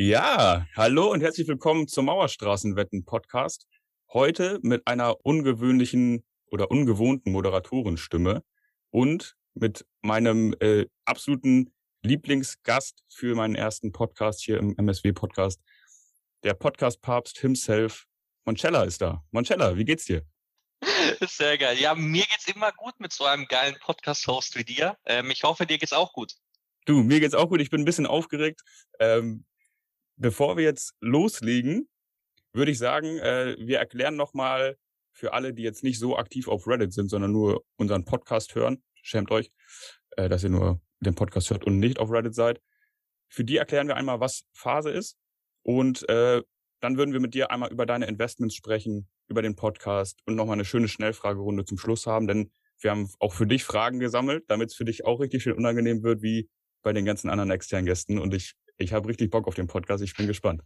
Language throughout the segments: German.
Ja, hallo und herzlich willkommen zum Mauerstraßenwetten-Podcast. Heute mit einer ungewöhnlichen oder ungewohnten Moderatorenstimme und mit meinem äh, absoluten Lieblingsgast für meinen ersten Podcast hier im MSW-Podcast. Der Podcast-Papst himself, Moncella ist da. Moncella, wie geht's dir? Sehr geil. Ja, mir geht's immer gut mit so einem geilen Podcast-Host wie dir. Ähm, ich hoffe, dir geht's auch gut. Du, mir geht's auch gut. Ich bin ein bisschen aufgeregt. Ähm, bevor wir jetzt loslegen, würde ich sagen, äh, wir erklären nochmal für alle, die jetzt nicht so aktiv auf Reddit sind, sondern nur unseren Podcast hören. Schämt euch, äh, dass ihr nur den Podcast hört und nicht auf Reddit seid. Für die erklären wir einmal, was Phase ist. Und äh, dann würden wir mit dir einmal über deine Investments sprechen, über den Podcast und nochmal eine schöne Schnellfragerunde zum Schluss haben. Denn wir haben auch für dich Fragen gesammelt, damit es für dich auch richtig schön unangenehm wird, wie bei den ganzen anderen externen Gästen. Und ich ich habe richtig Bock auf den Podcast. Ich bin gespannt.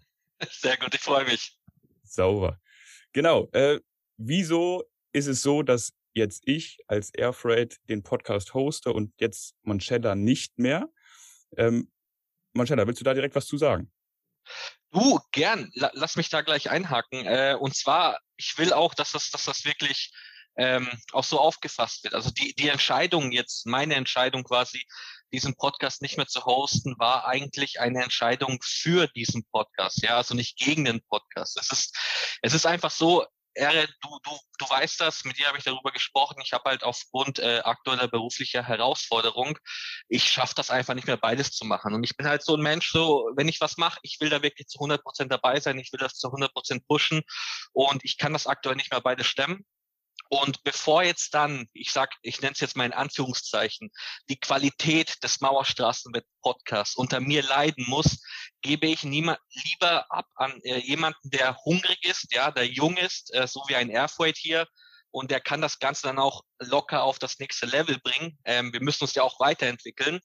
Sehr gut, ich freue mich. Sauber. Genau. Äh, wieso ist es so, dass jetzt ich als Airfreight den Podcast hoste und jetzt Manchetta nicht mehr? Ähm, Manchetta, willst du da direkt was zu sagen? Du, gern. Lass mich da gleich einhaken. Äh, und zwar, ich will auch, dass das, dass das wirklich ähm, auch so aufgefasst wird. Also die, die Entscheidung jetzt, meine Entscheidung quasi, diesen Podcast nicht mehr zu hosten, war eigentlich eine Entscheidung für diesen Podcast, ja, also nicht gegen den Podcast. Es ist, es ist einfach so, Ere, du, du, du weißt das, mit dir habe ich darüber gesprochen. Ich habe halt aufgrund äh, aktueller beruflicher Herausforderung, ich schaffe das einfach nicht mehr beides zu machen. Und ich bin halt so ein Mensch, so wenn ich was mache, ich will da wirklich zu 100 Prozent dabei sein, ich will das zu 100 Prozent pushen und ich kann das aktuell nicht mehr beides stemmen. Und bevor jetzt dann, ich sag, ich nenne es jetzt mal in Anführungszeichen, die Qualität des Mauerstraßenwett-Podcasts unter mir leiden muss, gebe ich lieber ab an äh, jemanden, der hungrig ist, ja, der jung ist, äh, so wie ein Airfreight hier. Und der kann das Ganze dann auch locker auf das nächste Level bringen. Ähm, wir müssen uns ja auch weiterentwickeln.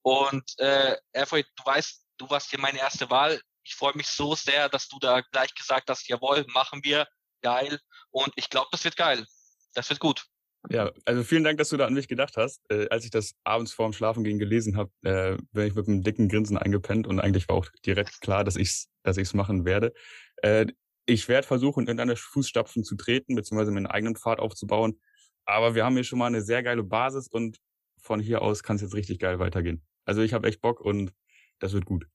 Und äh, Airfreight, du weißt, du warst hier meine erste Wahl. Ich freue mich so sehr, dass du da gleich gesagt hast, jawohl, machen wir, geil. Und ich glaube, das wird geil das wird gut. Ja, also vielen Dank, dass du da an mich gedacht hast. Äh, als ich das abends vorm Schlafengehen gelesen habe, äh, bin ich mit einem dicken Grinsen eingepennt und eigentlich war auch direkt klar, dass ich's, dass ich's machen werde. Äh, ich werde versuchen, in deine Fußstapfen zu treten, beziehungsweise meinen eigenen Pfad aufzubauen. Aber wir haben hier schon mal eine sehr geile Basis und von hier aus kann es jetzt richtig geil weitergehen. Also ich habe echt Bock und das wird gut.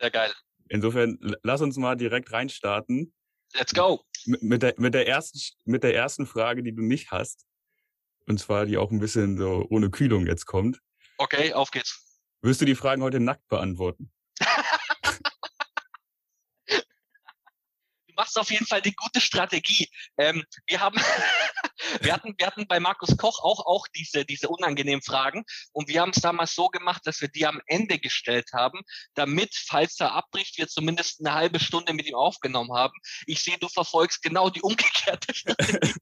Sehr geil. Insofern, lass uns mal direkt reinstarten. Let's go. Mit der, mit der ersten, mit der ersten Frage, die du nicht hast. Und zwar, die auch ein bisschen so ohne Kühlung jetzt kommt. Okay, auf geht's. Wirst du die Fragen heute nackt beantworten? du machst auf jeden Fall eine gute Strategie. Ähm, wir haben, wir hatten, wir hatten bei Markus Koch auch, auch diese, diese unangenehmen Fragen. Und wir haben es damals so gemacht, dass wir die am Ende gestellt haben, damit, falls er abbricht, wir zumindest eine halbe Stunde mit ihm aufgenommen haben. Ich sehe, du verfolgst genau die umgekehrte Strategie.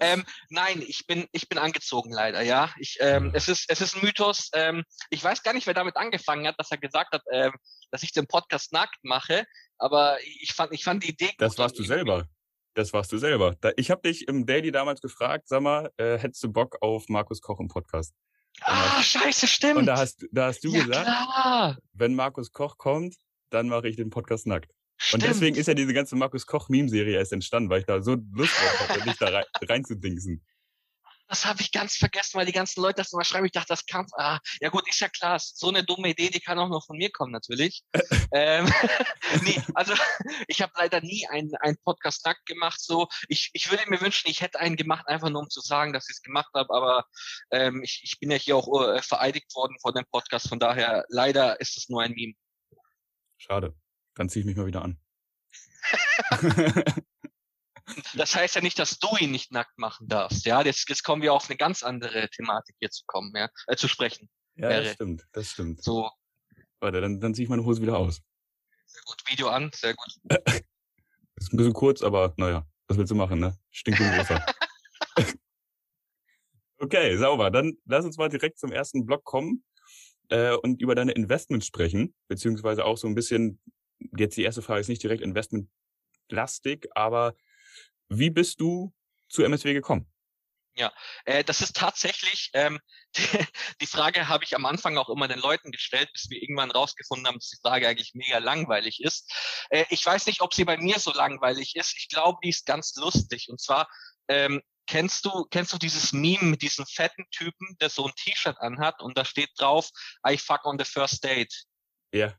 ähm, nein, ich bin, ich bin angezogen leider, ja. Ich, ähm, es, ist, es ist ein Mythos. Ähm, ich weiß gar nicht, wer damit angefangen hat, dass er gesagt hat, ähm, dass ich den Podcast nackt mache. Aber ich fand, ich fand die Idee. Das warst du selber. Das warst du selber. ich habe dich im Daily damals gefragt, sag mal, äh, hättest du Bock auf Markus Koch im Podcast? Ah, scheiße, stimmt. Und da hast, da hast du ja, gesagt, klar. wenn Markus Koch kommt, dann mache ich den Podcast nackt. Stimmt. Und deswegen ist ja diese ganze Markus Koch Meme-Serie erst entstanden, weil ich da so Lust drauf hatte, dich da rein, reinzudingsen das habe ich ganz vergessen, weil die ganzen Leute das immer schreiben. Ich dachte, das kann, ah, ja gut, ist ja klar, so eine dumme Idee, die kann auch noch von mir kommen, natürlich. ähm, nee, also ich habe leider nie einen, einen Podcast nackt gemacht. So, ich, ich würde mir wünschen, ich hätte einen gemacht, einfach nur um zu sagen, dass ich es gemacht habe, aber ähm, ich, ich bin ja hier auch äh, vereidigt worden vor dem Podcast, von daher leider ist es nur ein Meme. Schade. Dann ziehe ich mich mal wieder an. Das heißt ja nicht, dass du ihn nicht nackt machen darfst. Ja, jetzt, jetzt kommen wir auf eine ganz andere Thematik hier zu kommen, ja, äh, zu sprechen. Ja, das stimmt, das stimmt. So. Warte, dann, dann ziehe ich meine Hose wieder aus. Sehr gut, Video an, sehr gut. ist ein bisschen kurz, aber naja, was willst du machen, ne? Stinkt im Wasser. okay, sauber. Dann lass uns mal direkt zum ersten Block kommen äh, und über deine Investments sprechen, beziehungsweise auch so ein bisschen, jetzt die erste Frage ist nicht direkt Investmentlastig, aber wie bist du zu MSW gekommen? Ja, äh, das ist tatsächlich, ähm, die, die Frage habe ich am Anfang auch immer den Leuten gestellt, bis wir irgendwann rausgefunden haben, dass die Frage eigentlich mega langweilig ist. Äh, ich weiß nicht, ob sie bei mir so langweilig ist. Ich glaube, die ist ganz lustig. Und zwar, ähm, kennst du, kennst du dieses Meme mit diesem fetten Typen, der so ein T-Shirt anhat und da steht drauf, I fuck on the first date? Ja.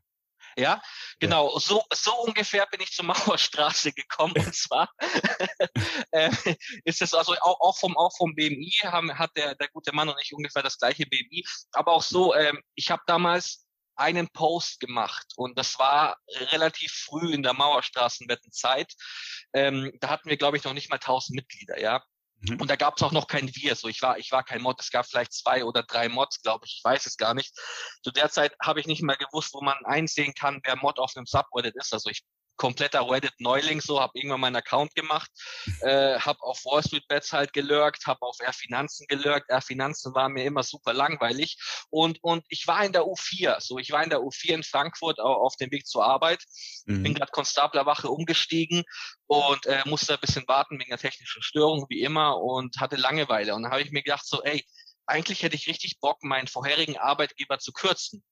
Ja, genau. Ja. So, so ungefähr bin ich zur Mauerstraße gekommen. Und zwar äh, ist es also auch, auch, vom, auch vom BMI haben, hat der, der gute Mann und ich ungefähr das gleiche BMI. Aber auch so, ähm, ich habe damals einen Post gemacht und das war relativ früh in der Mauerstraßenwettenzeit. Ähm, da hatten wir, glaube ich, noch nicht mal 1000 Mitglieder, ja. Mhm. Und da gab es auch noch kein Wir. So, ich war, ich war kein Mod. Es gab vielleicht zwei oder drei Mods, glaube ich. Ich weiß es gar nicht. Zu der Zeit habe ich nicht mal gewusst, wo man einsehen kann, wer Mod auf einem Subreddit ist. Also ich kompletter Reddit-Neuling so, habe irgendwann meinen Account gemacht, äh, habe auf Wall Street Bets halt gelurkt, habe auf R Finanzen gelurkt. R Finanzen war mir immer super langweilig und und ich war in der U4, so ich war in der U4 in Frankfurt auf dem Weg zur Arbeit, mhm. bin gerade Konstablerwache umgestiegen und äh, musste ein bisschen warten wegen der technischen Störung wie immer und hatte Langeweile und dann habe ich mir gedacht so, ey, eigentlich hätte ich richtig Bock, meinen vorherigen Arbeitgeber zu kürzen.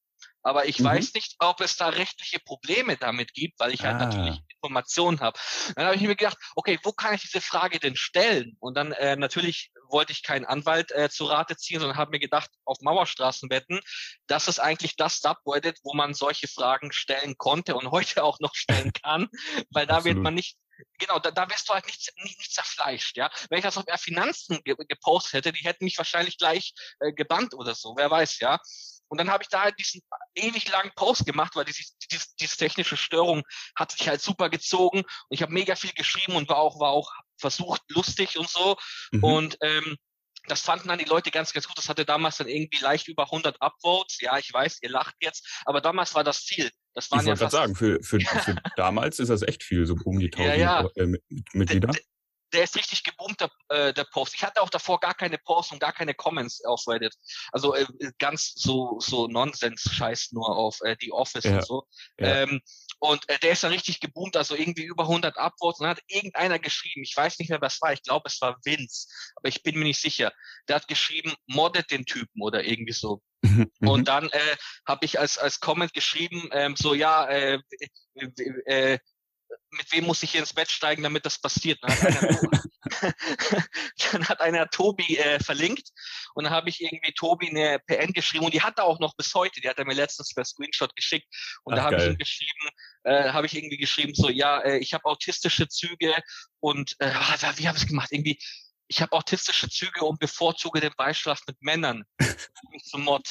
Aber ich mhm. weiß nicht, ob es da rechtliche Probleme damit gibt, weil ich halt ah. natürlich Informationen habe. Dann habe ich mir gedacht, okay, wo kann ich diese Frage denn stellen? Und dann äh, natürlich wollte ich keinen Anwalt äh, zu Rate ziehen, sondern habe mir gedacht, auf Mauerstraßen wetten, das ist eigentlich das Subreddit, wo man solche Fragen stellen konnte und heute auch noch stellen kann, weil da Absolut. wird man nicht Genau, da, da wirst du halt nicht, nicht, nicht zerfleischt, ja. Wenn ich das auf Finanzen ge gepostet hätte, die hätten mich wahrscheinlich gleich äh, gebannt oder so, wer weiß, ja. Und dann habe ich da halt diesen ewig langen Post gemacht, weil diese, diese, diese technische Störung hat sich halt super gezogen. Und ich habe mega viel geschrieben und war auch, war auch versucht lustig und so. Mhm. Und ähm, das fanden dann die Leute ganz, ganz gut. Das hatte damals dann irgendwie leicht über 100 Upvotes. Ja, ich weiß, ihr lacht jetzt, aber damals war das viel. Das waren ich wollte ja gerade sagen, für, für, für damals ist das echt viel, so um die 1000 ja, ja. Äh, Mitglieder der ist richtig geboomt, der, äh, der Post. Ich hatte auch davor gar keine Posts und gar keine Comments auf Reddit. Also äh, ganz so so Nonsens-Scheiß nur auf äh, die Office ja. und so. Ja. Ähm, und äh, der ist dann richtig geboomt, also irgendwie über 100 Upvotes. Und dann hat irgendeiner geschrieben, ich weiß nicht mehr, was war, ich glaube, es war Vince, aber ich bin mir nicht sicher. Der hat geschrieben, moddet den Typen oder irgendwie so. Mhm. Und dann äh, habe ich als als Comment geschrieben, ähm, so ja, äh, äh, mit wem muss ich hier ins Bett steigen, damit das passiert? Dann hat einer, dann hat einer Tobi äh, verlinkt und dann habe ich irgendwie Tobi eine PN geschrieben und die hat er auch noch bis heute, die hat er mir letztens per Screenshot geschickt und Ach, da habe ich ihm geschrieben, äh, habe ich irgendwie geschrieben, so ja, äh, ich habe autistische Züge und äh, wie habe ich es gemacht? Irgendwie ich habe autistische Züge und bevorzuge den Beischlaf mit Männern zum Mod.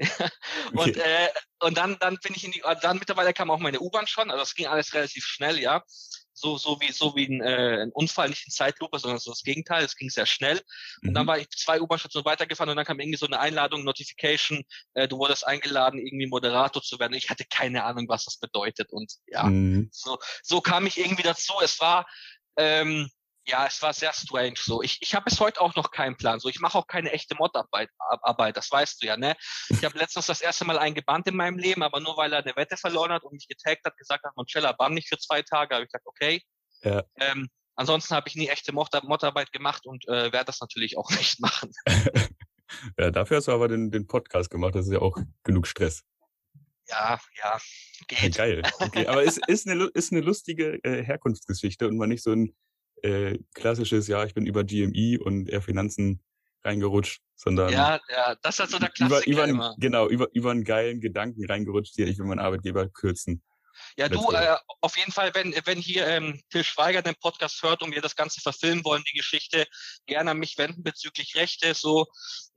und okay. äh, und dann dann bin ich in die dann mittlerweile kam auch meine U-Bahn schon, also das ging alles relativ schnell, ja. So so wie so wie ein, äh, ein Unfall, nicht in Zeitlupe, sondern so das Gegenteil, es ging sehr schnell. Mhm. Und dann mhm. war ich zwei U-Bahn-Stationen weitergefahren und dann kam irgendwie so eine Einladung, Notification, äh, du wurdest eingeladen, irgendwie Moderator zu werden. Ich hatte keine Ahnung, was das bedeutet und ja, mhm. so so kam ich irgendwie dazu. Es war ähm, ja, es war sehr strange so. Ich, ich habe bis heute auch noch keinen Plan. So, ich mache auch keine echte Mod-Arbeit, Arbeit, das weißt du ja, ne? Ich habe letztens das erste Mal einen gebannt in meinem Leben, aber nur weil er eine Wette verloren hat und mich getaggt hat, gesagt hat, Moncella, bann mich für zwei Tage, habe ich gesagt, okay. Ja. Ähm, ansonsten habe ich nie echte Mod-Arbeit gemacht und äh, werde das natürlich auch nicht machen. ja, dafür hast du aber den, den Podcast gemacht, das ist ja auch genug Stress. Ja, ja, geht. Ja, geil. Okay, aber es ist eine, ist eine lustige äh, Herkunftsgeschichte und mal nicht so ein äh, klassisches, ja, ich bin über GMI und eher Finanzen reingerutscht, sondern ja, ja, das ist so der Klassiker über, über immer. Genau, über, über einen geilen Gedanken reingerutscht, hier, ich will meinen Arbeitgeber kürzen. Ja, du, äh, auf jeden Fall, wenn, wenn hier ähm, Till Schweiger den Podcast hört und wir das Ganze verfilmen wollen, die Geschichte, gerne an mich wenden bezüglich Rechte. So,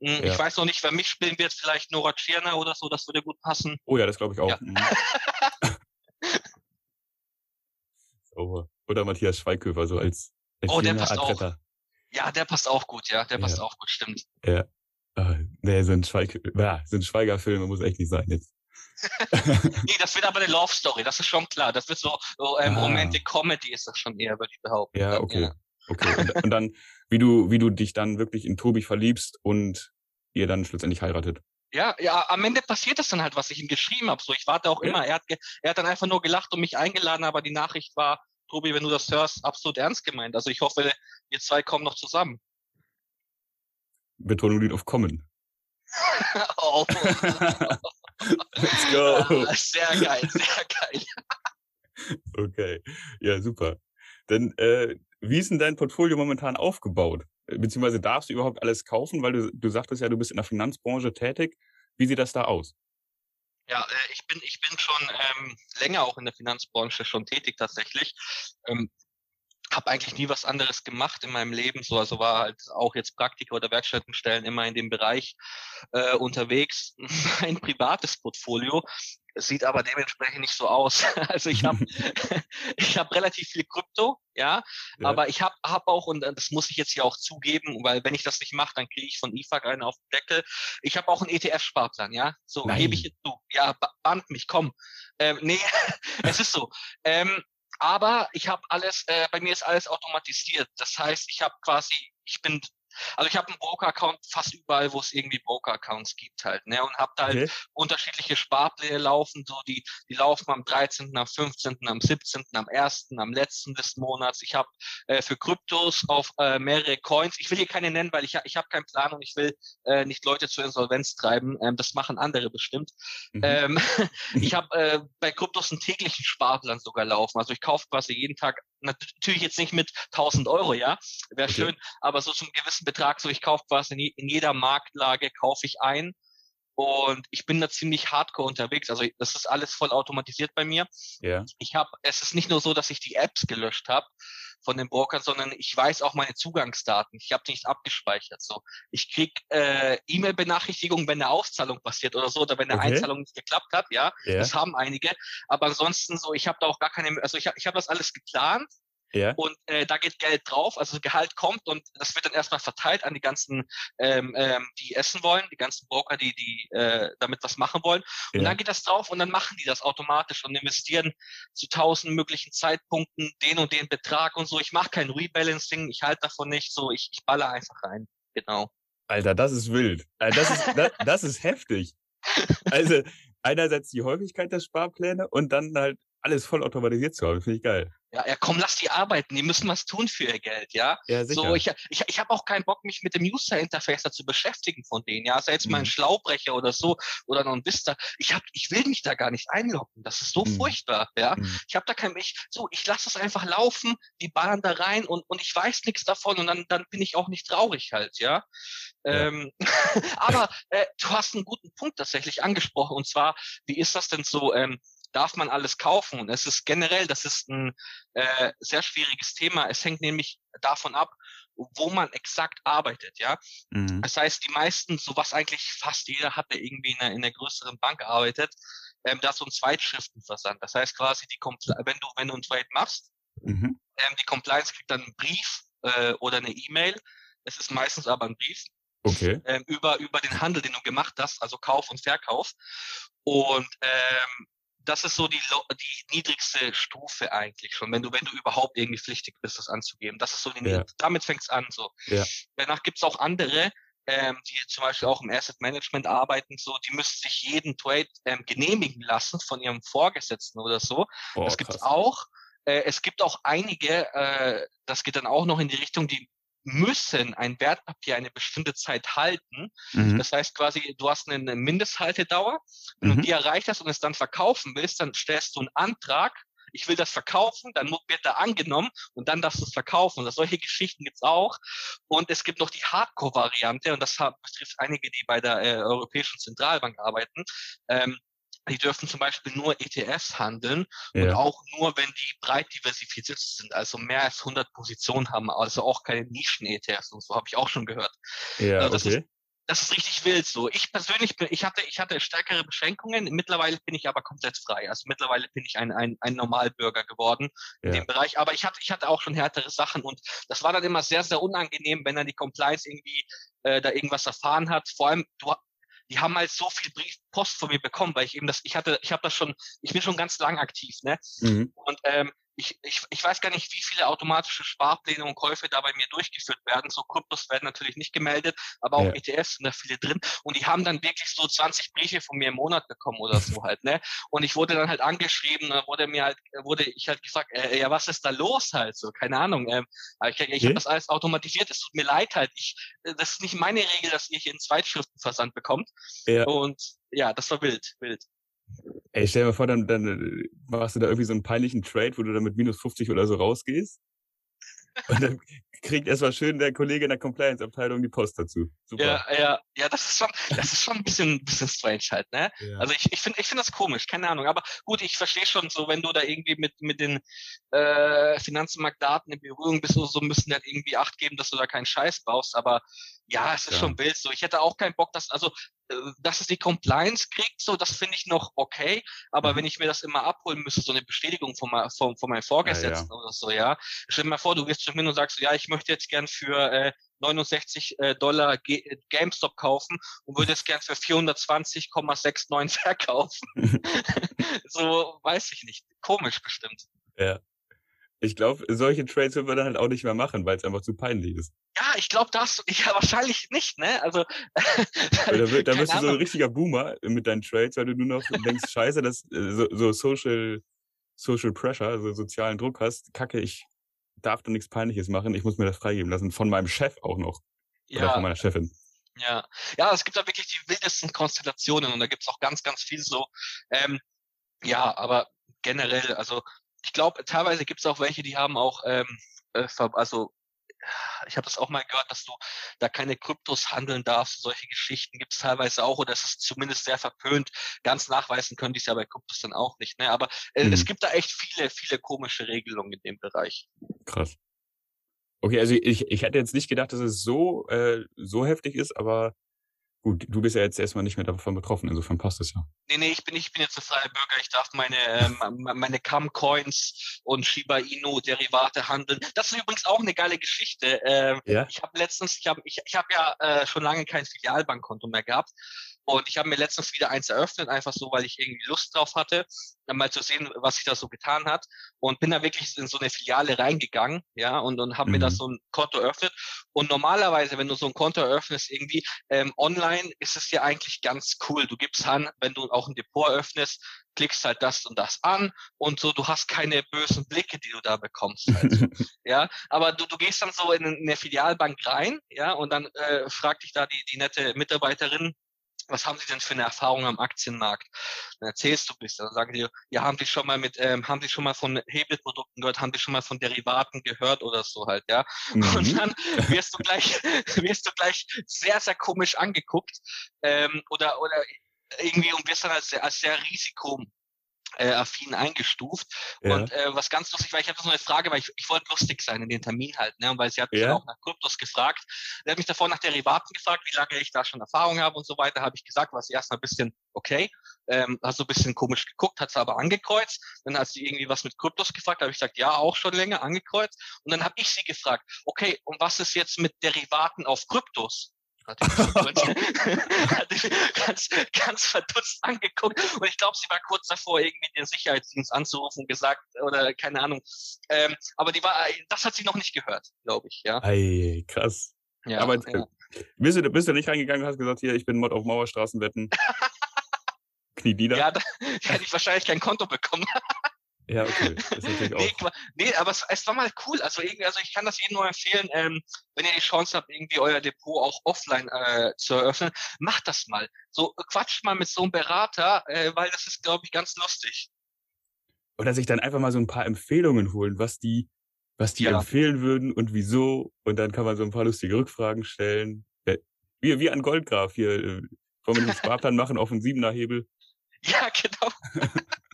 mh, hm, ja. ich weiß noch nicht, wer mich spielen wird, vielleicht Nora Tschirner oder so, das würde gut passen. Oh ja, das glaube ich auch. Ja. Mhm. so. Oder Matthias Schweighöfer, so als Oh, der passt Adretta. auch. Ja, der passt auch gut, ja, der passt ja. auch gut, stimmt. Ja. Uh, nee, ein, Schweig ja, so ein Schweigerfilm muss echt nicht sein jetzt. nee, das wird aber eine Love Story, das ist schon klar. Das wird so, so ähm, ah. Romantic Comedy ist das schon eher, würde ich behaupten. Ja, okay. Ja. Okay. Und, und, dann, wie du, wie du dich dann wirklich in Tobi verliebst und ihr dann schlussendlich heiratet. Ja, ja, am Ende passiert das dann halt, was ich ihm geschrieben habe. So, ich warte auch ja. immer. Er hat, er hat dann einfach nur gelacht und mich eingeladen, aber die Nachricht war, Tobi, wenn du das hörst, absolut ernst gemeint. Also ich hoffe, wir zwei kommen noch zusammen. Betonung liegt auf kommen. oh. Let's go. Ah, Sehr geil, sehr geil. Okay, ja, super. Dann, äh, wie ist denn dein Portfolio momentan aufgebaut? Beziehungsweise darfst du überhaupt alles kaufen, weil du, du sagtest ja, du bist in der Finanzbranche tätig. Wie sieht das da aus? Ja, äh, ich bin, ich bin schon ähm, länger auch in der Finanzbranche schon tätig tatsächlich. Ähm, habe eigentlich nie was anderes gemacht in meinem Leben, so also war halt auch jetzt Praktiker oder Werkstättenstellen immer in dem Bereich äh, unterwegs. Mein privates Portfolio sieht aber dementsprechend nicht so aus. Also ich habe ich habe relativ viel Krypto, ja, Ja. aber ich habe hab auch und äh, das muss ich jetzt hier auch zugeben, weil wenn ich das nicht mache, dann kriege ich von IFAG einen auf den Deckel. Ich habe auch einen ETF-Sparplan, ja, so Nein. gebe ich jetzt zu. Ja, ba- band mich, komm. Ähm, nee, es ist so. Ähm, aber ich habe alles, äh, bei mir ist alles automatisiert. Das heißt, ich habe quasi, ich bin, also ich habe einen Broker-Account fast überall, wo es irgendwie Broker-Accounts gibt halt, ne? Und habe da halt Okay. unterschiedliche Sparpläne laufen, so die, die laufen am 13., am 15., am 17., am 1., am letzten des Monats. Ich habe äh, für Kryptos auf äh, mehrere Coins, ich will hier keine nennen, weil ich, ich habe keinen Plan und ich will äh, nicht Leute zur Insolvenz treiben. Ähm, das machen andere bestimmt. Mhm. Ähm, ich habe äh, bei Kryptos einen täglichen Sparplan sogar laufen. Also ich kaufe quasi jeden Tag, natürlich jetzt nicht mit 1000 Euro, ja, wäre Okay. schön, aber so zum gewissen Betrag, so ich kaufe quasi in, in jeder Marktlage, kaufe ich ein. Und ich bin da ziemlich hardcore unterwegs. Also das ist alles voll automatisiert bei mir. ja. Ich habe, es ist nicht nur so, dass ich die Apps gelöscht habe von den Brokern, sondern ich weiß auch meine Zugangsdaten. Ich habe die nicht abgespeichert. So, ich krieg äh, E-Mail-Benachrichtigungen, wenn eine Auszahlung passiert oder so, oder wenn eine Okay. Einzahlung nicht geklappt hat. Ja, Ja. das haben einige. Aber ansonsten so, ich habe da auch gar keine, also ich habe ich hab das alles geplant Ja. und äh, da geht Geld drauf, also Gehalt kommt und das wird dann erstmal verteilt an die ganzen, ähm, ähm, die essen wollen, die ganzen Broker, die die äh, damit was machen wollen. Und Ja. dann geht das drauf und dann machen die das automatisch und investieren zu tausend möglichen Zeitpunkten den und den Betrag und so. Ich mache kein Rebalancing, ich halte davon nicht so, ich, ich baller einfach rein. Genau. Alter, das ist wild. Äh, Das ist, das, das ist heftig. Also, einerseits die Häufigkeit der Sparpläne und dann halt alles voll automatisiert zu haben. Finde ich geil. Ja, ja, komm, lass die arbeiten, die müssen was tun für ihr Geld, ja. Ja, sicher. So, ich, ich, ich habe auch keinen Bock, mich mit dem User-Interface zu beschäftigen von denen. Ja, sei jetzt mal ein Mhm. Schlaubrecher oder so oder noch ein Vista. Ich hab, ich will mich da gar nicht einloggen. Das ist so Mhm. furchtbar, ja. Mhm. Ich habe da kein, ich, so, ich lasse es einfach laufen, die ballern da rein und, und ich weiß nichts davon und dann, dann bin ich auch nicht traurig halt, ja. Ja. Ähm, aber äh, du hast einen guten Punkt tatsächlich angesprochen und zwar, wie ist das denn so? Ähm, darf man alles kaufen? Und es ist generell, das ist ein äh, sehr schwieriges Thema. Es hängt nämlich davon ab, wo man exakt arbeitet, ja. Mhm. Das heißt, die meisten, so was eigentlich fast jeder hat, der irgendwie in einer, in einer größeren Bank arbeitet, ähm, da so ein Zweitschriftenversand. Das heißt quasi, die Compli wenn du, wenn du ein Trade machst, Mhm. ähm, die Compliance kriegt dann einen Brief äh, oder eine E-Mail. Es ist meistens aber ein Brief Okay. ähm, über, über den Handel, den du gemacht hast, also Kauf und Verkauf. Und ähm, das ist so die, die niedrigste Stufe eigentlich schon, wenn du, wenn du überhaupt irgendwie pflichtig bist, das anzugeben. Das ist so die, Ja. damit fängt's an. So. Ja. Danach gibt's auch andere, ähm, die zum Beispiel auch im Asset Management arbeiten, so, die müssen sich jeden Trade ähm, genehmigen lassen von ihrem Vorgesetzten oder so. Boah, das gibt's krass. auch. Äh, es gibt auch einige, äh, das geht dann auch noch in die Richtung, die müssen ein Wertpapier eine bestimmte Zeit halten. Mhm. Das heißt quasi, du hast eine Mindesthaltedauer. Wenn Mhm. du die erreicht hast und es dann verkaufen willst, dann stellst du einen Antrag. Ich will das verkaufen, dann wird er angenommen und dann darfst du es verkaufen. Und solche Geschichten gibt's auch. Und es gibt noch die Hardcore-Variante und das betrifft einige, die bei der äh, Europäischen Zentralbank arbeiten. Ähm, die dürfen zum Beispiel nur ETFs handeln und Ja. auch nur, wenn die breit diversifiziert sind, also mehr als 100 Positionen haben, also auch keine Nischen-ETFs und so, habe ich auch schon gehört. Ja, Also das okay. Das ist richtig wild so. Ich persönlich bin, ich hatte, ich hatte stärkere Beschränkungen. Mittlerweile bin ich aber komplett frei. Also mittlerweile bin ich ein, ein, ein Normalbürger geworden in Ja. dem Bereich. Aber ich hatte, ich hatte auch schon härtere Sachen und das war dann immer sehr, sehr unangenehm, wenn dann die Compliance irgendwie äh, da irgendwas erfahren hat. Vor allem, du, die haben halt so viel Briefpost von mir bekommen, weil ich eben das, ich hatte, ich habe das schon, ich bin schon ganz lang aktiv, ne? Mhm. Und ähm, ich, ich, ich weiß gar nicht, wie viele automatische Sparpläne und Käufe da bei mir durchgeführt werden. So Kryptos werden natürlich nicht gemeldet, aber auch ja. ETFs sind da viele drin. Und die haben dann wirklich so 20 Briefe von mir im Monat bekommen oder so halt, ne? Und ich wurde dann halt angeschrieben, da wurde mir halt, wurde ich halt gefragt, äh, ja, was ist da los halt? So, keine Ahnung. Ähm, ich ich habe das alles automatisiert, es tut mir leid halt. Ich, äh, das ist nicht meine Regel, dass ihr hier einen Zweitschriftenversand bekommt. Ja. Und ja, das war wild, wild. Ey, stell dir mal vor, dann, dann äh, machst du da irgendwie so einen peinlichen Trade, wo du dann mit minus 50 oder so rausgehst. Und dann kriegt erstmal schön der Kollege in der Compliance-Abteilung die Post dazu. Super. Ja, ja, ja, das ist schon, das ist schon ein bisschen, bisschen strange halt, ne? Ja. Also ich, ich finde, ich finde das komisch, keine Ahnung. Aber gut, ich verstehe schon so, wenn du da irgendwie mit, mit den äh, Finanzmarktdaten in Berührung bist oder so, müssen halt irgendwie Acht geben, dass du da keinen Scheiß baust. Aber ja, es ist ja. schon wild so. Ich hätte auch keinen Bock, dass, also, äh, dass es die Compliance kriegt, so, das finde ich noch okay. Aber mhm. wenn ich mir das immer abholen müsste, so eine Bestätigung von, von, von meinem Vorgesetzten ja, ja. oder so, ja. Stell dir mal vor, du wirst zu mir und sagst, ja, ich möchte jetzt gern für äh, 69 äh, Dollar G GameStop kaufen und würde es gern für 420,69 verkaufen. so, weiß ich nicht. Komisch bestimmt. Ja. Ich glaube, solche Trades wird man dann halt auch nicht mehr machen, weil es einfach zu peinlich ist. Ja, ich glaube, das ja wahrscheinlich nicht, ne? Also da, da wirst du so ein richtiger Boomer mit deinen Trades, weil du nur noch denkst, scheiße, dass äh, so, so Social Social Pressure, also sozialen Druck hast, kacke, ich darf da nichts Peinliches machen, ich muss mir das freigeben lassen, von meinem Chef auch noch. Ja. Oder von meiner Chefin. Ja, ja, es gibt da wirklich die wildesten Konstellationen und da gibt es auch ganz, ganz viel so. Ähm, ja, aber generell, also ich glaube, teilweise gibt es auch welche, die haben auch, ähm, äh, also ich habe das auch mal gehört, dass du da keine Kryptos handeln darfst. Solche Geschichten gibt es teilweise auch oder es ist zumindest sehr verpönt. Ganz nachweisen können die es ja bei Kryptos dann auch nicht. Ne? Aber äh, mhm. es gibt da echt viele, viele komische Regelungen in dem Bereich. Krass. Okay, also ich, ich hätte jetzt nicht gedacht, dass es so, äh, so heftig ist, aber Gut, du bist ja jetzt erstmal nicht mehr davon betroffen, insofern passt es ja. Nee, nee, ich bin, ich bin jetzt ein freier Bürger. Ich darf meine, ähm, meine Cam-Coins und Shiba Inu-Derivate handeln. Das ist übrigens auch eine geile Geschichte. Ähm, ja? Ich habe letztens, ich habe ich, ich hab ja äh, schon lange kein Filialbankkonto mehr gehabt. Und ich habe mir letztens wieder eins eröffnet, einfach so, weil ich irgendwie Lust drauf hatte, mal zu sehen, was sich da so getan hat. Und bin da wirklich in so eine Filiale reingegangen, ja, und, und habe mhm. mir da mhm. so ein Konto eröffnet. Und normalerweise, wenn du so ein Konto eröffnest, irgendwie ähm, online, ist es ja eigentlich ganz cool. Du gibst an, wenn du auch ein Depot eröffnest, klickst halt das und das an und so, du hast keine bösen Blicke, die du da bekommst. Halt. ja, aber du, du gehst dann so in eine Filialbank rein, ja, und dann äh, fragt dich da die, die nette Mitarbeiterin, was haben Sie denn für eine Erfahrung am Aktienmarkt? Dann erzählst du ein bisschen. Dann sagen die, ja, haben Sie schon mal mit, ähm, haben Sie schon mal von Hebelprodukten gehört, haben Sie schon mal von Derivaten gehört oder so halt, ja? Mhm. Und dann wirst du gleich, wirst du gleich sehr, sehr komisch angeguckt, ähm, oder, oder irgendwie und wirst dann als, als sehr Risiko äh, affin eingestuft. Ja. Und äh, was ganz lustig war, ich habe so eine Frage, weil ich, ich wollte lustig sein in den Termin halt, ne? Und weil sie hat mich ja. auch nach Kryptos gefragt. Sie hat mich davor nach Derivaten gefragt, wie lange ich da schon Erfahrung habe und so weiter, habe ich gesagt, war sie erstmal ein bisschen okay, ähm, hat so ein bisschen komisch geguckt, hat sie aber angekreuzt. Dann hat sie irgendwie was mit Kryptos gefragt, habe ich gesagt, ja, auch schon länger angekreuzt. Und dann habe ich sie gefragt, okay, und was ist jetzt mit Derivaten auf Kryptos? hat mich ganz, ganz verdutzt angeguckt und ich glaube, sie war kurz davor, irgendwie den Sicherheitsdienst anzurufen und gesagt, oder keine Ahnung. Ähm, aber die war, das hat sie noch nicht gehört, glaube ich, ja. Ey, krass. Ja, aber ja. Bist, du, bist du nicht reingegangen und hast gesagt, hier, ich bin Mod auf Mauerstraßenwetten? Knie nieder? Ja, da, da hätte ich wahrscheinlich kein Konto bekommen. Ja, okay. Das ist natürlich auch. nee, nee, aber es, es, war mal cool. Also, irgendwie, also ich kann das jedem nur empfehlen, ähm, wenn ihr die Chance habt, irgendwie euer Depot auch offline äh, zu eröffnen, macht das mal. So quatscht mal mit so einem Berater, äh, weil das ist, glaube ich, ganz lustig. Oder sich dann einfach mal so ein paar Empfehlungen holen, was die, was die ja. empfehlen würden und wieso. Und dann kann man so ein paar lustige Rückfragen stellen. Äh, wie, wie an Goldgraf hier. Äh, wollen wir den Sparplan machen auf einen Siebener Hebel? Ja, genau.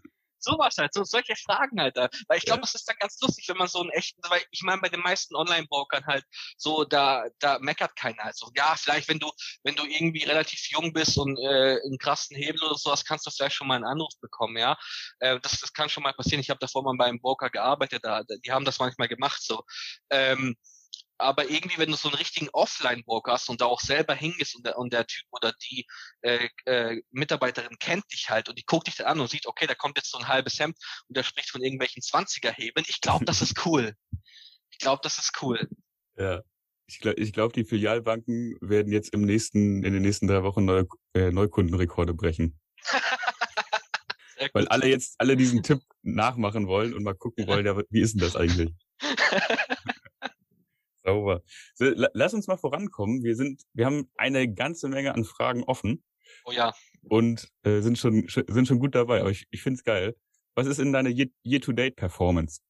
sowas halt, so solche Fragen halt da. Weil ich glaube, ja. es ist dann ganz lustig, wenn man so einen echten, weil ich meine, bei den meisten Online-Brokern halt so, da, da meckert keiner. Also ja, vielleicht, wenn du, wenn du irgendwie relativ jung bist und äh, einen krassen Hebel oder sowas, kannst du vielleicht schon mal einen Anruf bekommen, ja. Äh, das, das kann schon mal passieren. Ich habe davor mal bei einem Broker gearbeitet, da, die haben das manchmal gemacht so. Ähm, aber irgendwie, wenn du so einen richtigen Offline-Walk hast und da auch selber hingehst und der, und der Typ oder die äh, äh, Mitarbeiterin kennt dich halt und die guckt dich dann an und sieht, okay, da kommt jetzt so ein halbes Hemd und der spricht von irgendwelchen 20er-Hebeln. Ich glaube, das ist cool. Ich glaube, das ist cool. Ja. Ich glaube, ich glaub, die Filialbanken werden jetzt im nächsten, in den nächsten drei Wochen neue, äh, Neukundenrekorde brechen. Weil alle jetzt, alle diesen Tipp nachmachen wollen und mal gucken wollen, ja, wie ist denn das eigentlich? Sauber. So, lass uns mal vorankommen. Wir sind, wir haben eine ganze Menge an Fragen offen. Oh ja. Und äh, sind schon sind schon gut dabei. Aber ich, ich finde es geil. Was ist in deiner Year-to-Date-Performance?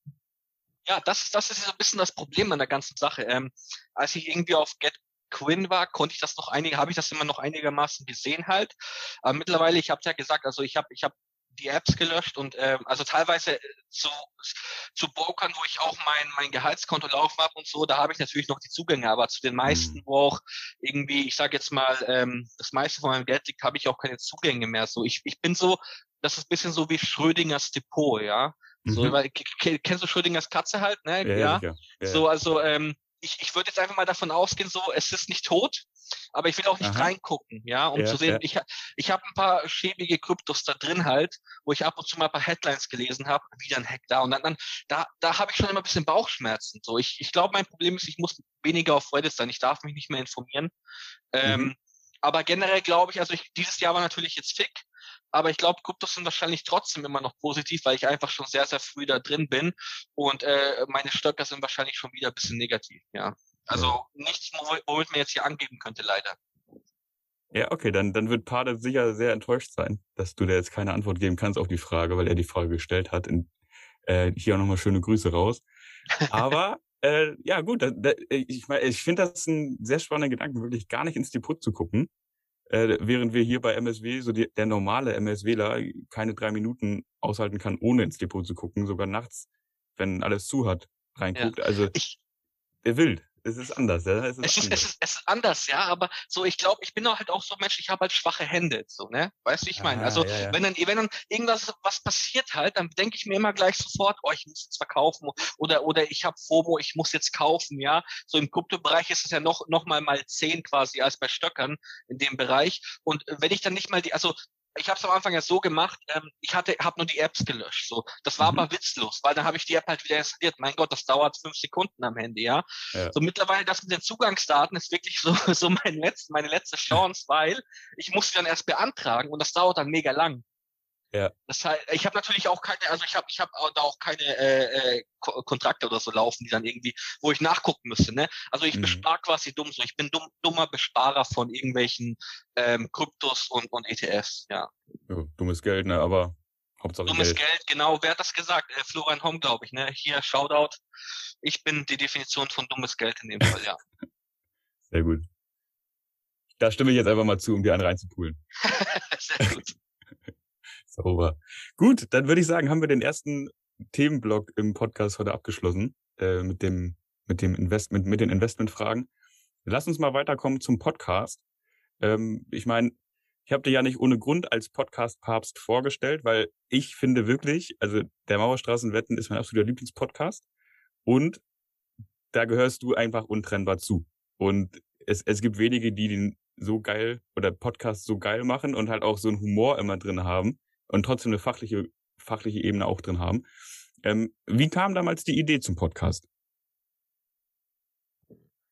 Ja, das, das ist so ein bisschen das Problem an der ganzen Sache. Ähm, als ich irgendwie auf Get Quinn war, konnte ich das noch einige, habe ich das immer noch einigermaßen gesehen halt. Aber mittlerweile, ich habe ja gesagt, also ich habe ich habe die Apps gelöscht und ähm, also teilweise zu, zu Brokern, wo ich auch mein, mein Gehaltskonto laufen habe und so, da habe ich natürlich noch die Zugänge, aber zu den meisten, mhm. wo auch irgendwie, ich sage jetzt mal, ähm, das meiste von meinem Geld liegt, habe ich auch keine Zugänge mehr. So, ich, ich bin so, das ist ein bisschen so wie Schrödingers Depot, ja. So, mhm. weil, kennst du Schrödingers Katze halt, ne? Ja. ja. ja. So, also ähm, ich, ich würde jetzt einfach mal davon ausgehen, so, es ist nicht tot, aber ich will auch nicht Aha. reingucken, ja, um ja, zu sehen, ja. ich, ich habe ein paar schäbige Kryptos da drin halt, wo ich ab und zu mal ein paar Headlines gelesen habe, wieder ein Hack da und dann, dann da, da habe ich schon immer ein bisschen Bauchschmerzen. So, ich, ich glaube, mein Problem ist, ich muss weniger auf Reddit sein, ich darf mich nicht mehr informieren. Ähm, mhm. aber generell glaube ich, also ich, dieses Jahr war natürlich jetzt fick, aber ich glaube, Kryptos sind wahrscheinlich trotzdem immer noch positiv, weil ich einfach schon sehr, sehr früh da drin bin und äh, meine Stöcker sind wahrscheinlich schon wieder ein bisschen negativ, ja. Also nichts, womit man jetzt hier angeben könnte, leider. Ja, okay, dann, dann wird Pade sicher sehr enttäuscht sein, dass du da jetzt keine Antwort geben kannst auf die Frage, weil er die Frage gestellt hat. In, äh, hier auch nochmal schöne Grüße raus. Aber äh, ja, gut, da, da, ich, ich finde das ein sehr spannender Gedanke, wirklich gar nicht ins Depot zu gucken, äh, während wir hier bei MSW, so die, der normale MSWler, keine drei Minuten aushalten kann, ohne ins Depot zu gucken, sogar nachts, wenn alles zu hat, reinguckt. Ja. Also ich, wild. Es ist anders, ja. Es ist, es ist, anders. Es ist, es ist anders, ja, aber so, ich glaube, ich bin halt auch so Mensch, ich habe halt schwache Hände, so, ne? Weißt du, ich meine? Ah, also, ja, ja. wenn dann, wenn dann irgendwas was passiert halt, dann denke ich mir immer gleich sofort, oh, ich muss jetzt verkaufen oder, oder ich habe FOMO, ich muss jetzt kaufen, ja. So im Kryptobereich ist es ja noch, noch mal mal zehn quasi als bei Stöckern in dem Bereich. Und wenn ich dann nicht mal die, also ich habe es am Anfang ja so gemacht, ähm, ich hatte, habe nur die Apps gelöscht. So, das war mhm. aber witzlos, weil dann habe ich die App halt wieder installiert. Mein Gott, das dauert fünf Sekunden am Handy, ja. ja. So mittlerweile das mit den Zugangsdaten ist wirklich so so mein letzt, meine letzte Chance, weil ich muss sie dann erst beantragen und das dauert dann mega lang. Ja. Das heißt, ich habe natürlich auch keine, also ich habe ich habe da auch keine äh, äh, Kontrakte oder so laufen, die dann irgendwie, wo ich nachgucken müsste. Ne? Also ich mhm. bespare quasi dumm so. Ich bin dumm, dummer Besparer von irgendwelchen ähm, Kryptos und, und ETFs, ja. ja. Dummes Geld, ne? Aber Hauptsache Dummes Geld. Geld, genau. Wer hat das gesagt? Äh, Florian Hom, glaube ich, ne? Hier, Shoutout. Ich bin die Definition von dummes Geld in dem Fall, ja. Sehr gut. Da stimme ich jetzt einfach mal zu, um dir einen reinzupulen. Sehr gut. Sauber. Gut, dann würde ich sagen, haben wir den ersten Themenblock im Podcast heute abgeschlossen äh, mit dem mit dem Investment, mit den Investmentfragen. Lass uns mal weiterkommen zum Podcast. Ähm, ich meine, ich habe dir ja nicht ohne Grund als Podcast-Papst vorgestellt, weil ich finde wirklich, also der Mauerstraßenwetten ist mein absoluter Lieblingspodcast und da gehörst du einfach untrennbar zu. Und es, es gibt wenige, die den so geil oder Podcast so geil machen und halt auch so einen Humor immer drin haben und trotzdem eine fachliche, fachliche Ebene auch drin haben. Ähm, wie kam damals die Idee zum Podcast?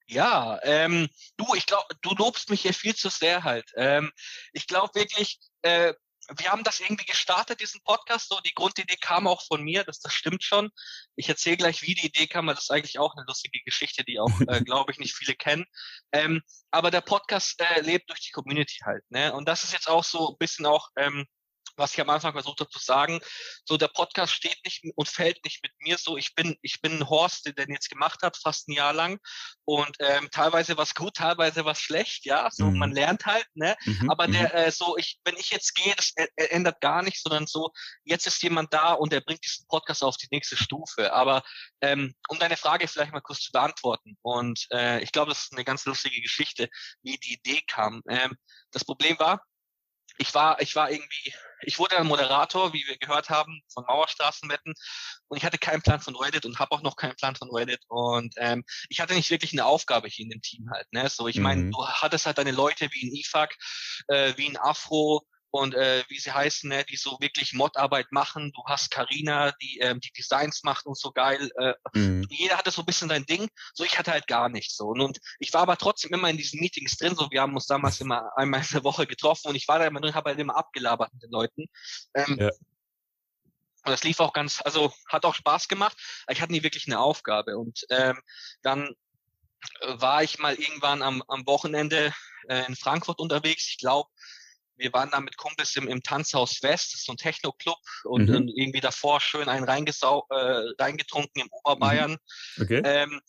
Ja, ähm, du, ich glaube, du lobst mich hier viel zu sehr halt. Ähm, ich glaube wirklich, äh, wir haben das irgendwie gestartet, diesen Podcast. So, die Grundidee kam auch von mir, das, das stimmt schon. Ich erzähle gleich, wie die Idee kam, weil das ist eigentlich auch eine lustige Geschichte, die auch, äh, glaube ich, nicht viele kennen. Ähm, aber der Podcast äh, lebt durch die Community halt. Ne? Und das ist jetzt auch so ein bisschen auch ähm, was ich am Anfang versucht habe zu sagen, so der Podcast steht nicht und fällt nicht mit mir so. Ich bin, ich bin ein Horst, der den jetzt gemacht hat, fast ein Jahr lang. Und ähm, teilweise was gut, teilweise was schlecht, ja. So, mhm. man lernt halt, ne? Mhm. Aber der, mhm. äh, so, ich, wenn ich jetzt gehe, das ändert gar nichts, sondern so, jetzt ist jemand da und der bringt diesen Podcast auf die nächste Stufe. Aber ähm, um deine Frage vielleicht mal kurz zu beantworten. Und äh, ich glaube, das ist eine ganz lustige Geschichte, wie die Idee kam. Ähm, das Problem war, ich war, ich war irgendwie ich wurde dann Moderator, wie wir gehört haben, von Mauerstraßenwetten und ich hatte keinen Plan von Reddit und habe auch noch keinen Plan von Reddit und ähm, ich hatte nicht wirklich eine Aufgabe hier in dem Team halt. Ne? So, ich meine, Mhm. du hattest halt deine Leute wie ein IFAC, äh, wie ein Afro, und äh, wie sie heißen, ne, die so wirklich Modarbeit machen. Du hast Karina, die ähm, die Designs macht und so geil. Äh, Mhm. jeder hatte so ein bisschen sein Ding. So ich hatte halt gar nichts so. Und, und ich war aber trotzdem immer in diesen Meetings drin. So wir haben uns damals immer einmal in der Woche getroffen und ich war da immer drin, habe halt immer abgelabert mit den Leuten. Ähm, Ja. Und das lief auch ganz, also hat auch Spaß gemacht. Ich hatte nie wirklich eine Aufgabe. Und ähm, dann äh, war ich mal irgendwann am, am Wochenende äh, in Frankfurt unterwegs. Ich glaube, wir waren da mit Kumpels im, im Tanzhaus West, das ist so ein Techno-Club und, Mhm. und irgendwie davor schön einen reingesau äh, reingetrunken im Oberbayern. Okay. Ähm,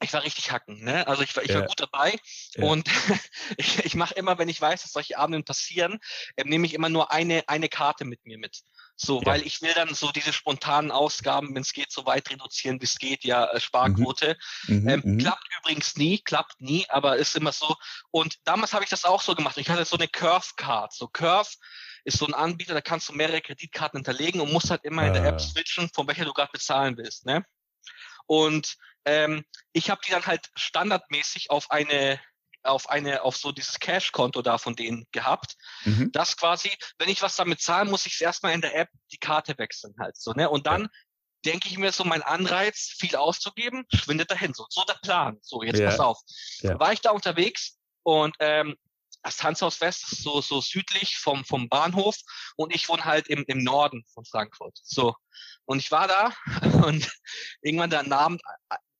ich war richtig hacken, ne? Also ich war, ich war Ja. gut dabei Ja. und ich, ich mache immer, wenn ich weiß, dass solche Abenden passieren, ähm, nehme ich immer nur eine, eine Karte mit mir mit. So, Ja. weil ich will dann so diese spontanen Ausgaben, wenn es geht, so weit reduzieren, wie es geht, ja, äh, Sparquote. Mhm, Ähm, mhm. Klappt übrigens nie, klappt nie, aber ist immer so. Und damals habe ich das auch so gemacht. Ich hatte so eine Curve Card. So Curve ist so ein Anbieter, da kannst du mehrere Kreditkarten hinterlegen und musst halt immer in der Ah. App switchen, von welcher du gerade bezahlen willst. Ne? Und ähm, ich habe die dann halt standardmäßig auf eine auf eine auf so dieses Cash-Konto da von denen gehabt Mhm. das quasi, wenn ich was damit zahlen, muss ich es erstmal in der App die Karte wechseln halt so, ne? Und dann denke ich mir so, mein Anreiz, viel auszugeben, schwindet dahin. So, so der Plan. So, jetzt Ja. pass auf. Ja. War ich da unterwegs und ähm, das Tanzhaus West ist so, so südlich vom, vom Bahnhof und ich wohne halt im, im Norden von Frankfurt. So. Und ich war da und irgendwann der Abend,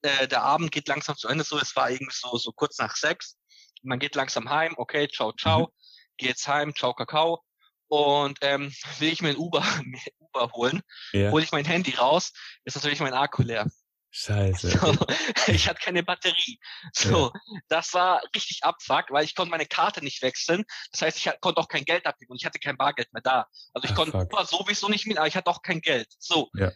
äh, der Abend geht langsam zu Ende. So, es war irgendwie so, so kurz nach sechs. Man geht langsam heim. Okay, ciao, ciao. Geh jetzt heim, ciao, Kakao. Und ähm, will ich mir ein Uber, mir Uber holen, Ja. hole ich mein Handy raus, ist natürlich mein Akku leer. Scheiße. So, ich hatte keine Batterie. So, das war richtig abfuck, weil ich konnte meine Karte nicht wechseln. Das heißt, ich konnte auch kein Geld abgeben und ich hatte kein Bargeld mehr da. Also ich Ah, konnte fuck. Uber sowieso nicht mit, aber ich hatte auch kein Geld. So. Ja.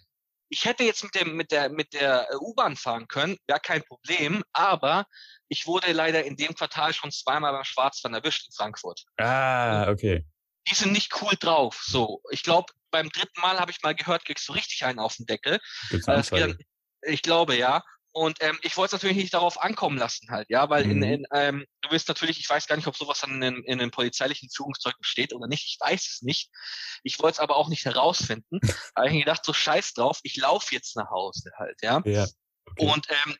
Ich hätte jetzt mit dem, mit der, mit der äh, U-Bahn fahren können, wäre kein Problem, aber ich wurde leider in dem Quartal schon zweimal beim Schwarzfahren erwischt in Frankfurt. Ah, okay. Die sind nicht cool drauf. So. Ich glaube, beim dritten Mal habe ich mal gehört, kriegst du richtig einen auf den Deckel. Dann, ich glaube, ja. Und ähm, ich wollte es natürlich nicht darauf ankommen lassen halt, ja, weil in, Mhm. in ähm, du wirst natürlich, ich weiß gar nicht, ob sowas dann in, in den polizeilichen Führungszeugnis steht oder nicht, ich weiß es nicht. Ich wollte es aber auch nicht herausfinden. da habe ich gedacht, so scheiß drauf, ich laufe jetzt nach Hause halt, ja. Ja. Okay. Und ähm,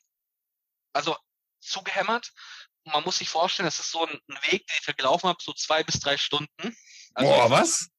also zugehämmert. Man muss sich vorstellen, das ist so ein, ein Weg, den ich gelaufen habe, so zwei bis drei Stunden. Also Boah, was?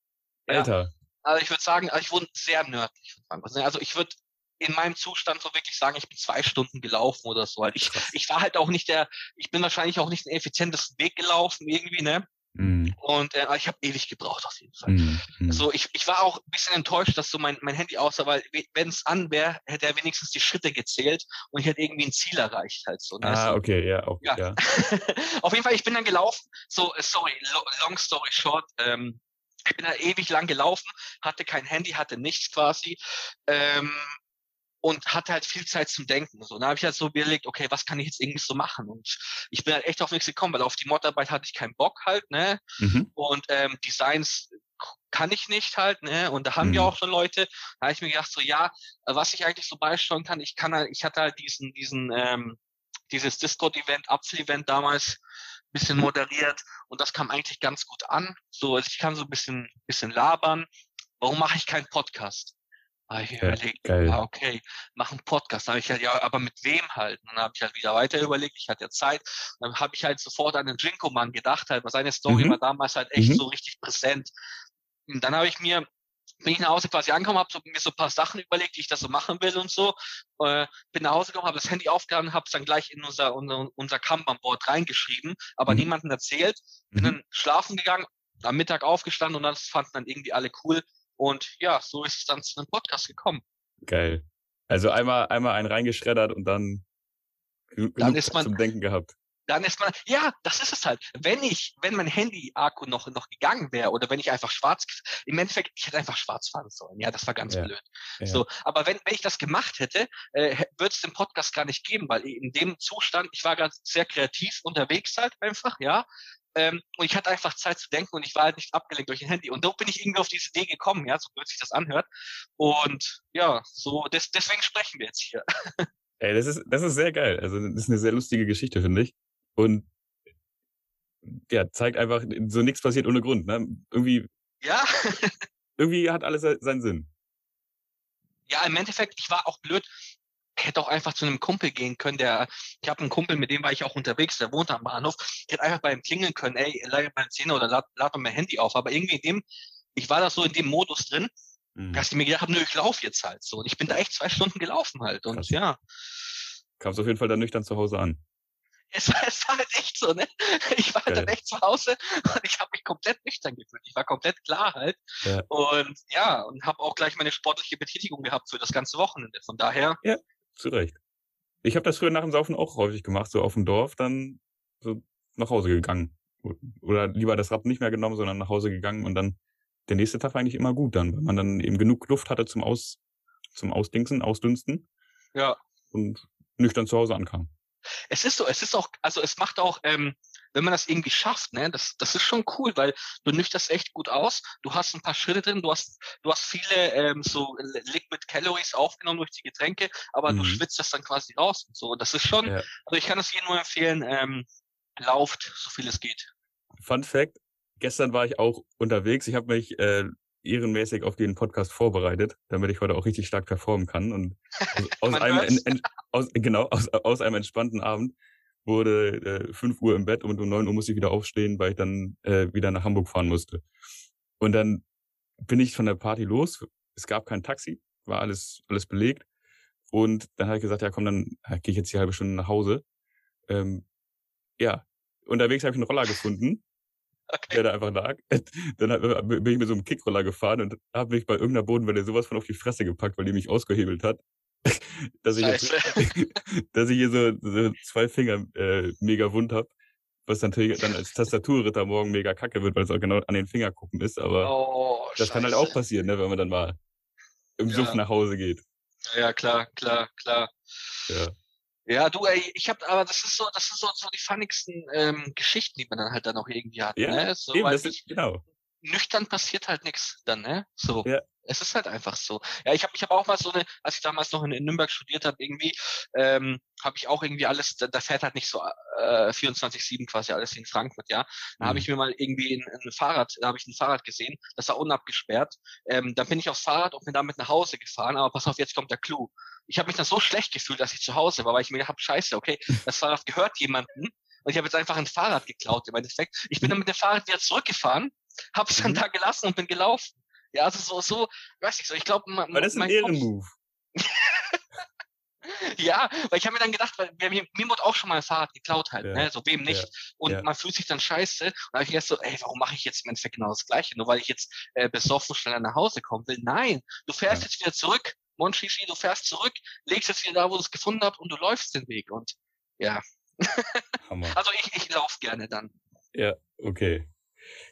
Ja. Alter. also ich würde sagen, also ich wohne sehr nördlich von Frankfurt. Also ich würde in meinem Zustand so wirklich sagen, ich bin zwei Stunden gelaufen oder so. Halt Ich, ich war halt auch nicht der, ich bin wahrscheinlich auch nicht den effizientesten Weg gelaufen irgendwie, ne? Mhm. Und äh, ich habe ewig gebraucht auf jeden Fall. Mhm. Mhm. So, ich, ich war auch ein bisschen enttäuscht, dass so mein, mein Handy aussah, weil wenn es an wäre, hätte er wenigstens die Schritte gezählt und ich hätte irgendwie ein Ziel erreicht halt so. Ne? Ah, so. okay, ja, auch, Ja. ja. Auf jeden Fall, ich bin dann gelaufen. So, äh, sorry, lo long story short. Ähm, ich bin da ewig lang gelaufen, hatte kein Handy, hatte nichts quasi. Ähm, und hatte halt viel Zeit zum Denken. So, dann habe ich halt so überlegt, okay, was kann ich jetzt irgendwie so machen? Und ich bin halt echt auf nichts gekommen, weil auf die Modarbeit hatte ich keinen Bock halt, ne? Mhm. Und ähm, Designs kann ich nicht halt, ne? Und da haben wir Mhm. auch schon Leute. Da habe ich mir gedacht, so ja, was ich eigentlich so beisteuern kann, ich kann halt, ich hatte halt diesen, diesen, ähm, dieses Discord-Event, Apfel-Event damals ein bisschen moderiert und das kam eigentlich ganz gut an. So, also ich kann so ein bisschen, bisschen labern. Warum mache ich keinen Podcast? Habe ich mir Ja, überlegt, geil. ah, okay, mach einen Podcast. Habe ich halt, ja, aber mit wem halt? Und dann habe ich halt wieder weiter überlegt, ich hatte ja Zeit. Dann habe ich halt sofort an den Jinko-Mann gedacht, halt, weil seine Story Mhm. war damals halt echt Mhm. so richtig präsent. Und dann habe ich mir, bin ich nach Hause quasi angekommen, habe so, mir so ein paar Sachen überlegt, wie ich das so machen will und so. Äh, bin nach Hause gekommen, habe das Handy aufgeladen, habe es dann gleich in unser, unser, unser Kanban-Board reingeschrieben, aber Mhm. niemandem erzählt. Bin Mhm. dann schlafen gegangen, am Mittag aufgestanden und das fanden dann irgendwie alle cool. Und ja, so ist es dann zu einem Podcast gekommen. Geil. Also einmal, einmal einen reingeschreddert und dann Dann ist man- zum Denken gehabt. dann ist man, ja, das ist es halt. Wenn ich, wenn mein Handy-Akku noch, noch gegangen wäre oder wenn ich einfach schwarz, im Endeffekt, ich hätte einfach schwarz fahren sollen. Ja, das war ganz Ja, blöd. ja. So, aber wenn, wenn ich das gemacht hätte, äh, würde es den Podcast gar nicht geben, weil in dem Zustand, ich war gerade sehr kreativ unterwegs halt einfach, ja. Ähm, und ich hatte einfach Zeit zu denken und ich war halt nicht abgelenkt durch ein Handy. Und da bin ich irgendwie auf diese Idee gekommen, ja, so blöd sich das anhört. Und ja, so des, deswegen sprechen wir jetzt hier. Ey, das ist, das ist sehr geil. Also das ist eine sehr lustige Geschichte, finde ich. Und ja, zeigt einfach, so nichts passiert ohne Grund. Ne? Irgendwie, Ja, irgendwie hat alles se- seinen Sinn. ja, im Endeffekt, ich war auch blöd. Hätte auch einfach zu einem Kumpel gehen können, der, ich habe einen Kumpel, mit dem war ich auch unterwegs, der wohnt am Bahnhof. Ich hätte einfach bei ihm klingeln können, ey, leih meine Zähne oder lad, lad mir mein Handy auf. Aber irgendwie in dem, ich war da so in dem Modus drin, Mhm. dass ich mir gedacht habe, nö, ich laufe jetzt halt so. Und ich bin da echt zwei Stunden gelaufen halt. Und Krass. ja, Kamst auf jeden Fall dann nüchtern zu Hause an. es war, es war halt echt so, ne? Ich war halt dann echt zu Hause und ich habe mich komplett nüchtern gefühlt. Ich war komplett klar halt. Ja. Und ja, und habe auch gleich meine sportliche Betätigung gehabt für das ganze Wochenende. Von daher, Zu Recht. Ich habe das früher nach dem Saufen auch häufig gemacht, so auf dem Dorf, dann so nach Hause gegangen. Oder lieber das Rad nicht mehr genommen, sondern nach Hause gegangen und dann der nächste Tag war eigentlich immer gut dann, weil man dann eben genug Luft hatte zum Aus, zum Ausdingsen, Ausdünsten ja, und nüchtern zu Hause ankam. es ist so, es ist auch, also es macht auch, ähm, wenn man das irgendwie schafft, ne, das, das ist schon cool, weil du nüchterst echt gut aus, du hast ein paar Schritte drin, du hast, du hast viele ähm, so Liquid Calories aufgenommen durch die Getränke, aber du Mhm. schwitzt das dann quasi raus und so. Das ist schon, Ja. also ich kann es jedem nur empfehlen, ähm, lauft, so viel es geht. Fun Fact, gestern war ich auch unterwegs. Ich habe mich äh, ehrenmäßig auf den Podcast vorbereitet, damit ich heute auch richtig stark performen kann. Und aus, aus, einem, en, en, aus, genau, aus, aus einem entspannten Abend wurde äh, 5 Uhr im Bett und um 9 Uhr musste ich wieder aufstehen, weil ich dann äh, wieder nach Hamburg fahren musste. Und dann bin ich von der Party los. Es gab kein Taxi, war alles, alles belegt. Und dann habe ich gesagt, ja komm, dann äh, gehe ich jetzt die halbe Stunde nach Hause. Ähm, ja, unterwegs habe ich einen Roller gefunden Okay. der da einfach lag. Dann hab- bin ich mit so einem Kickroller gefahren und habe mich bei irgendeiner Bodenwelle sowas von auf die Fresse gepackt, weil die mich ausgehebelt hat. dass, ich jetzt, dass ich hier so, so zwei Finger äh, mega wund hab, was natürlich dann als Tastaturritter morgen mega kacke wird, weil es auch genau an den Finger gucken ist. Aber Oh, das kann halt scheiße. auch passieren, ne, wenn man dann mal im Ja. Suff nach Hause geht. Ja, klar, klar, klar. Ja. Ja, du, ey, ich hab, aber das ist so, das ist so, so die funnigsten ähm, Geschichten, die man dann halt dann auch irgendwie hat, Ja, ne? So, Eben, das ist, genau. nüchtern passiert halt nichts dann, ne? So. Ja. Es ist halt einfach so. Ja, ich habe ich hab auch mal so eine, als ich damals noch in, in Nürnberg studiert habe, irgendwie, ähm, habe ich auch irgendwie alles, da, da fährt halt nicht so äh, 24-7 quasi alles in Frankfurt, ja. Da habe Mhm. ich mir mal irgendwie ein, ein Fahrrad, da habe ich ein Fahrrad gesehen, das war unabgesperrt. Ähm, dann bin ich aufs Fahrrad und bin damit nach Hause gefahren, aber pass auf, jetzt kommt der Clou. Ich habe mich dann so schlecht gefühlt, dass ich zu Hause war, weil ich mir habe, scheiße, okay, das Fahrrad gehört jemandem. Und ich habe jetzt einfach ein Fahrrad geklaut im Endeffekt. Ich bin dann mit dem Fahrrad wieder zurückgefahren, habe es dann Mhm. da gelassen und bin gelaufen. Ja, also so, so, weiß ich so, ich glaube, Weil das ist ein Ehrenmove. ja, weil ich habe mir dann gedacht, weil mir, mir wurde auch schon mal ein Fahrrad geklaut halt, Ja, ne? So wem nicht. Und ja. man fühlt sich dann scheiße. Und da habe ich erst so, ey, warum mache ich jetzt im Endeffekt genau das Gleiche? Nur weil ich jetzt äh, besoffen schneller nach Hause kommen will. Nein, du fährst Ja. jetzt wieder zurück, Monchichi, du fährst zurück, legst jetzt wieder da, wo du es gefunden hast und du läufst den Weg. Und ja, Hammer. also ich, ich laufe gerne dann. Ja, okay.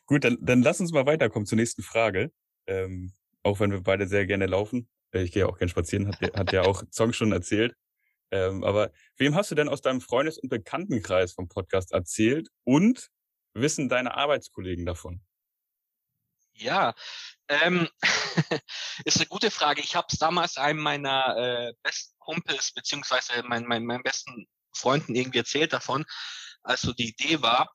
Gut, dann, dann lass uns mal weiterkommen zur nächsten Frage. Ähm, auch wenn wir beide sehr gerne laufen. Äh, Ich gehe auch gerne spazieren, hat, hat ja auch Song schon erzählt. Ähm, aber wem hast du denn aus deinem Freundes- und Bekanntenkreis vom Podcast erzählt und wissen deine Arbeitskollegen davon? Ja, ähm, ist eine gute Frage. Ich habe es damals einem meiner äh, besten Kumpels beziehungsweise mein, mein, meinen besten Freunden irgendwie erzählt davon, als so die Idee war.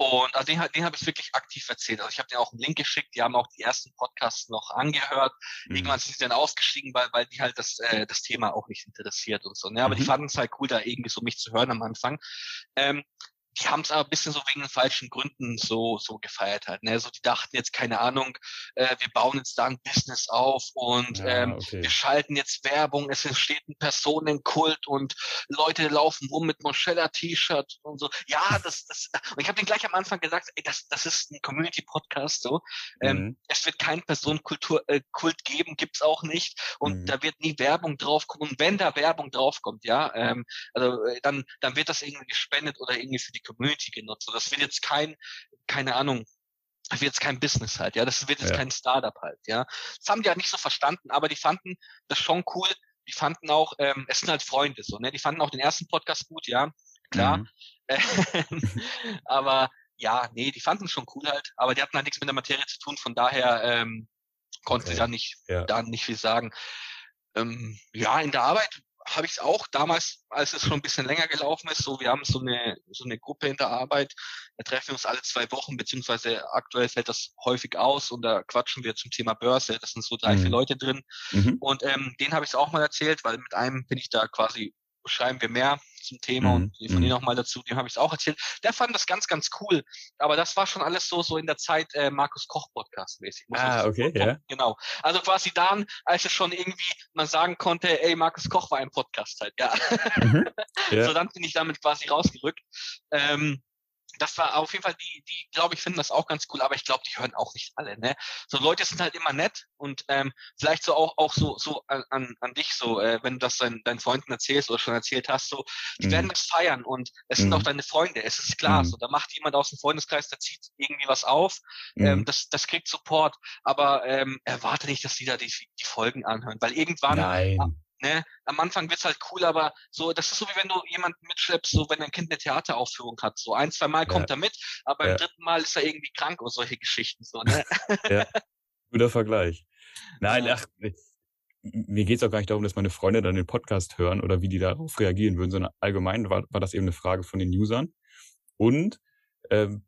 Und also den, den habe ich wirklich aktiv erzählt. Also ich habe denen auch einen Link geschickt, die haben auch die ersten Podcasts noch angehört. Mhm. Irgendwann sind sie dann ausgestiegen, weil, weil die halt das, äh, das Thema auch nicht interessiert und so. Ne? Aber die Mhm. fanden es halt cool, da irgendwie so mich zu hören am Anfang. Ähm, die haben es aber ein bisschen so wegen den falschen Gründen so, so gefeiert halt. Ne? So, die dachten jetzt, keine Ahnung, äh, wir bauen jetzt da ein Business auf und Ja, ähm, okay. wir schalten jetzt Werbung, es entsteht ein Personenkult und Leute laufen rum mit Moschella-T-Shirt und so. Ja, das, das, und ich habe den gleich am Anfang gesagt, ey, das, das ist ein Community-Podcast, so. Ähm, Mhm. es wird keinen Personenkultur äh, Kult geben, gibt's auch nicht. Und Mhm. da wird nie Werbung draufkommen. Und wenn da Werbung draufkommt, ja, ähm, also äh, dann, dann wird das irgendwie gespendet oder irgendwie für die Community genutzt. So, das wird jetzt kein, keine Ahnung, das wird jetzt kein Business halt, ja. Das wird jetzt Ja. kein Startup halt, ja. Das haben die halt nicht so verstanden, aber die fanden das schon cool. Die fanden auch, ähm, es sind halt Freunde so, ne? Die fanden auch den ersten Podcast gut, ja, klar. Mhm. aber ja, nee, die fanden es schon cool halt, aber die hatten halt nichts mit der Materie zu tun, von daher ähm, konnten okay. sie da nicht, ja. da nicht viel sagen. Ähm, ja, in der Arbeit habe ich es auch damals, als es schon ein bisschen länger gelaufen ist, so wir haben so eine so eine Gruppe in der Arbeit, da treffen wir uns alle zwei Wochen, beziehungsweise aktuell fällt das häufig aus und da quatschen wir zum Thema Börse. Das sind so drei, mhm. vier Leute drin. Mhm. Und ähm, denen habe ich es auch mal erzählt, weil mit einem bin ich da quasi schreiben wir mehr zum Thema mhm. und von. Ihnen nochmal dazu, dem habe ich es auch erzählt. Der fand das ganz, ganz cool. Aber das war schon alles so, so in der Zeit äh, Markus Koch Podcast mäßig. Ah, okay, ja. Genau. Also quasi dann, als es schon irgendwie man sagen konnte, ey, Markus Koch war ein Podcast halt, ja. Mhm. ja. So dann bin ich damit quasi rausgerückt. Ähm, das war auf jeden Fall die, die glaube ich, finden das auch ganz cool, aber ich glaube, die hören auch nicht alle, ne? So Leute sind halt immer nett und ähm, vielleicht so auch, auch so, so an, an dich so, äh, wenn du das dein, deinen Freunden erzählst oder schon erzählt hast, so, die mhm. werden das feiern und es sind auch mhm. deine Freunde, es ist klar, mhm. so, da macht jemand aus dem Freundeskreis, der zieht irgendwie was auf, ähm, mhm. das, das kriegt Support, aber ähm, erwarte nicht, dass die da die, die Folgen anhören, weil irgendwann, Nein. Ne? Am Anfang wird's halt cool, aber so, das ist so wie wenn du jemanden mitschleppst, so wenn ein Kind eine Theateraufführung hat. So ein, zwei Mal ja. kommt er mit, aber beim dritten Mal ist er irgendwie krank oder solche Geschichten. So, ne? ja. Guter Vergleich. Nein, ach, mir geht's auch gar nicht darum, dass meine Freunde dann den Podcast hören oder wie die darauf reagieren würden, sondern allgemein war, war das eben eine Frage von den Usern. Und ähm,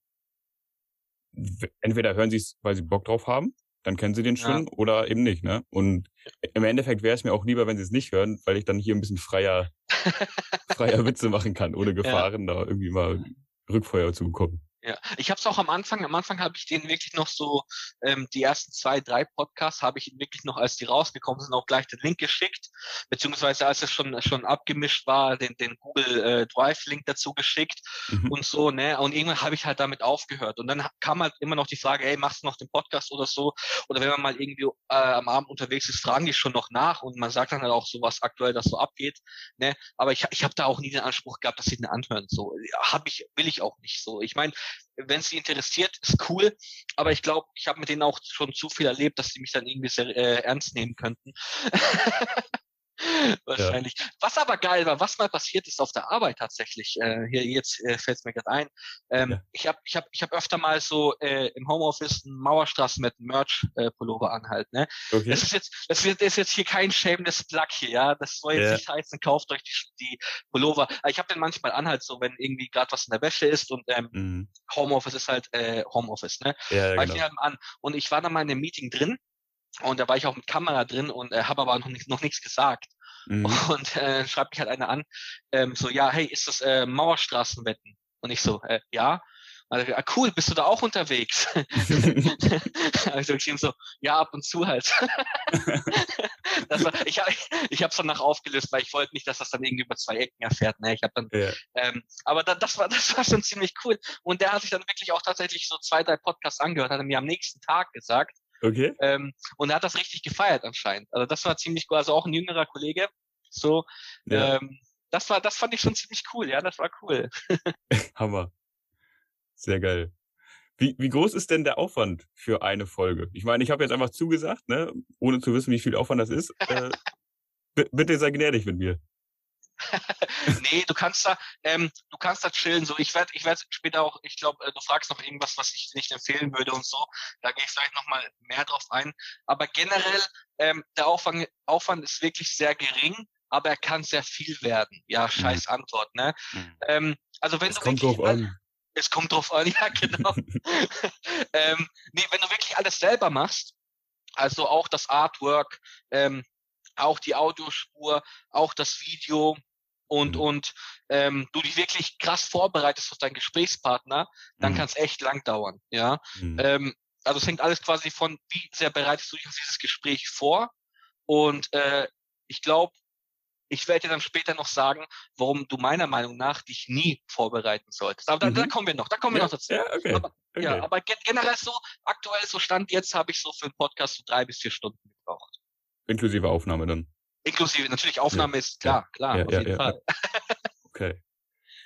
entweder hören sie es, weil sie Bock drauf haben, dann kennen sie den schon ja. oder eben nicht, ne? Und im Endeffekt wäre es mir auch lieber, wenn sie es nicht hören, weil ich dann hier ein bisschen freier, freier Witze machen kann, ohne Gefahren, ja. da irgendwie mal Rückfeuer zu bekommen. Ja, ich habe es auch am Anfang, am Anfang habe ich den wirklich noch so, ähm, die ersten zwei, drei Podcasts habe ich ihn wirklich noch, als die rausgekommen sind, auch gleich den Link geschickt, beziehungsweise als es schon schon abgemischt war, den, den Google äh, Drive-Link dazu geschickt mhm. und so, ne? Und irgendwann habe ich halt damit aufgehört. Und dann kam halt immer noch die Frage, ey, machst du noch den Podcast oder so? Oder wenn man mal irgendwie äh, am Abend unterwegs ist, fragen die schon noch nach und man sagt dann halt auch so, was aktuell das so abgeht. Ne? Aber ich, ich habe da auch nie den Anspruch gehabt, dass sie den anhören. So, habe ich, will ich auch nicht so. Ich meine, wenn sie interessiert, ist cool. Aber ich glaube, ich habe mit denen auch schon zu viel erlebt, dass sie mich dann irgendwie sehr äh, ernst nehmen könnten. Wahrscheinlich. Ja. Was aber geil war, was mal passiert ist auf der Arbeit tatsächlich, äh, hier jetzt äh, fällt es mir gerade ein. Ähm, ja. Ich habe ich hab, ich hab öfter mal so äh, im Homeoffice einen Mauerstraßen mit Merch-Pullover äh, anhalten. Ne? Okay. Das ist jetzt, das wird ist jetzt hier kein shameless Plug hier, ja. Das soll jetzt ja. nicht heißen, kauft euch die, die Pullover. Ich habe den manchmal an halt so, wenn irgendwie gerade was in der Wäsche ist und ähm, mhm. Homeoffice ist halt äh, Homeoffice, ne? Ja, ja, genau. ich an. Und ich war da mal in einem Meeting drin und da war ich auch mit Kamera drin und äh, habe aber noch, nicht, noch nichts gesagt. Mhm. Und äh, schreibt mich halt einer an, ähm, so, ja, hey, ist das äh, Mauerstraßenwetten? Und ich so, äh, ja. Also, ah, cool, bist du da auch unterwegs? also ich so, ja, ab und zu halt. war, ich habe ich hab's danach aufgelöst, weil ich wollte nicht, dass das dann irgendwie über zwei Ecken erfährt. Ne? Ich habe dann, ja. ähm, aber da, das war das war schon ziemlich cool. Und der hat sich dann wirklich auch tatsächlich so zwei, drei Podcasts angehört, hat er mir am nächsten Tag gesagt, Okay. Ähm, und er hat das richtig gefeiert anscheinend. Also das war ziemlich cool. Also auch ein jüngerer Kollege. So, ja. ähm, das war, das fand ich schon ziemlich cool. Ja, das war cool. Hammer. Sehr geil. Wie, wie groß ist denn der Aufwand für eine Folge? Ich meine, ich habe jetzt einfach zugesagt, ne, ohne zu wissen, wie viel Aufwand das ist. Äh, bitte sei gnädig mit mir. nee, du kannst da, ähm, du kannst da chillen. So, ich werde, ich werde später auch, ich glaube, äh, du fragst noch irgendwas, was ich nicht empfehlen würde und so. Da gehe ich vielleicht noch mal mehr drauf ein. Aber generell, ähm, der Aufwand, Aufwand ist wirklich sehr gering, aber er kann sehr viel werden. Ja, mhm. scheiß. Antwort, ne? Mhm. Ähm, also wenn es du kommt wirklich, drauf an. Es kommt drauf an, ja, genau. ähm, nee, wenn du wirklich alles selber machst, also auch das Artwork, ähm, auch die Audiospur, auch das Video und, mhm. und ähm, du dich wirklich krass vorbereitest auf deinen Gesprächspartner, dann mhm. kann es echt lang dauern. Ja. Mhm. Ähm, also es hängt alles quasi von, wie sehr bereitest du dich auf dieses Gespräch vor. Und äh, ich glaube, ich werde dir dann später noch sagen, warum du meiner Meinung nach dich nie vorbereiten solltest. Aber da, mhm. da kommen wir noch, da kommen wir ja, noch dazu. Ja, okay. Aber, okay. ja, aber generell so, aktuell so Stand jetzt habe ich so für einen Podcast so drei bis vier Stunden gebraucht. Inklusive Aufnahme dann. Inklusive, natürlich Aufnahme ja. ist klar, klar, ja, auf jeden Fall. okay.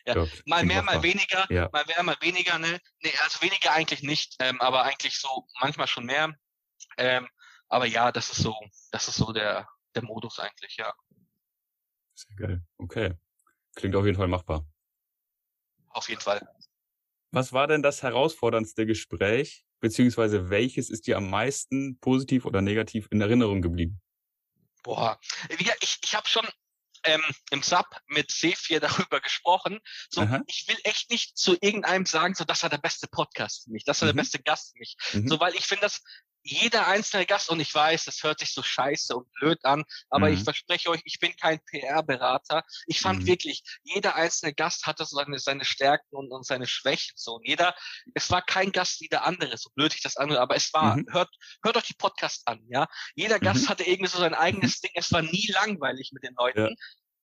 Ja, mal mehr, mal weniger, ja. mal mehr, mal weniger, ne? Nee, also weniger eigentlich nicht, ähm, aber eigentlich so manchmal schon mehr. Ähm, aber ja, das ist so, das ist so der, der Modus eigentlich, ja. Sehr geil. Okay. Klingt auf jeden Fall machbar. Auf jeden Fall. Was war denn das herausforderndste Gespräch, beziehungsweise welches ist dir am meisten positiv oder negativ in Erinnerung geblieben? Boah, ich, ich habe schon ähm, im Sub mit C4 darüber gesprochen. So, Aha. ich will echt nicht zu irgendeinem sagen, so das war der beste Podcast für mich, das war mhm. der beste Gast für mich. Mhm. So, weil ich finde das, jeder einzelne Gast, und ich weiß, das hört sich so scheiße und blöd an, aber mhm. ich verspreche euch, ich bin kein PR-Berater. Ich fand mhm. wirklich, jeder einzelne Gast hatte seine, seine Stärken und, und seine Schwächen. So, und jeder, es war kein Gast wie der andere, so blöd ich das andere, aber es war, mhm. hört, hört euch die Podcast an, ja. Jeder Gast mhm. hatte irgendwie so sein eigenes Ding. Es war nie langweilig mit den Leuten. Ja.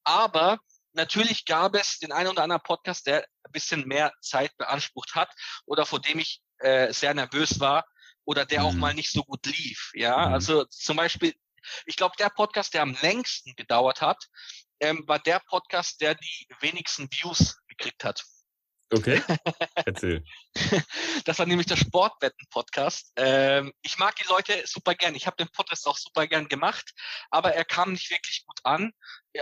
Aber natürlich gab es den einen oder anderen Podcast, der ein bisschen mehr Zeit beansprucht hat oder vor dem ich äh, sehr nervös war oder der mhm. auch mal nicht so gut lief. Ja, mhm. also zum Beispiel, ich glaube, der Podcast, der am längsten gedauert hat, ähm, war der Podcast, der die wenigsten Views gekriegt hat. Okay, erzähl. Das war nämlich der Sportwetten-Podcast. Ähm, ich mag die Leute super gern. Ich habe den Podcast auch super gern gemacht, aber er kam nicht wirklich gut an.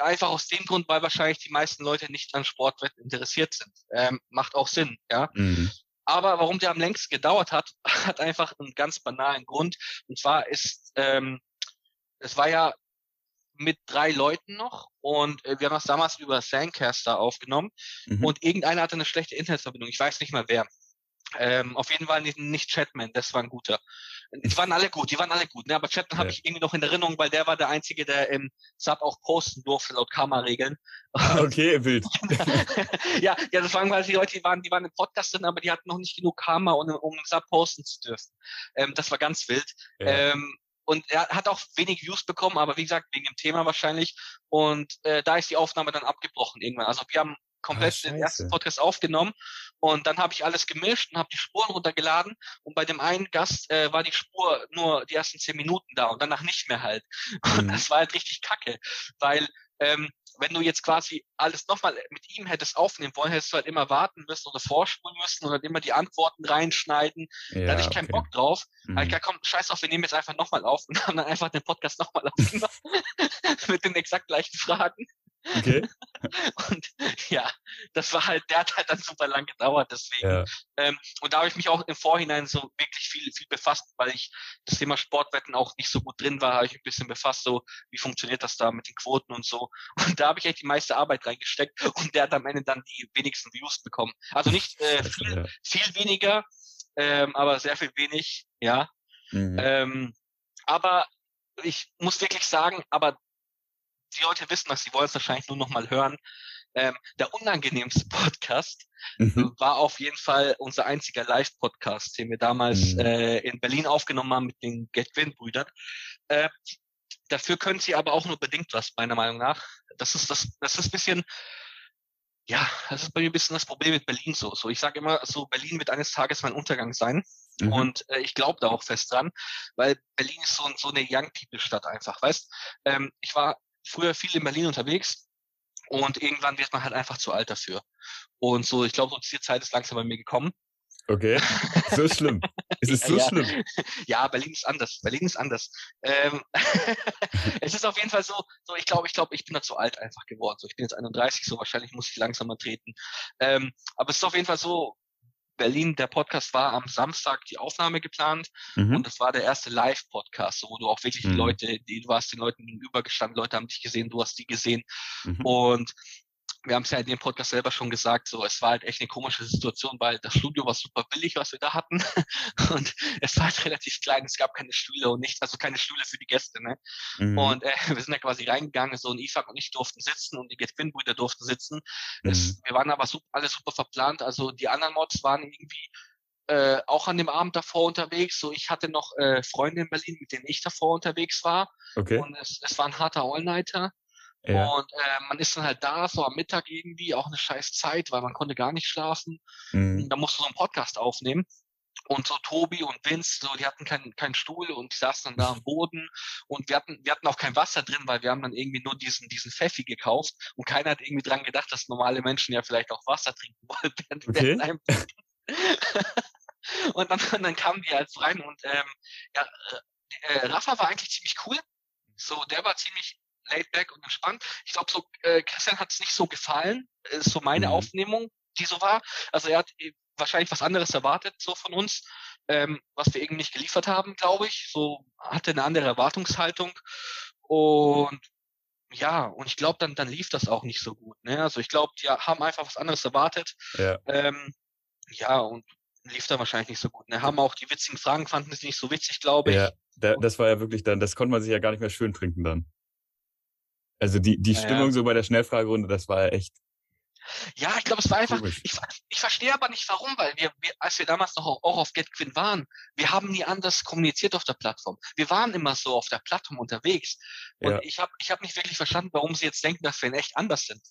Einfach aus dem Grund, weil wahrscheinlich die meisten Leute nicht an Sportwetten interessiert sind. Ähm, macht auch Sinn, ja. Mhm. Aber warum der am längsten gedauert hat, hat einfach einen ganz banalen Grund. Und zwar ist, ähm, es war ja mit drei Leuten noch und äh, wir haben das damals über Sandcaster aufgenommen mhm. und irgendeiner hatte eine schlechte Internetverbindung. Ich weiß nicht mal wer. Ähm, auf jeden Fall nicht, nicht Chatman, das war ein guter. Die waren alle gut, die waren alle gut, ne? aber Chatman ja. habe ich irgendwie noch in Erinnerung, weil der war der Einzige, der im Sub auch posten durfte, laut Kammerregeln. Ah, okay, wild. ja, ja, das waren quasi die Leute, die waren, die waren im Podcast drin, aber die hatten noch nicht genug Karma, um, um im Sub posten zu dürfen. Ähm, das war ganz wild. Ja. Ähm, und er hat auch wenig Views bekommen, aber wie gesagt, wegen dem Thema wahrscheinlich. Und äh, da ist die Aufnahme dann abgebrochen irgendwann. Also wir haben komplett ah, den ersten Podcast aufgenommen und dann habe ich alles gemischt und habe die Spuren runtergeladen und bei dem einen Gast äh, war die Spur nur die ersten zehn Minuten da und danach nicht mehr halt. Und mhm. das war halt richtig kacke, weil ähm, wenn du jetzt quasi alles nochmal mit ihm hättest aufnehmen wollen, hättest du halt immer warten müssen oder vorspulen müssen oder immer die Antworten reinschneiden. Ja, da hatte ich keinen okay. Bock drauf. Mhm. Halt, ja, komm, scheiß auf, wir nehmen jetzt einfach nochmal auf und haben dann einfach den Podcast nochmal aufgenommen mit den exakt gleichen Fragen. Okay. und ja, das war halt, der hat halt dann super lang gedauert, deswegen. Ja. Ähm, und da habe ich mich auch im Vorhinein so wirklich viel, viel befasst, weil ich das Thema Sportwetten auch nicht so gut drin war, habe ich ein bisschen befasst, so wie funktioniert das da mit den Quoten und so. Und da habe ich echt die meiste Arbeit reingesteckt und der hat am Ende dann die wenigsten Views bekommen. Also nicht äh, viel, ja. viel weniger, ähm, aber sehr viel wenig, ja. Mhm. Ähm, aber ich muss wirklich sagen, aber die Leute wissen das, sie wollen es wahrscheinlich nur noch mal hören. Ähm, der unangenehmste Podcast mhm. war auf jeden Fall unser einziger Live-Podcast, den wir damals mhm. äh, in Berlin aufgenommen haben mit den Get-Win-Brüdern. Äh, dafür können sie aber auch nur bedingt was, meiner Meinung nach. Das ist das, das ist ein bisschen, ja, das ist bei mir ein bisschen das Problem mit Berlin so. So, ich sage immer, so Berlin wird eines Tages mein Untergang sein. Mhm. Und äh, ich glaube da auch fest dran, weil Berlin ist so, so eine Young People Stadt einfach, weißt? Ähm, ich war früher viel in Berlin unterwegs und irgendwann wird man halt einfach zu alt dafür. Und so, ich glaube, so diese Zeit ist langsam bei mir gekommen. Okay, so schlimm. Es ist so ja, schlimm. Ja, Berlin ist anders. Berlin ist anders. Ähm, es ist auf jeden Fall so, so ich glaube, ich glaube, ich bin da zu alt einfach geworden. So, ich bin jetzt 31, so wahrscheinlich muss ich langsamer treten. Ähm, aber es ist auf jeden Fall so, Berlin, der Podcast war am Samstag die Aufnahme geplant mhm. und das war der erste Live-Podcast, wo du auch wirklich mhm. die Leute, die, du hast den Leuten gegenübergestanden, Leute haben dich gesehen, du hast die gesehen mhm. und wir haben es ja in dem Podcast selber schon gesagt, so es war halt echt eine komische Situation, weil das Studio war super billig, was wir da hatten und es war halt relativ klein, es gab keine Stühle und nichts, also keine Stühle für die Gäste, ne? Mhm. Und äh, wir sind da quasi reingegangen, so ein Ifak und ich durften sitzen und die Get-Win-Brüder durften sitzen. Mhm. Es, wir waren aber super, alles super verplant, also die anderen Mods waren irgendwie äh, auch an dem Abend davor unterwegs. So, ich hatte noch äh, Freunde in Berlin, mit denen ich davor unterwegs war. Okay. Und es, es war ein harter All-Nighter. Ja. Und äh, man ist dann halt da, so am Mittag irgendwie, auch eine scheiß Zeit, weil man konnte gar nicht schlafen. Mhm. Da musst du so einen Podcast aufnehmen. Und so Tobi und Vince, so, die hatten keinen keinen Stuhl und die saßen dann da am Boden und wir hatten, wir hatten auch kein Wasser drin, weil wir haben dann irgendwie nur diesen, diesen Pfeffi gekauft und keiner hat irgendwie dran gedacht, dass normale Menschen ja vielleicht auch Wasser trinken wollen während, okay. Und dann, dann kamen die halt rein und ähm, ja, äh, äh, Rafa war eigentlich ziemlich cool. So, der war ziemlich laid back und entspannt. Ich glaube, so äh, Christian hat es nicht so gefallen. Das ist so meine mhm. Aufnehmung, die so war. Also er hat, wahrscheinlich was anderes erwartet, so von uns, ähm, was wir irgendwie nicht geliefert haben, glaube ich. So hatte eine andere Erwartungshaltung. Und ja, und ich glaube, dann, dann lief das auch nicht so gut. Ne? Also ich glaube, die haben einfach was anderes erwartet. Ja. Ähm, ja, und lief dann wahrscheinlich nicht so gut. Ne? Haben auch die witzigen Fragen, fanden es nicht so witzig, glaube ich. Ja, da, das war ja wirklich dann, das konnte man sich ja gar nicht mehr schön trinken dann. Also die, die Stimmung ja. so bei der Schnellfragerunde, das war ja echt. Ja, ich glaube, es war einfach, ich, ich verstehe aber nicht warum, weil wir, wir, als wir damals noch auch auf GetQuinn waren, wir haben nie anders kommuniziert auf der Plattform. Wir waren immer so auf der Plattform unterwegs. Und ja. ich habe ich hab nicht wirklich verstanden, warum sie jetzt denken, dass wir in echt anders sind.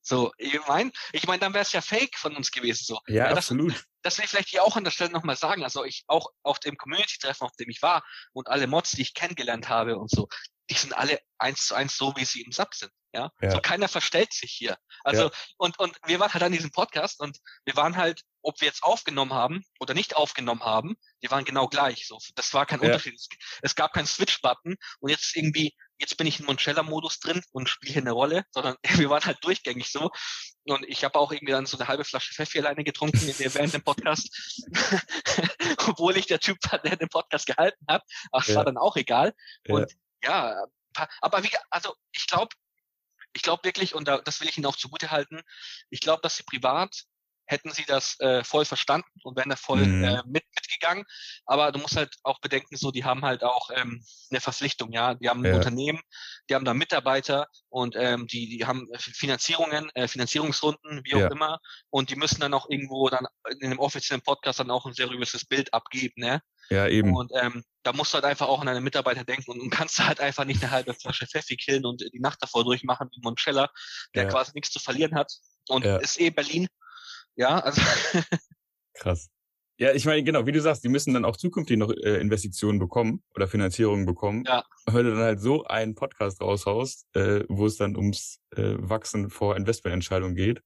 So, ich meine, ich meine, dann wäre es ja fake von uns gewesen. So. Ja, ja absolut. Das will ich vielleicht hier auch an der Stelle nochmal sagen. Also ich auch auf dem Community-Treffen, auf dem ich war und alle Mods, die ich kennengelernt habe und so, die sind alle eins zu eins so, wie sie im Sub sind. Ja? ja. So keiner verstellt sich hier. Also, ja. und, und wir waren halt an diesem Podcast und wir waren halt, ob wir jetzt aufgenommen haben oder nicht aufgenommen haben, wir waren genau gleich. So, das war kein ja. Unterschied. Es, es gab keinen Switch-Button und jetzt irgendwie jetzt bin ich in Monchella-Modus drin und spiele hier eine Rolle, sondern wir waren halt durchgängig so. Und ich habe auch irgendwie dann so eine halbe Flasche Pfeffi alleine getrunken während dem Podcast, obwohl ich der Typ war, der den Podcast gehalten hat. Ach, ja. war dann auch egal. Ja. Und ja, aber wie, also ich glaube, ich glaube wirklich, und das will ich Ihnen auch zugute halten, ich glaube, dass Sie privat hätten sie das äh, voll verstanden und wären da voll mhm. äh, mit, mitgegangen. Aber du musst halt auch bedenken, so, die haben halt auch ähm, eine Verpflichtung, ja. Die haben ein ja. Unternehmen, die haben da Mitarbeiter und ähm, die, die haben Finanzierungen, äh, Finanzierungsrunden, wie auch ja. immer. Und die müssen dann auch irgendwo dann in einem offiziellen Podcast dann auch ein seriöses Bild abgeben, ne? Ja, eben. Und ähm, da musst du halt einfach auch an deine Mitarbeiter denken und, und kannst halt einfach nicht eine halbe Flasche Pfeffi killen und die Nacht davor durchmachen wie Monchella, der ja. quasi nichts zu verlieren hat. Und ja. ist eh Berlin, ja, also. Krass. Ja, ich meine, genau, wie du sagst, die müssen dann auch zukünftig noch äh, Investitionen bekommen oder Finanzierungen bekommen. Ja. Wenn du dann halt so einen Podcast raushaust, äh, wo es dann ums äh, Wachsen vor Investmententscheidungen geht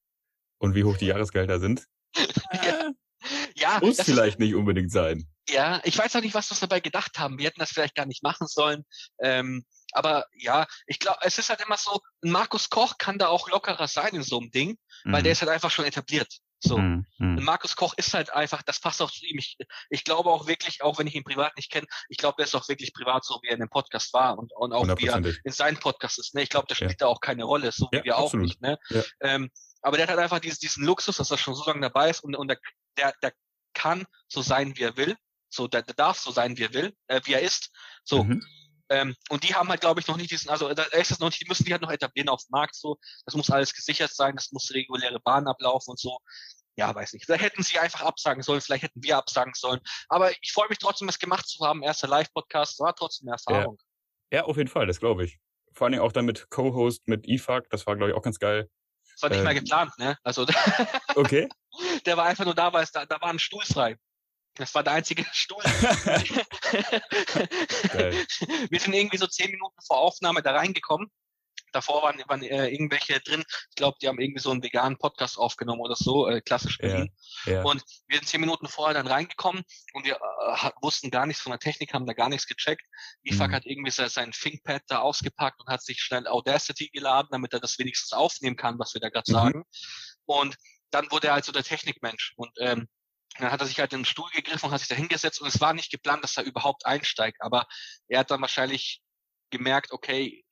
und wie hoch die Jahresgelder sind. ja. ja. Muss vielleicht nicht unbedingt sein. Ja, ich weiß auch nicht, was wir dabei gedacht haben. Wir hätten das vielleicht gar nicht machen sollen. Ähm, aber ja, ich glaube, es ist halt immer so, Markus Koch kann da auch lockerer sein in so einem Ding, weil mhm. der ist halt einfach schon etabliert. So. Mhm. Markus Koch ist halt einfach, das passt auch zu ihm. Ich, ich glaube auch wirklich, auch wenn ich ihn privat nicht kenne, ich glaube, der ist auch wirklich privat so, wie er in dem Podcast war und, und auch wie er in seinem Podcast ist. Ne? Ich glaube, der spielt ja. da auch keine Rolle, so wie ja, wir absolut. auch nicht. Ne? Ja. Ähm, aber der hat halt einfach dieses, diesen Luxus, dass er schon so lange dabei ist und, und der, der, der kann so sein, wie er will. So, der, der darf so sein, wie er will, äh, wie er ist. So. Mhm. Ähm, und die haben halt, glaube ich, noch nicht diesen, also da ist es noch nicht, die müssen die halt noch etablieren auf dem Markt so. Das muss alles gesichert sein, das muss reguläre Bahn ablaufen und so. Ja, weiß nicht. Vielleicht hätten sie einfach absagen sollen, vielleicht hätten wir absagen sollen. Aber ich freue mich trotzdem, es gemacht zu haben. Erster Live-Podcast war trotzdem eine Erfahrung. Ja. ja, auf jeden Fall, das glaube ich. Vor allem auch dann mit Co-Host, mit IFAC, das war, glaube ich, auch ganz geil. Das war nicht ähm, mal geplant, ne? Also, okay. der war einfach nur da, weil es da, da war ein Stuhl frei. Das war der einzige Stuhl. wir sind irgendwie so zehn Minuten vor Aufnahme da reingekommen. Davor waren, waren äh, irgendwelche drin. Ich glaube, die haben irgendwie so einen veganen Podcast aufgenommen oder so, äh, klassisch Berlin. Ja, ja. Und wir sind zehn Minuten vorher dann reingekommen und wir äh, wussten gar nichts von der Technik, haben da gar nichts gecheckt. IFAC mhm. hat irgendwie sein ThinkPad da ausgepackt und hat sich schnell Audacity geladen, damit er das wenigstens aufnehmen kann, was wir da gerade mhm. sagen. Und dann wurde er halt so der Technikmensch. Und ähm, dann hat er sich halt in den Stuhl gegriffen und hat sich da hingesetzt und es war nicht geplant, dass er überhaupt einsteigt. Aber er hat dann wahrscheinlich gemerkt, okay,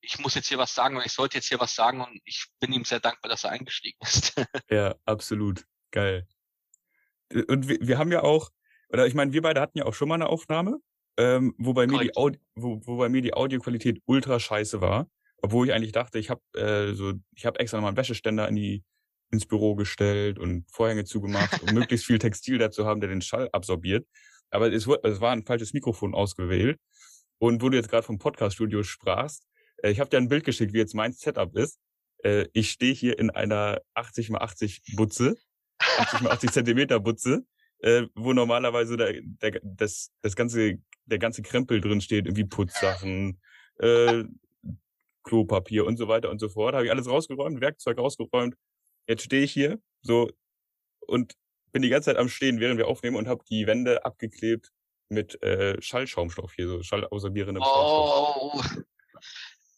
ich muss jetzt hier was sagen und ich sollte jetzt hier was sagen und ich bin ihm sehr dankbar, dass er eingestiegen ist. ja, absolut. Geil. Und wir, wir haben ja auch, oder ich meine, wir beide hatten ja auch schon mal eine Aufnahme, ähm, wo, bei mir die Audi wo, wo bei mir die Audioqualität ultra scheiße war. Obwohl ich eigentlich dachte, ich habe äh, so, ich habe extra nochmal einen Wäscheständer in die ins Büro gestellt und Vorhänge zugemacht, um möglichst viel Textil dazu haben, der den Schall absorbiert. Aber es, es war ein falsches Mikrofon ausgewählt. Und wo du jetzt gerade vom Podcast-Studio sprachst, äh, ich habe dir ein Bild geschickt, wie jetzt mein Setup ist. Äh, ich stehe hier in einer 80 x 80 Butze, 80 x 80 Zentimeter Butze, äh, wo normalerweise der, der, das, das ganze, der ganze Krempel drin steht, irgendwie Putzsachen, äh, Klopapier und so weiter und so fort. Habe ich alles rausgeräumt, Werkzeug rausgeräumt, Jetzt stehe ich hier so und bin die ganze Zeit am Stehen, während wir aufnehmen und habe die Wände abgeklebt mit äh, Schallschaumstoff hier, so schallabsorbierendem oh,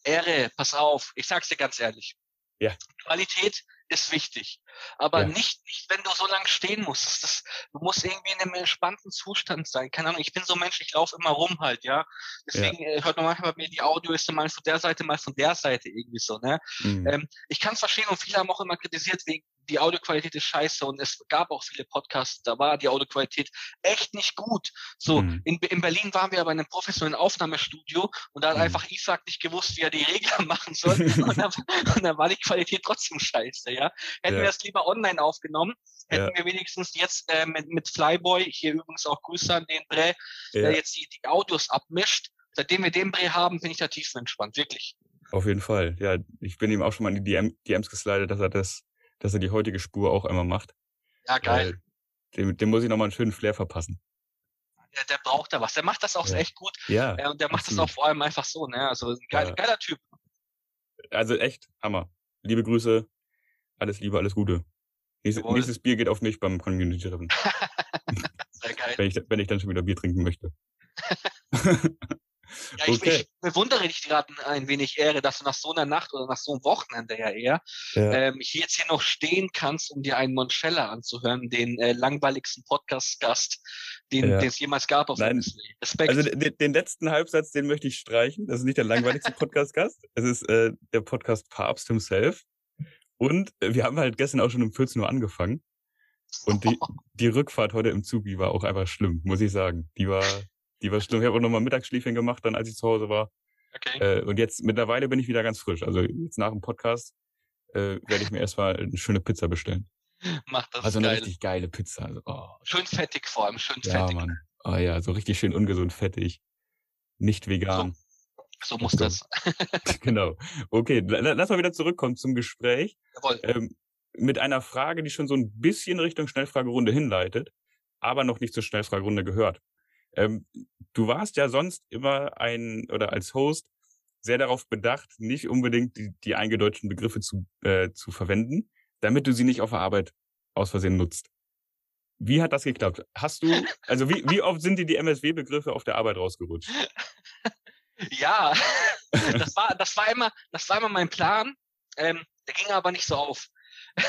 Ehre, pass auf, ich sag's dir ganz ehrlich. Ja. Qualität ist wichtig. Aber Ja. nicht, nicht, wenn du so lange stehen musst. Das, das, du musst irgendwie in einem entspannten Zustand sein. Keine Ahnung, ich bin so Mensch, ich laufe immer rum halt, ja. Deswegen äh, hört man manchmal bei mir die Audio ist dann mal von der Seite, mal von der Seite irgendwie so, ne? Mhm. Ähm, ich kann es verstehen und viele haben auch immer kritisiert, wegen die Audioqualität ist scheiße und es gab auch viele Podcasts, da war die Audioqualität echt nicht gut. So, Mhm. in, in Berlin waren wir aber in einem professionellen Aufnahmestudio und da hat Mhm. einfach Isaac nicht gewusst, wie er die Regler machen soll und dann, und dann war die Qualität trotzdem scheiße, ja. Hätten Ja. wir das lieber online aufgenommen, hätten Ja. wir wenigstens jetzt äh, mit, mit Flyboy, hier übrigens auch Grüße an den Bre, ja, der jetzt die, die Audios abmischt. Seitdem wir den Bre haben, bin ich da tiefenentspannt, wirklich. auf jeden Fall. Ja, ich bin ihm auch schon mal in die DM, DMs geslidet, dass er das, dass er die heutige Spur auch einmal macht. Ja, geil. Dem, dem muss ich nochmal einen schönen Flair verpassen. Der, der braucht da was. Der macht das auch Ja. echt gut. Ja, Ja, und der macht das absolut. auch vor allem einfach so, ne? Also ein geil, Ja. geiler Typ. also echt Hammer. Liebe Grüße, alles Liebe, alles Gute. Nächstes, nächstes Bier geht auf mich beim Community-Treffen, Sehr geil. wenn ich, wenn ich dann schon wieder Bier trinken möchte. Ja, ich, okay. ich bewundere dich gerade ein wenig Ehre, dass du nach so einer Nacht oder nach so einem Wochenende ja eher Ja. ähm, hier jetzt hier noch stehen kannst, um dir einen Monchella anzuhören, den äh, langweiligsten Podcast-Gast, den Ja. es jemals gab auf Nein. Respekt. Also den, den letzten Halbsatz, den möchte ich streichen. Das ist nicht der langweiligste Podcast-Gast. Es ist äh, der Podcast Papst himself. Und äh, wir haben halt gestern auch schon um 14 Uhr angefangen. Und die, die Rückfahrt heute im Zug, die war auch einfach schlimm, muss ich sagen. Die war, die war schlimm. Ich habe auch nochmal Mittagsschläfchen gemacht, dann als ich zu Hause war. okay. Äh, und jetzt mittlerweile bin ich wieder ganz frisch. Also jetzt nach dem Podcast äh, werde ich mir erstmal eine schöne Pizza bestellen. Mach das Also eine geil. richtig geile Pizza. Also, oh, Schön fettig vor allem, schön ja, fettig. Mann. Oh ja, so richtig schön ungesund, fettig. Nicht vegan. So muss Let's das. genau. Okay, la- la- lass mal wieder zurückkommen zum Gespräch. Jawohl. Ähm, mit einer Frage, die schon so ein bisschen Richtung Schnellfragerunde hinleitet, aber noch nicht zur Schnellfragerunde gehört. Ähm, du warst ja sonst immer ein oder als Host sehr darauf bedacht, nicht unbedingt die, die eingedeutschten Begriffe zu, äh, zu verwenden, damit du sie nicht auf der Arbeit aus Versehen nutzt. Wie hat das geklappt? Hast du, also wie, wie oft sind dir die MSW-Begriffe auf der Arbeit rausgerutscht? Ja, das war, das war immer, das war immer mein Plan. Ähm, der ging aber nicht so auf.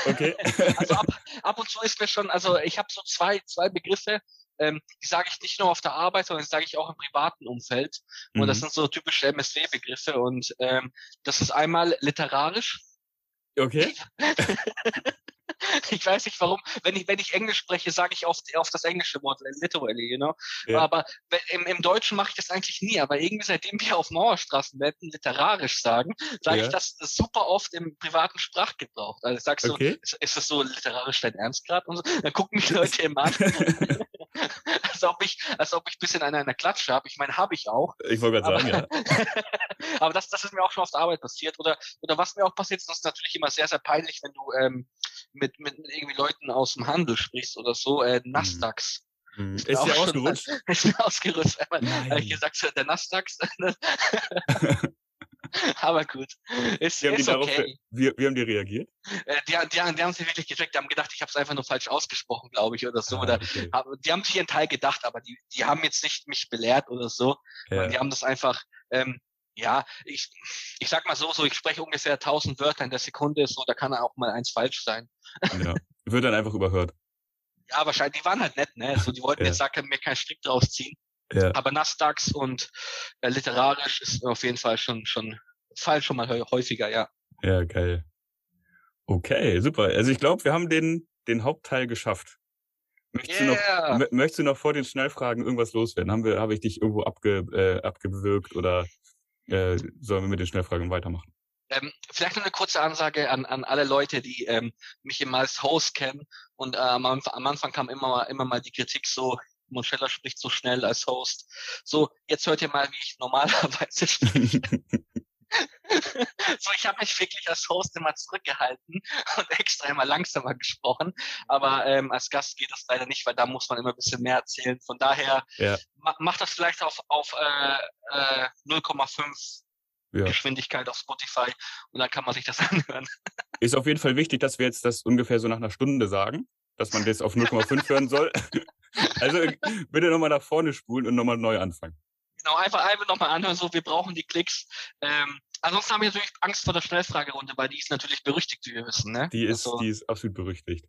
Okay. Also ab, ab und zu ist mir schon, also ich habe so zwei, zwei Begriffe, ähm, die sage ich nicht nur auf der Arbeit, sondern die sage ich auch im privaten Umfeld. Und das Mhm. sind so typische MSW-Begriffe. Und ähm, das ist einmal literarisch. okay. Ich weiß nicht warum. Wenn ich, wenn ich Englisch spreche, sage ich oft auf das englische Wort, literally, you know. Ja. Aber im, im Deutschen mache ich das eigentlich nie. Aber irgendwie, seitdem wir auf Mauerstraßenwetten literarisch sagen, sage Ja. ich das super oft im privaten Sprachgebrauch. Also ich sag so, Okay. ist, ist das so literarisch dein Ernst gerade? Und so. Dann gucken mich Leute immer an, als ob ich, als ob ich ein bisschen an einer Klatsche habe. Ich meine, habe ich auch. Ich wollte gerade sagen, ja. aber das, das ist mir auch schon auf der Arbeit passiert. Oder, oder was mir auch passiert ist, das ist natürlich immer sehr, sehr peinlich, wenn du ähm, mit, mit, irgendwie Leuten aus dem Handel sprichst oder so. Äh, Nasdaqs. Mhm. Ist dir schon ausgerutscht? ist mir ausgerüstet. Einmal habe ich gesagt, der Nasdaqs. aber gut. Ist, Wie haben, die ist darauf, okay. wie, wie haben die reagiert? Äh, die, die, die haben sich wirklich gecheckt, die haben gedacht, ich habe es einfach nur falsch ausgesprochen, glaube ich, oder so. Ah, Oder okay. hab- die haben sich ihren Teil gedacht, aber die, die haben jetzt nicht mich belehrt oder so. ja. Die haben das einfach, ähm, ja, ich, ich sag mal so, so, ich spreche ungefähr 1000 Wörter in der Sekunde, so, da kann auch mal eins falsch sein. ja. Wird dann einfach überhört. Ja, wahrscheinlich, die waren halt nett, ne? So, die wollten Ja. jetzt sag, mir keinen Strick draus ziehen. Ja. Aber Nasdaqs und äh, literarisch ist auf jeden Fall schon, schon, fallen schon mal hä- häufiger, ja. Ja, geil. Okay, super. Also ich glaube, wir haben den, den Hauptteil geschafft. Möchtest, du noch, Yeah! mö- möchtest du noch vor den Schnellfragen irgendwas loswerden? Haben wir, habe ich dich irgendwo abge, äh, abgewürgt oder äh, sollen wir mit den Schnellfragen weitermachen? Ähm, vielleicht noch eine kurze Ansage an, an alle Leute, die ähm, mich immer als Host kennen. Und äh, am, Anf- am Anfang kam immer mal, immer mal die Kritik so, Monchella spricht so schnell als Host. So, jetzt hört ihr mal, wie ich normalerweise spreche. so, ich habe mich wirklich als Host immer zurückgehalten und extra immer langsamer gesprochen. Aber ähm, als Gast geht das leider nicht, weil da muss man immer ein bisschen mehr erzählen. Von daher Ja. ma macht das vielleicht auf, auf äh, äh, 0,5 ja. Geschwindigkeit auf Spotify und dann kann man sich das anhören. Ist auf jeden Fall wichtig, dass wir jetzt das ungefähr so nach einer Stunde sagen, dass man das auf 0,5 hören soll. Also bitte nochmal nach vorne spulen und nochmal neu anfangen. Genau, einfach einfach nochmal anhören, so wir brauchen die Klicks. Ähm, Ansonsten haben wir natürlich Angst vor der Schnellfragerunde, weil die ist natürlich berüchtigt, wie wir wissen. Ne? Die ist, also, die ist absolut berüchtigt.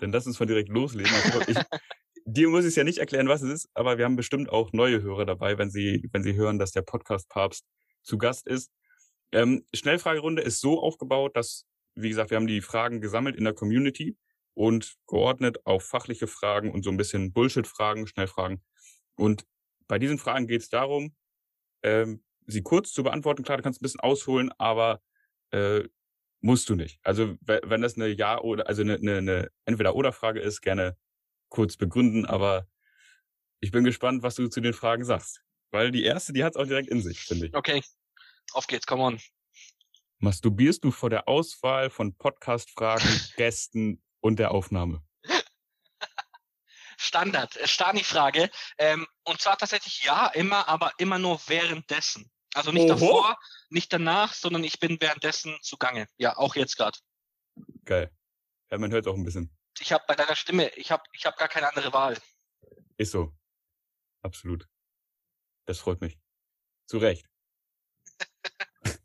Denn lass uns von direkt loslegen. Also ich, dir muss ich es ja nicht erklären, was es ist, aber wir haben bestimmt auch neue Hörer dabei, wenn sie, wenn sie hören, dass der Podcast-Papst zu Gast ist. Ähm, Schnellfragerunde ist so aufgebaut, dass, wie gesagt, wir haben die Fragen gesammelt in der Community und geordnet auf fachliche Fragen und so ein bisschen Bullshit-Fragen, Schnellfragen. Und bei diesen Fragen geht es darum, ähm, sie kurz zu beantworten. Klar, du kannst ein bisschen ausholen, aber äh, musst du nicht. Also wenn das eine Ja oder also eine, eine, eine Entweder-Oder-Frage ist, gerne kurz begründen, aber ich bin gespannt, was du zu den Fragen sagst. Weil die erste, die hat es auch direkt in sich, finde ich. Okay, auf geht's, come on. Masturbierst du vor der Auswahl von Podcast-Fragen, Gästen und der Aufnahme? Standard, äh, Stani-Frage. Ähm, und zwar tatsächlich ja, immer, aber immer nur währenddessen. Also nicht Oho. davor, nicht danach, sondern ich bin währenddessen zugange. Ja, auch jetzt gerade. Geil. Ja, man hört auch ein bisschen. Ich habe bei deiner Stimme, ich habe ich hab gar keine andere Wahl. Ist so. Absolut. Das freut mich. Zu Recht.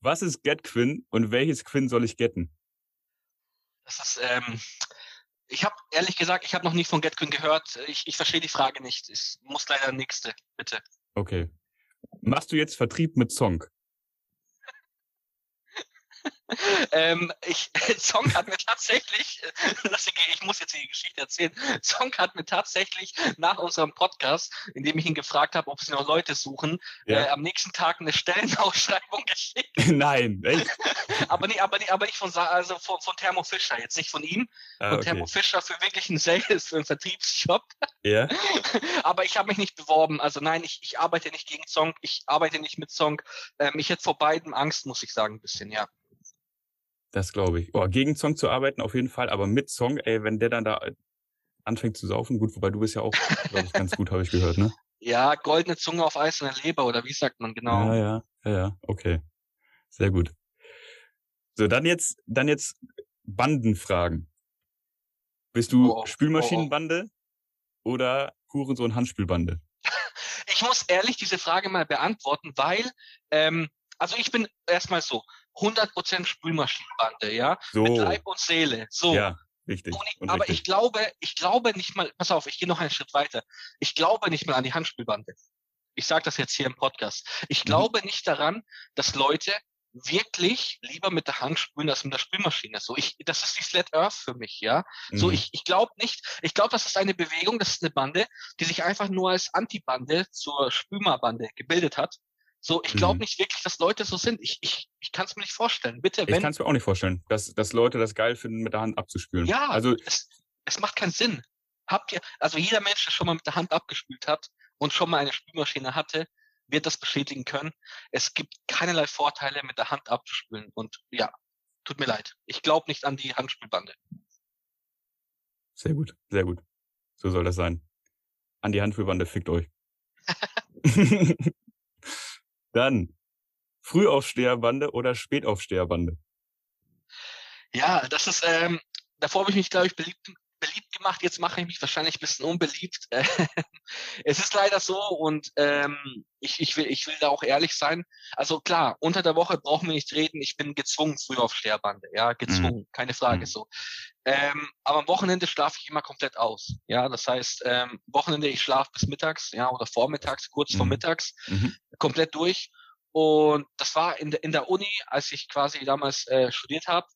Was ist GetQuinn und welches Quinn soll ich getten? Das ist, ähm, ich habe ehrlich gesagt, ich habe noch nie von GetQuinn gehört. Ich, ich verstehe die Frage nicht. Ich muss leider nächste, bitte. Okay. Machst du jetzt Vertrieb mit Song? ähm, ich, Song hat mir tatsächlich, ich muss jetzt die Geschichte erzählen, Song hat mir tatsächlich nach unserem Podcast, in dem ich ihn gefragt habe, ob sie noch Leute suchen, ja. äh, am nächsten Tag eine Stellenausschreibung geschickt. Nein, echt? aber, nicht, aber, nicht, aber nicht von, also von, von Thermo Fischer, jetzt nicht von ihm, ah, von okay. Thermo Fischer für wirklich einen Sales, für einen Vertriebsjob. Ja. aber ich habe mich nicht beworben, also nein, ich, ich arbeite nicht gegen Song, ich arbeite nicht mit Song. Ähm, ich hätte vor beiden Angst, muss ich sagen, ein bisschen, ja. Das glaube ich. Oh, gegen Song zu arbeiten auf jeden Fall, aber mit Song, ey, wenn der dann da äh, anfängt zu saufen, gut, wobei du bist ja auch, glaube ich, ganz gut, habe ich gehört, ne? Ja, goldene Zunge auf Eis in der Leber, oder wie sagt man genau? Ja, ja, ja, ja, okay. Sehr gut. So, dann jetzt, dann jetzt Bandenfragen. Bist du oh, Spülmaschinenbande oh, oh. oder Hurensohn Handspülbande? Ich muss ehrlich diese Frage mal beantworten, weil, ähm, also ich bin erstmal so, 100% Spülmaschinenbande, ja, so. mit Leib und Seele. So. Ja, richtig. Ich, aber richtig. ich glaube, ich glaube nicht mal, pass auf, ich gehe noch einen Schritt weiter. Ich glaube nicht mal an die Handspülbande. Ich sage das jetzt hier im Podcast. Ich mhm. glaube nicht daran, dass Leute wirklich lieber mit der Hand spülen als mit der Spülmaschine. So, ich, das ist die Flat Earth für mich, ja. Mhm. So, ich, ich glaube nicht, ich glaube, das ist eine Bewegung, das ist eine Bande, die sich einfach nur als Antibande zur Spülmabande gebildet hat so, ich glaube mhm. nicht wirklich, dass Leute so sind. Ich, ich, ich kann es mir nicht vorstellen. Bitte, wenn. Ich kann es mir auch nicht vorstellen, dass, dass Leute das geil finden, mit der Hand abzuspülen. Ja, also es, es macht keinen Sinn. Habt ihr, also jeder Mensch, der schon mal mit der Hand abgespült hat und schon mal eine Spülmaschine hatte, wird das bestätigen können. Es gibt keinerlei Vorteile, mit der Hand abzuspülen. Und ja, tut mir leid. Ich glaube nicht an die Handspülbande. Sehr gut, sehr gut. So soll das sein. An die Handspülbande fickt euch. Dann Frühaufsteherbande oder Spätaufsteherbande? Ja, das ist, ähm, davor habe ich mich, glaube ich, beliebt, gemacht. Jetzt mache ich mich wahrscheinlich ein bisschen unbeliebt. es ist leider so und ähm, ich, ich, will, ich will da auch ehrlich sein. Also klar, unter der Woche brauchen wir nicht reden. Ich bin gezwungen früh auf Sterbande. Ja, gezwungen, mhm. keine Frage mhm. so. Ähm, aber am Wochenende schlafe ich immer komplett aus. Ja, das heißt, ähm, Wochenende, ich schlafe bis mittags, ja, oder vormittags, kurz mhm. vor mittags, mhm. komplett durch. Und das war in der, in der Uni, als ich quasi damals äh, studiert habe.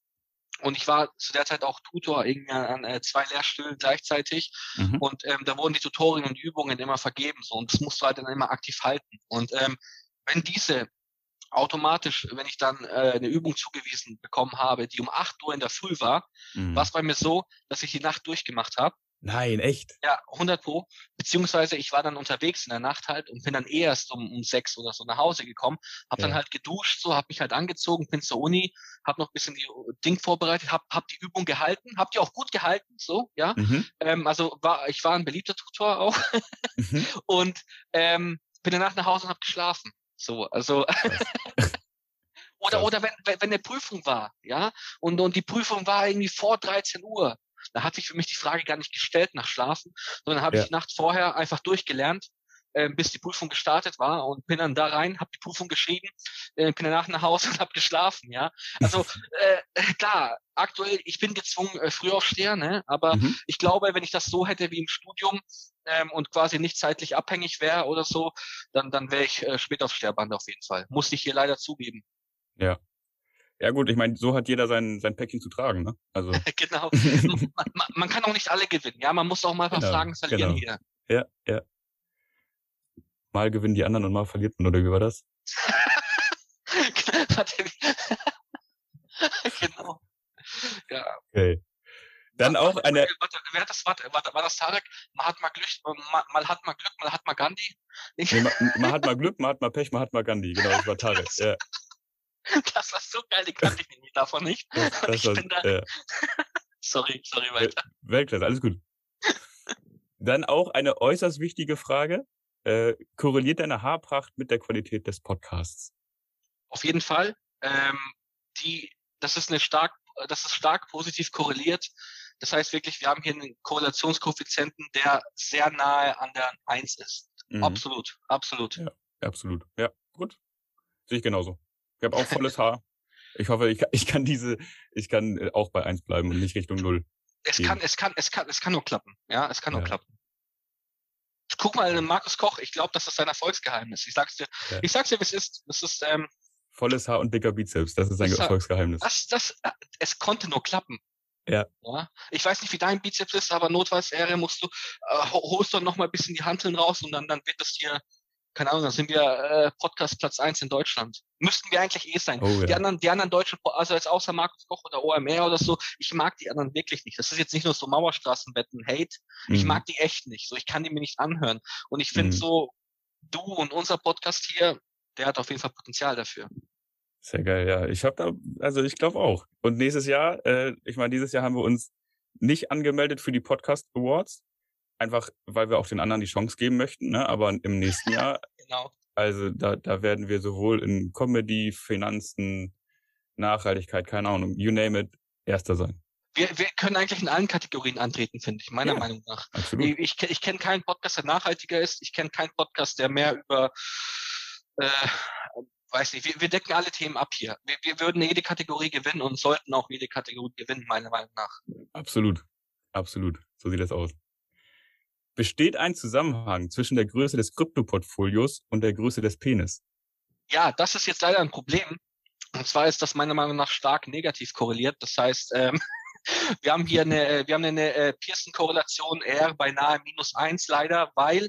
Und ich war zu der Zeit auch Tutor irgendwie an, an äh, zwei Lehrstühlen gleichzeitig. Mhm. Und ähm, da wurden die Tutorien und Übungen immer vergeben. So, und das musst du halt dann immer aktiv halten. Und ähm, wenn diese automatisch, wenn ich dann äh, eine Übung zugewiesen bekommen habe, die um 8 Uhr in der Früh war, mhm. war es bei mir so, dass ich die Nacht durchgemacht habe. Nein, echt? Ja, 100 pro. Beziehungsweise ich war dann unterwegs in der Nacht halt und bin dann erst um, um sechs oder so nach Hause gekommen, hab ja. dann halt geduscht, so, hab mich halt angezogen, bin zur Uni, hab noch ein bisschen die Ding vorbereitet, hab, hab die Übung gehalten, hab die auch gut gehalten, so, ja. Mhm. Ähm, also war, ich war ein beliebter Tutor auch mhm. und ähm, bin danach nach Hause und hab geschlafen. So, also oder oder wenn, wenn eine Prüfung war, ja, und und die Prüfung war irgendwie vor 13 Uhr, da hat sich für mich die Frage gar nicht gestellt nach Schlafen, sondern habe ja. ich nachts vorher einfach durchgelernt äh, bis die Prüfung gestartet war und bin dann da rein, habe die Prüfung geschrieben, äh, bin danach nach Hause und habe geschlafen, ja. Also äh, klar, aktuell, ich bin gezwungen, äh, früh aufstehen, ne? aber mhm. ich glaube, wenn ich das so hätte wie im Studium ähm, und quasi nicht zeitlich abhängig wäre oder so, dann, dann wäre ich äh, spät auf Sterband auf jeden Fall. Muss ich hier leider zugeben. Ja. Ja gut, ich meine, so hat jeder sein, sein Päckchen zu tragen, ne? Also. genau. man, man, man, kann auch nicht alle gewinnen, ja. Man muss auch mal genau, Fragen verlieren genau. hier. Ja, ja. Mal gewinnen die anderen und mal verliert man, oder wie war das? genau. Ja. Okay. Dann auch eine. Warte, wer hat das, warte, warte, war das Tarek? Man hat mal Glück, mal, mal hat mal Glück, mal hat mal Gandhi. Nee, man, man, hat mal Glück, man hat mal Pech, man hat mal Gandhi. Genau, das war Tarek. ja. Das war so geil, die kannte ich nämlich davon nicht. Das, das war, da... ja. sorry, sorry, weiter. Weltklasse, alles gut. Dann auch eine äußerst wichtige Frage. Äh, korreliert deine Haarpracht mit der Qualität des Podcasts? Auf jeden Fall. Ähm, die, das ist eine stark, das ist stark positiv korreliert. Das heißt wirklich, wir haben hier einen Korrelationskoeffizienten, der sehr nahe an der 1 ist. Mhm. Absolut, absolut. Ja, absolut. Ja, gut. Sehe ich genauso. Ich habe auch volles Haar. Ich hoffe, ich kann, ich kann diese, ich kann äh, auch bei 1 bleiben und nicht Richtung 0. Es gehen. kann, es kann, es kann, es kann nur klappen. Ja, es kann nur klappen. Guck mal, Markus Koch, ich glaube, das ist sein Erfolgsgeheimnis. Ich sag's dir, ja. ich sag's dir, wie es ist. Es ist, ähm, Volles Haar und dicker Bizeps, das ist sein Erfolgsgeheimnis. Das, das, äh, es konnte nur klappen. Ja. ja. Ich weiß nicht, wie dein Bizeps ist, aber notfalls musst du, äh, holst du noch mal ein bisschen die Hanteln raus und dann, dann wird das hier keine Ahnung, dann sind wir äh, Podcast Platz eins in Deutschland. Müssten wir eigentlich eh sein. Oh, ja. Die anderen, die anderen deutschen, also jetzt außer Markus Koch oder OMR oder so, ich mag die anderen wirklich nicht. Das ist jetzt nicht nur so Mauerstraßenwetten, Hate. Mhm. Ich mag die echt nicht. So, ich kann die mir nicht anhören. Und ich finde mhm. so, du und unser Podcast hier, der hat auf jeden Fall Potenzial dafür. Sehr geil, ja. Ich habe da, also ich glaube auch. Und nächstes Jahr, äh, ich meine, dieses Jahr haben wir uns nicht angemeldet für die Podcast Awards, einfach weil wir auch den anderen die Chance geben möchten, ne? aber im nächsten Jahr, genau. also da, da werden wir sowohl in Comedy, Finanzen, Nachhaltigkeit, keine Ahnung, you name it, erster sein. Wir, wir können eigentlich in allen Kategorien antreten, finde ich, meiner ja, Meinung nach. Absolut. Ich, ich, kenne keinen Podcast, der nachhaltiger ist. Ich kenne keinen Podcast, der mehr über, äh, weiß nicht, wir, wir decken alle Themen ab hier. Wir, wir würden jede Kategorie gewinnen und sollten auch jede Kategorie gewinnen, meiner Meinung nach. Absolut. Absolut. So sieht das aus. Besteht ein Zusammenhang zwischen der Größe des Kryptoportfolios und der Größe des Penis? Ja, das ist jetzt leider ein Problem. Und zwar ist das meiner Meinung nach stark negativ korreliert. Das heißt, ähm, wir haben hier eine, wir haben eine äh, Pearson-Korrelation R beinahe minus eins leider, weil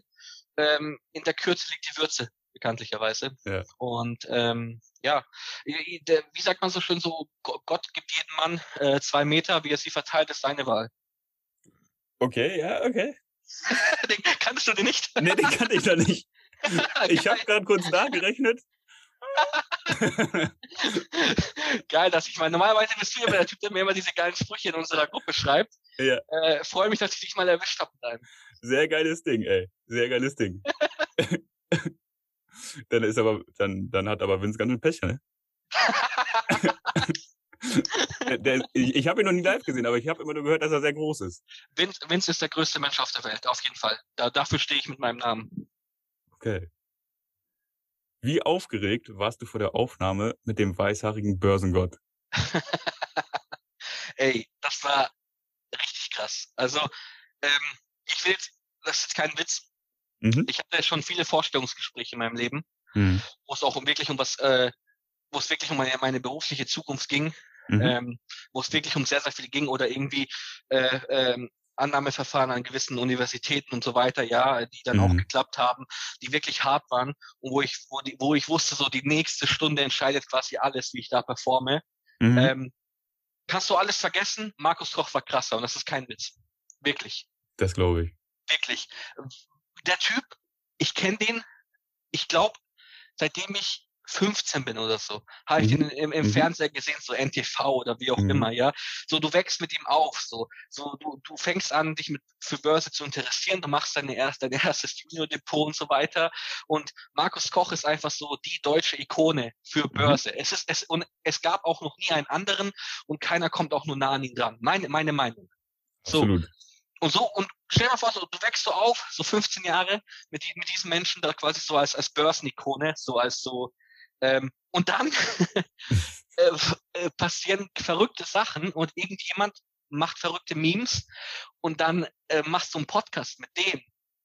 ähm, in der Kürze liegt die Würze, bekanntlicherweise. Ja. Und ähm, ja, wie sagt man so schön so, Gott gibt jedem Mann äh, zwei Meter, wie er sie verteilt, ist seine Wahl. Okay, ja, okay. den kannst du den nicht? nee, den kannte ich noch nicht. Ich habe gerade kurz nachgerechnet. Geil, dass ich meine, normalerweise bist du ja der Typ, der mir immer diese geilen Sprüche in unserer Gruppe schreibt. Ja. Äh, Freue mich, dass ich dich mal erwischt habe mit einem. Sehr geiles Ding, ey. Sehr geiles Ding. dann ist aber, dann, dann hat aber Vince ganz schön Pech, ne? Der, ich ich habe ihn noch nie live gesehen, aber ich habe immer nur gehört, dass er sehr groß ist. Vince, Vince ist der größte Mensch auf der Welt, auf jeden Fall. Da, dafür stehe ich mit meinem Namen. Okay. Wie aufgeregt warst du vor der Aufnahme mit dem weißhaarigen Börsengott? Ey, das war richtig krass. Also, ähm, ich will, das ist kein Witz. Mhm. Ich hatte schon viele Vorstellungsgespräche in meinem Leben, mhm. wo es auch um wirklich um was, äh, wo es wirklich um meine, meine berufliche Zukunft ging mhm. ähm, wo es wirklich um sehr, sehr viel ging oder irgendwie äh, ähm, Annahmeverfahren an gewissen Universitäten und so weiter, ja, die dann mhm. auch geklappt haben, die wirklich hart waren und wo ich, wo, die, wo ich wusste, so die nächste Stunde entscheidet quasi alles, wie ich da performe. Mhm. Ähm, kannst du alles vergessen? Markus Koch war krasser und das ist kein Witz. Wirklich. Das glaube ich. Wirklich. Der Typ, ich kenne den, ich glaube, seitdem ich 15 bin oder so, habe ich mhm. den im, im mhm. Fernseher gesehen, so NTV oder wie auch mhm. immer, ja. So, du wächst mit ihm auf, so, so, du, du fängst an, dich mit, für Börse zu interessieren, du machst deine erste, dein erstes Junior-Depot und so weiter. Und Markus Koch ist einfach so die deutsche Ikone für mhm. Börse. Mhm. Es ist, es, und es gab auch noch nie einen anderen und keiner kommt auch nur nah an ihn dran. Meine, meine Meinung. So. Absolut. und so, und stell dir mal vor, so, du wächst so auf, so 15 Jahre mit, mit diesen Menschen da quasi so als, als Börsenikone, so als so, ähm, und dann äh, äh, passieren verrückte Sachen und irgendjemand macht verrückte Memes und dann äh, machst du einen Podcast mit dem.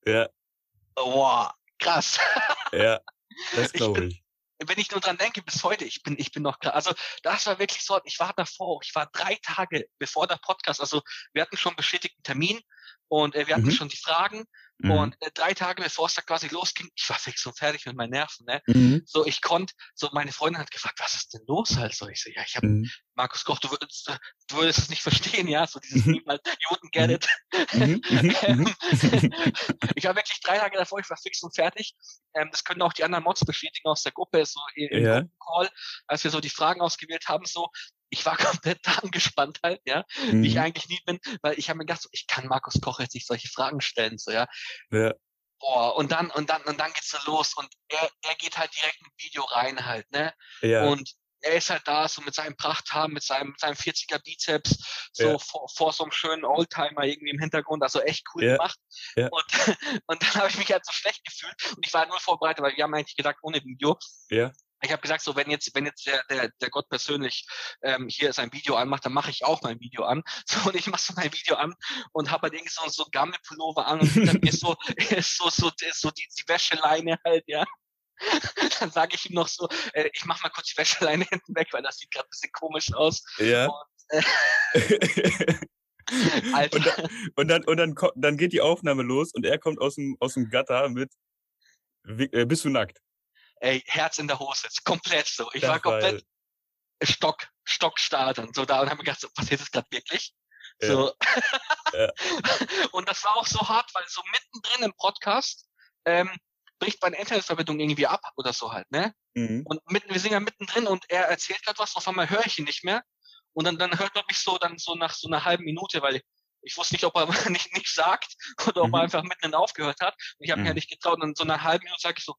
Ja. Boah, krass. Ja, das Ich glaube bin- ich. Wenn ich nur dran denke, bis heute, ich bin, ich bin noch klar. Also, das war wirklich so, ich war davor, ich war drei Tage bevor der Podcast, also wir hatten schon bestätigten Termin und äh, wir hatten Mhm. schon die Fragen Mhm. und äh, drei Tage bevor es da quasi losging, ich war fix und fertig mit meinen Nerven, ne? Mhm. So, ich konnte, so meine Freundin hat gefragt, was ist denn los halt? So, ich so, ja, ich habe Mhm. Markus Koch, du würdest, äh, du würdest es nicht verstehen, ja, so dieses Meme halt, you wouldn't get Mhm. it. Mhm. Mhm. ich war wirklich drei Tage davor, ich war fix und fertig. Ähm, das können auch die anderen Mods bestätigen aus der Gruppe, so im Ja. Call, als wir so die Fragen ausgewählt haben, so, ich war komplett angespannt halt, ja, wie ich Mhm. eigentlich nie bin, weil ich habe mir gedacht, so, ich kann Markus Koch jetzt nicht solche Fragen stellen, so, ja. Ja. Boah, und dann, und dann, und dann geht's so los und er, er geht halt direkt mit Video rein halt, ne? Ja. Und er ist halt da, so mit seinem Prachthaar, mit seinem, mit seinem 40er Bizeps, so Ja. vor, vor so einem schönen Oldtimer irgendwie im Hintergrund, also echt cool Ja. gemacht. Ja. Und, und dann habe ich mich halt so schlecht gefühlt und ich war halt nur vorbereitet, weil wir haben eigentlich gedacht, ohne Video. Ja. Ich habe gesagt, so wenn jetzt, wenn jetzt der, der, der Gott persönlich ähm, hier sein Video anmacht, dann mache ich auch mein Video an. So, und ich mache so mein Video an und habe halt irgendwie so, so Gammelpullover an und hinter mir ist so, so, so, so die, die Wäscheleine halt, ja. Dann sage ich ihm noch so, äh, ich mach mal kurz die Wäscheleine hinten weg, weil das sieht gerade ein bisschen komisch aus. Ja. Alter. Und Und dann, und dann, dann geht die Aufnahme los und er kommt aus dem, aus dem Gatter mit, äh, bist du nackt? Ey, Herz in der Hose, komplett so. Ich Das war komplett stock, stockstark und so da und habe mir gedacht, so, passiert das gerade wirklich? Ja. So. Ja. Und das war auch so hart, weil so mittendrin im Podcast ähm, bricht meine Internetverbindung irgendwie ab oder so halt, ne? Mhm. Und mitten, wir sind ja mittendrin und er erzählt gerade was, auf einmal höre ich ihn nicht mehr. Und dann, dann hört er mich so dann so nach so einer halben Minute, weil ich wusste nicht, ob er nicht nichts sagt oder ob Mhm. er einfach mitten aufgehört hat. Und ich habe mir ja Mhm. nicht getraut. Und in so einer halben Minute sage ich so,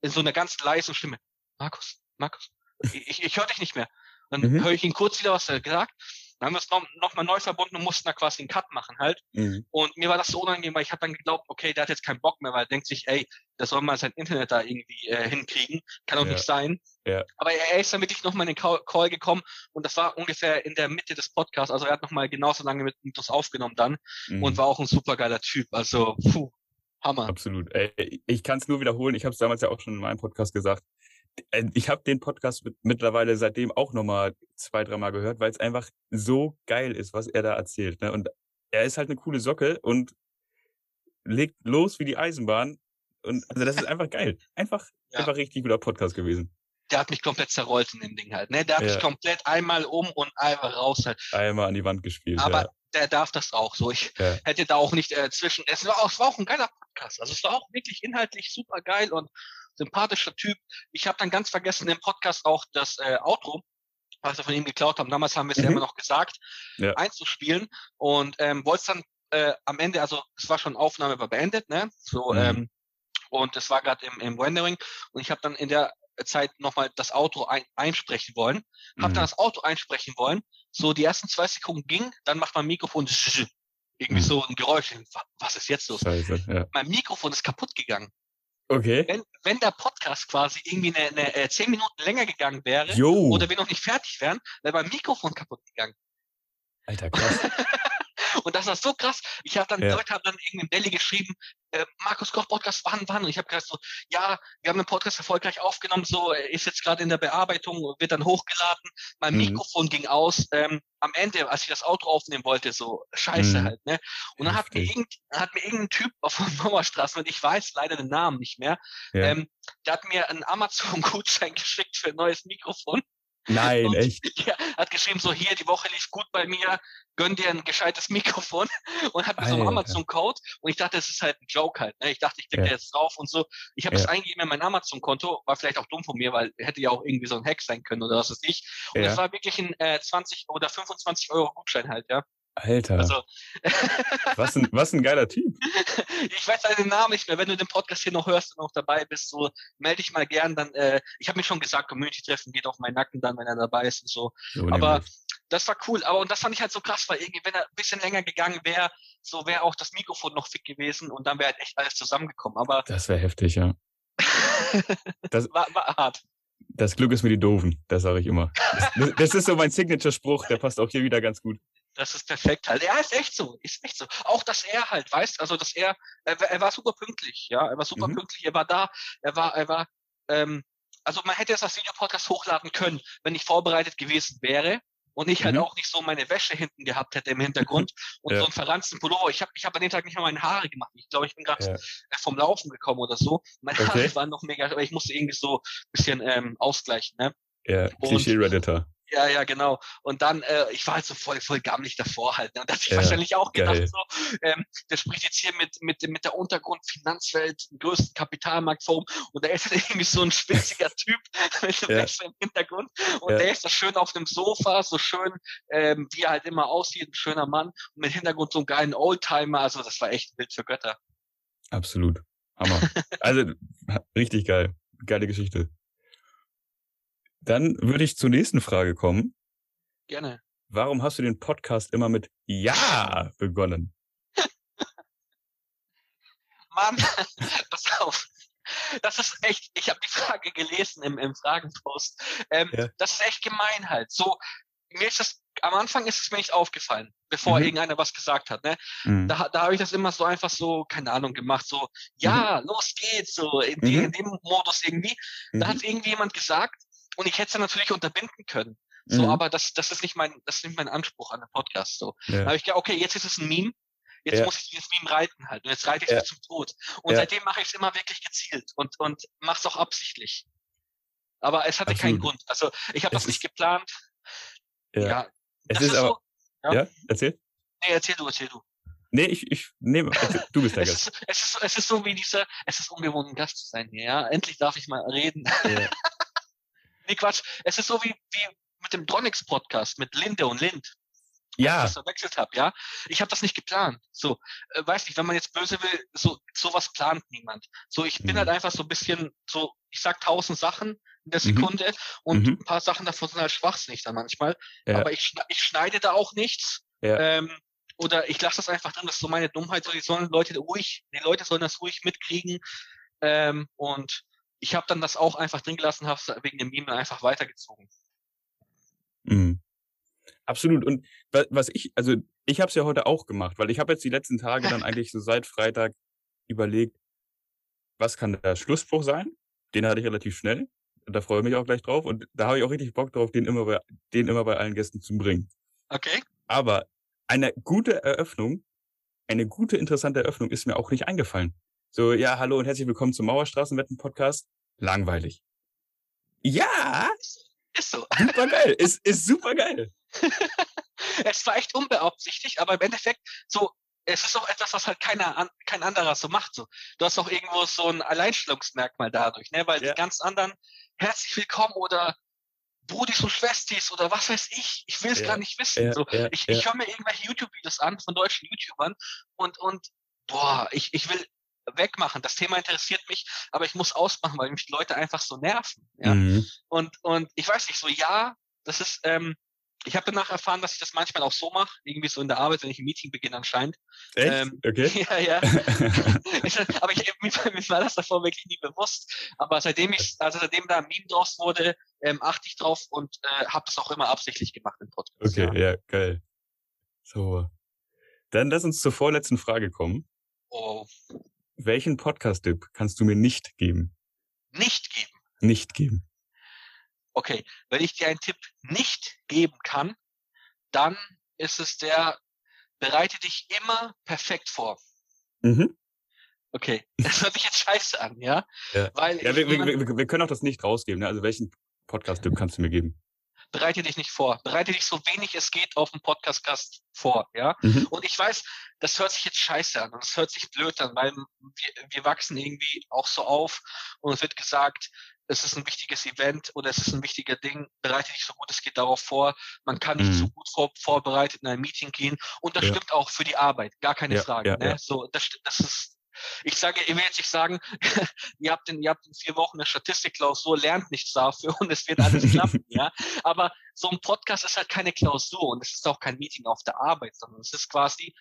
in so einer ganz leisen Stimme, Markus, Markus, ich, ich, höre dich nicht mehr. Dann Mhm. höre ich ihn kurz wieder, was er gesagt. Dann haben wir es noch, noch mal neu verbunden und mussten da quasi einen Cut machen halt. Mhm. Und mir war das so unangenehm, weil ich habe dann geglaubt, okay, der hat jetzt keinen Bock mehr, weil er denkt sich, ey, der soll mal sein Internet da irgendwie äh, hinkriegen. Kann doch Ja. nicht sein. Ja. Aber er, er ist dann wirklich nochmal in den Call, gekommen und das war ungefähr in der Mitte des Podcasts. Also er hat nochmal genauso lange mit uns aufgenommen dann Mhm. und war auch ein super geiler Typ. Also, puh, Hammer. Absolut. Ey, ich kann es nur wiederholen. Ich habe es damals ja auch schon in meinem Podcast gesagt. Äh, Ich habe den Podcast mit, mittlerweile seitdem auch nochmal zwei, dreimal gehört, weil es einfach so geil ist, was er da erzählt. Ne? Und er ist halt eine coole Socke und legt los wie die Eisenbahn. Und also das ist einfach geil. Einfach, Ja. einfach richtig guter Podcast gewesen. Der hat mich komplett zerrollt in dem Ding halt. Ne? Der hat Ja. mich komplett einmal um und einmal raus halt. Einmal an die Wand gespielt. Aber ja. der darf das auch so. Ich Ja. hätte da auch nicht äh, zwischen. Es war, auch, es war auch ein geiler Podcast. Also es war auch wirklich inhaltlich super geil und sympathischer Typ. Ich habe dann ganz vergessen im Podcast auch das äh, Outro, was wir von ihm geklaut haben. Damals haben wir es ja Mhm. immer noch gesagt, Ja. einzuspielen und ähm, wollte es dann äh, am Ende, also es war schon Aufnahme war beendet, ne? So Mhm. ähm, und es war gerade im, im Rendering und ich habe dann in der Zeit nochmal das Auto ein, einsprechen wollen, Mhm. dann das Auto einsprechen wollen. So die ersten zwei Sekunden ging, dann macht mein Mikrofon irgendwie Mhm. so ein Geräusch. Wa- Was ist jetzt los? Scheiße, ja. Mein Mikrofon ist kaputt gegangen. Okay. Wenn, wenn der Podcast quasi irgendwie eine, eine äh, zehn Minuten länger gegangen wäre Jo. oder wir noch nicht fertig wären, wäre mein Mikrofon kaputt gegangen. Alter, krass. Und das war so krass. Ich habe dann, Ja. Leute haben dann irgendwie im Delhi geschrieben, äh, Markus Koch Podcast, wann, wann? Und ich habe gesagt so, ja, wir haben den Podcast erfolgreich aufgenommen, so ist jetzt gerade in der Bearbeitung, wird dann hochgeladen. Mein Mhm. Mikrofon ging aus. Ähm, am Ende, als ich das Auto aufnehmen wollte, so scheiße Mhm. halt, ne? Und dann hat mir, irgend, hat mir irgendein Typ auf der Mauerstraße, und ich weiß leider den Namen nicht mehr, Ja. ähm, der hat mir einen Amazon-Gutschein geschickt für ein neues Mikrofon. Nein, und- echt. Ja, hat geschrieben, so hier, die Woche lief gut bei mir, gönn dir ein gescheites Mikrofon und hat mir so einen Alter. Amazon-Code und ich dachte, das ist halt ein Joke halt. Ne? Ich dachte, ich klicke Ja. jetzt drauf und so. Ich habe Ja. das eingegeben in mein Amazon-Konto, war vielleicht auch dumm von mir, weil hätte ja auch irgendwie so ein Hack sein können oder was weiß ich. Und Ja. das war wirklich ein äh, 20 oder 25 Euro Gutschein halt, ja. Alter, Also was, ein, was ein geiler Typ. ich weiß leider den Namen nicht mehr. Wenn du den Podcast hier noch hörst und noch dabei bist, so melde dich mal gern. Dann, äh, ich habe mir schon gesagt, Community-Treffen geht auf meinen Nacken dann, wenn er dabei ist und so. So Aber das war cool. Aber und das fand ich halt so krass, weil irgendwie, wenn er ein bisschen länger gegangen wäre, so wäre auch das Mikrofon noch fit gewesen und dann wäre halt echt alles zusammengekommen. Aber Das wäre heftig, ja. Das- war, war hart. Das Glück ist für die Doofen, das sage ich immer. Das, das ist so mein Signature-Spruch, der passt auch hier wieder ganz gut. Das ist perfekt halt. Er ist echt so, ist echt so. Auch, dass er halt, weißt, also, dass er, er, war- er war super pünktlich, ja, er war super Mhm. pünktlich, er war da, er war, er war, ähm, also man hätte jetzt das Videopodcast hochladen können, wenn ich vorbereitet gewesen wäre und ich halt Mhm. auch nicht so meine Wäsche hinten gehabt hätte im Hintergrund und Ja. so einen verranzten Pullover. Ich habe ich hab an dem Tag nicht mal meine Haare gemacht. Ich glaube, ich bin gerade Ja. äh, vom Laufen gekommen oder so. Meine Okay. Haare waren noch mega, aber ich musste irgendwie so ein bisschen ähm, ausgleichen, ne? Ja, Klischee-Redditor. Ja, ja, genau. Und dann, äh, ich war halt so voll, voll gammelig davor halt. Ne? Und da hat sich Ja, wahrscheinlich auch gedacht, geil. so, ähm, der spricht jetzt hier mit, mit, mit der Untergrundfinanzwelt, dem größten Kapitalmarktforum. Und da ist halt irgendwie so ein spitziger Typ mit dem Ja. Wechsel im Hintergrund. Und Ja. der ist da schön auf dem Sofa, so schön, ähm, wie er halt immer aussieht, ein schöner Mann. Und mit Hintergrund so einen geilen Oldtimer. Also das war echt ein Bild für Götter. Absolut. Hammer. Also, richtig geil. Geile Geschichte. Dann würde ich zur nächsten Frage kommen. Gerne. Warum hast du den Podcast immer mit Ja begonnen? Mann, pass auf. Das ist echt, ich habe die Frage gelesen im, im Fragenpost. Ähm, Ja. Das ist echt gemein halt. So, mir ist das, am Anfang ist es mir nicht aufgefallen, bevor Mhm. irgendeiner was gesagt hat. Ne? Mhm. Da, da habe ich das immer so einfach so, keine Ahnung, gemacht. So, ja, los geht's, so in, die, Mhm. in dem Modus irgendwie. Da Mhm. hat irgendwie jemand gesagt und ich hätte es dann natürlich unterbinden können. So, Mhm. aber das, das ist nicht mein, das ist nicht mein Anspruch an den Podcast. So. Da Ja. habe ich gedacht, okay, jetzt ist es ein Meme. Jetzt Ja. muss ich dieses Meme reiten halt. Und jetzt reite ich es Ja. zum Tod. Und Ja. seitdem mache ich es immer wirklich gezielt und, und mache es auch absichtlich. Aber es hatte keinen Absolut. Grund. Also ich habe Es das nicht ist- geplant. Ja. Ja. Es das ist aber, so. Ja. ja, erzähl. Nee, erzähl du, erzähl du. Nee, ich, ich nehme, du bist der Es Gast. ist, es, ist, es ist so wie dieser, es ist ungewohnt, ein Gast zu sein hier, ja. Endlich darf ich mal reden. Ja. Nee, Quatsch. Es ist so wie, wie mit dem Dronix-Podcast mit Linde und Lind. ich Ja, das verwechselt habe, ja. Ich habe das nicht geplant. So, äh, weiß nicht, wenn man jetzt böse will, so sowas plant niemand. So, ich bin Mhm. halt einfach so ein bisschen so, ich sag tausend Sachen in der Mhm. Sekunde und Mhm. ein paar Sachen davon sind halt schwachsinnig dann manchmal. Ja. Aber ich, ich schneide da auch nichts. Ja. Ähm, oder ich lasse das einfach drin, das ist so meine Dummheit. So, die sollen Leute ruhig, die Leute sollen das ruhig mitkriegen. Ähm, und ich habe dann das auch einfach drin gelassen, habe wegen dem Meme einfach weitergezogen. Mhm. Absolut. Und wa- was ich, also ich habe es ja heute auch gemacht, weil ich habe jetzt die letzten Tage dann eigentlich so seit Freitag überlegt, was kann der Schlussspruch sein? Den hatte ich relativ schnell. Und da freue ich mich auch gleich drauf. Und da habe ich auch richtig Bock drauf, den immer bei, den immer bei allen Gästen zu bringen. Okay? Aber eine gute Eröffnung, eine gute, interessante Eröffnung ist mir auch nicht eingefallen. So, ja, hallo und herzlich willkommen zum Mauerstraßenwetten-Podcast. Langweilig. Ja, Ist so. super geil. ist, ist super geil. es war echt unbeabsichtigt, aber im Endeffekt so, es ist auch etwas, was halt keiner kein anderer so macht. So. Du hast auch irgendwo so ein Alleinstellungsmerkmal dadurch, ne? Weil Ja. die ganz anderen herzlich willkommen oder Brudis und Schwestis oder was weiß ich, ich will es Ja, gar nicht wissen. Ja, so. Ich, ich höre mir irgendwelche YouTube-Videos an von deutschen YouTubern und, und boah, ich, ich will wegmachen. Das Thema interessiert mich, aber ich muss ausmachen, weil mich die Leute einfach so nerven. Ja? Mhm. Und, und ich weiß nicht, so ja, das ist, ähm, ich habe danach erfahren, dass ich das manchmal auch so mache, irgendwie so in der Arbeit, wenn ich ein Meeting beginne anscheinend. Echt? Ähm, okay. Ja, ja. Aber ich, mir, mir war das davor wirklich nie bewusst. Aber seitdem ich, also seitdem da ein Meme draus wurde, ähm, achte ich drauf und äh, habe das auch immer absichtlich gemacht im Podcast. Okay, Ja. ja, geil. So. Dann lass uns zur vorletzten Frage kommen. Oh, Welchen Podcast-Tipp kannst du mir nicht geben? nicht geben. Nicht geben. Okay, wenn ich dir einen Tipp nicht geben kann, dann ist es der, bereite dich immer perfekt vor. Mhm. Okay, das hört sich jetzt scheiße an, ja? Ja. Weil Ja, wir, wir, wir, wir können auch das nicht rausgeben. Ne? Also welchen Podcast-Tipp kannst du mir geben? bereite dich nicht vor. Bereite dich so wenig es geht auf den Podcast-Gast vor, ja? Mhm. Und ich weiß, das hört sich jetzt scheiße an und es hört sich blöd an, weil wir, wir wachsen irgendwie auch so auf und es wird gesagt, es ist ein wichtiges Event oder es ist ein wichtiger Ding, bereite dich so gut es geht darauf vor. Man kann nicht Mhm. so gut vor, vorbereitet in ein Meeting gehen und das Ja. stimmt auch für die Arbeit, gar keine Ja, Frage. ja, ne? So, das, das ist Ich sage, ich will jetzt nicht sagen, ihr habt in, ihr habt in vier Wochen eine Statistikklausur, lernt nichts dafür und es wird alles klappen, ja. Aber so ein Podcast ist halt keine Klausur und es ist auch kein Meeting auf der Arbeit, sondern es ist quasi,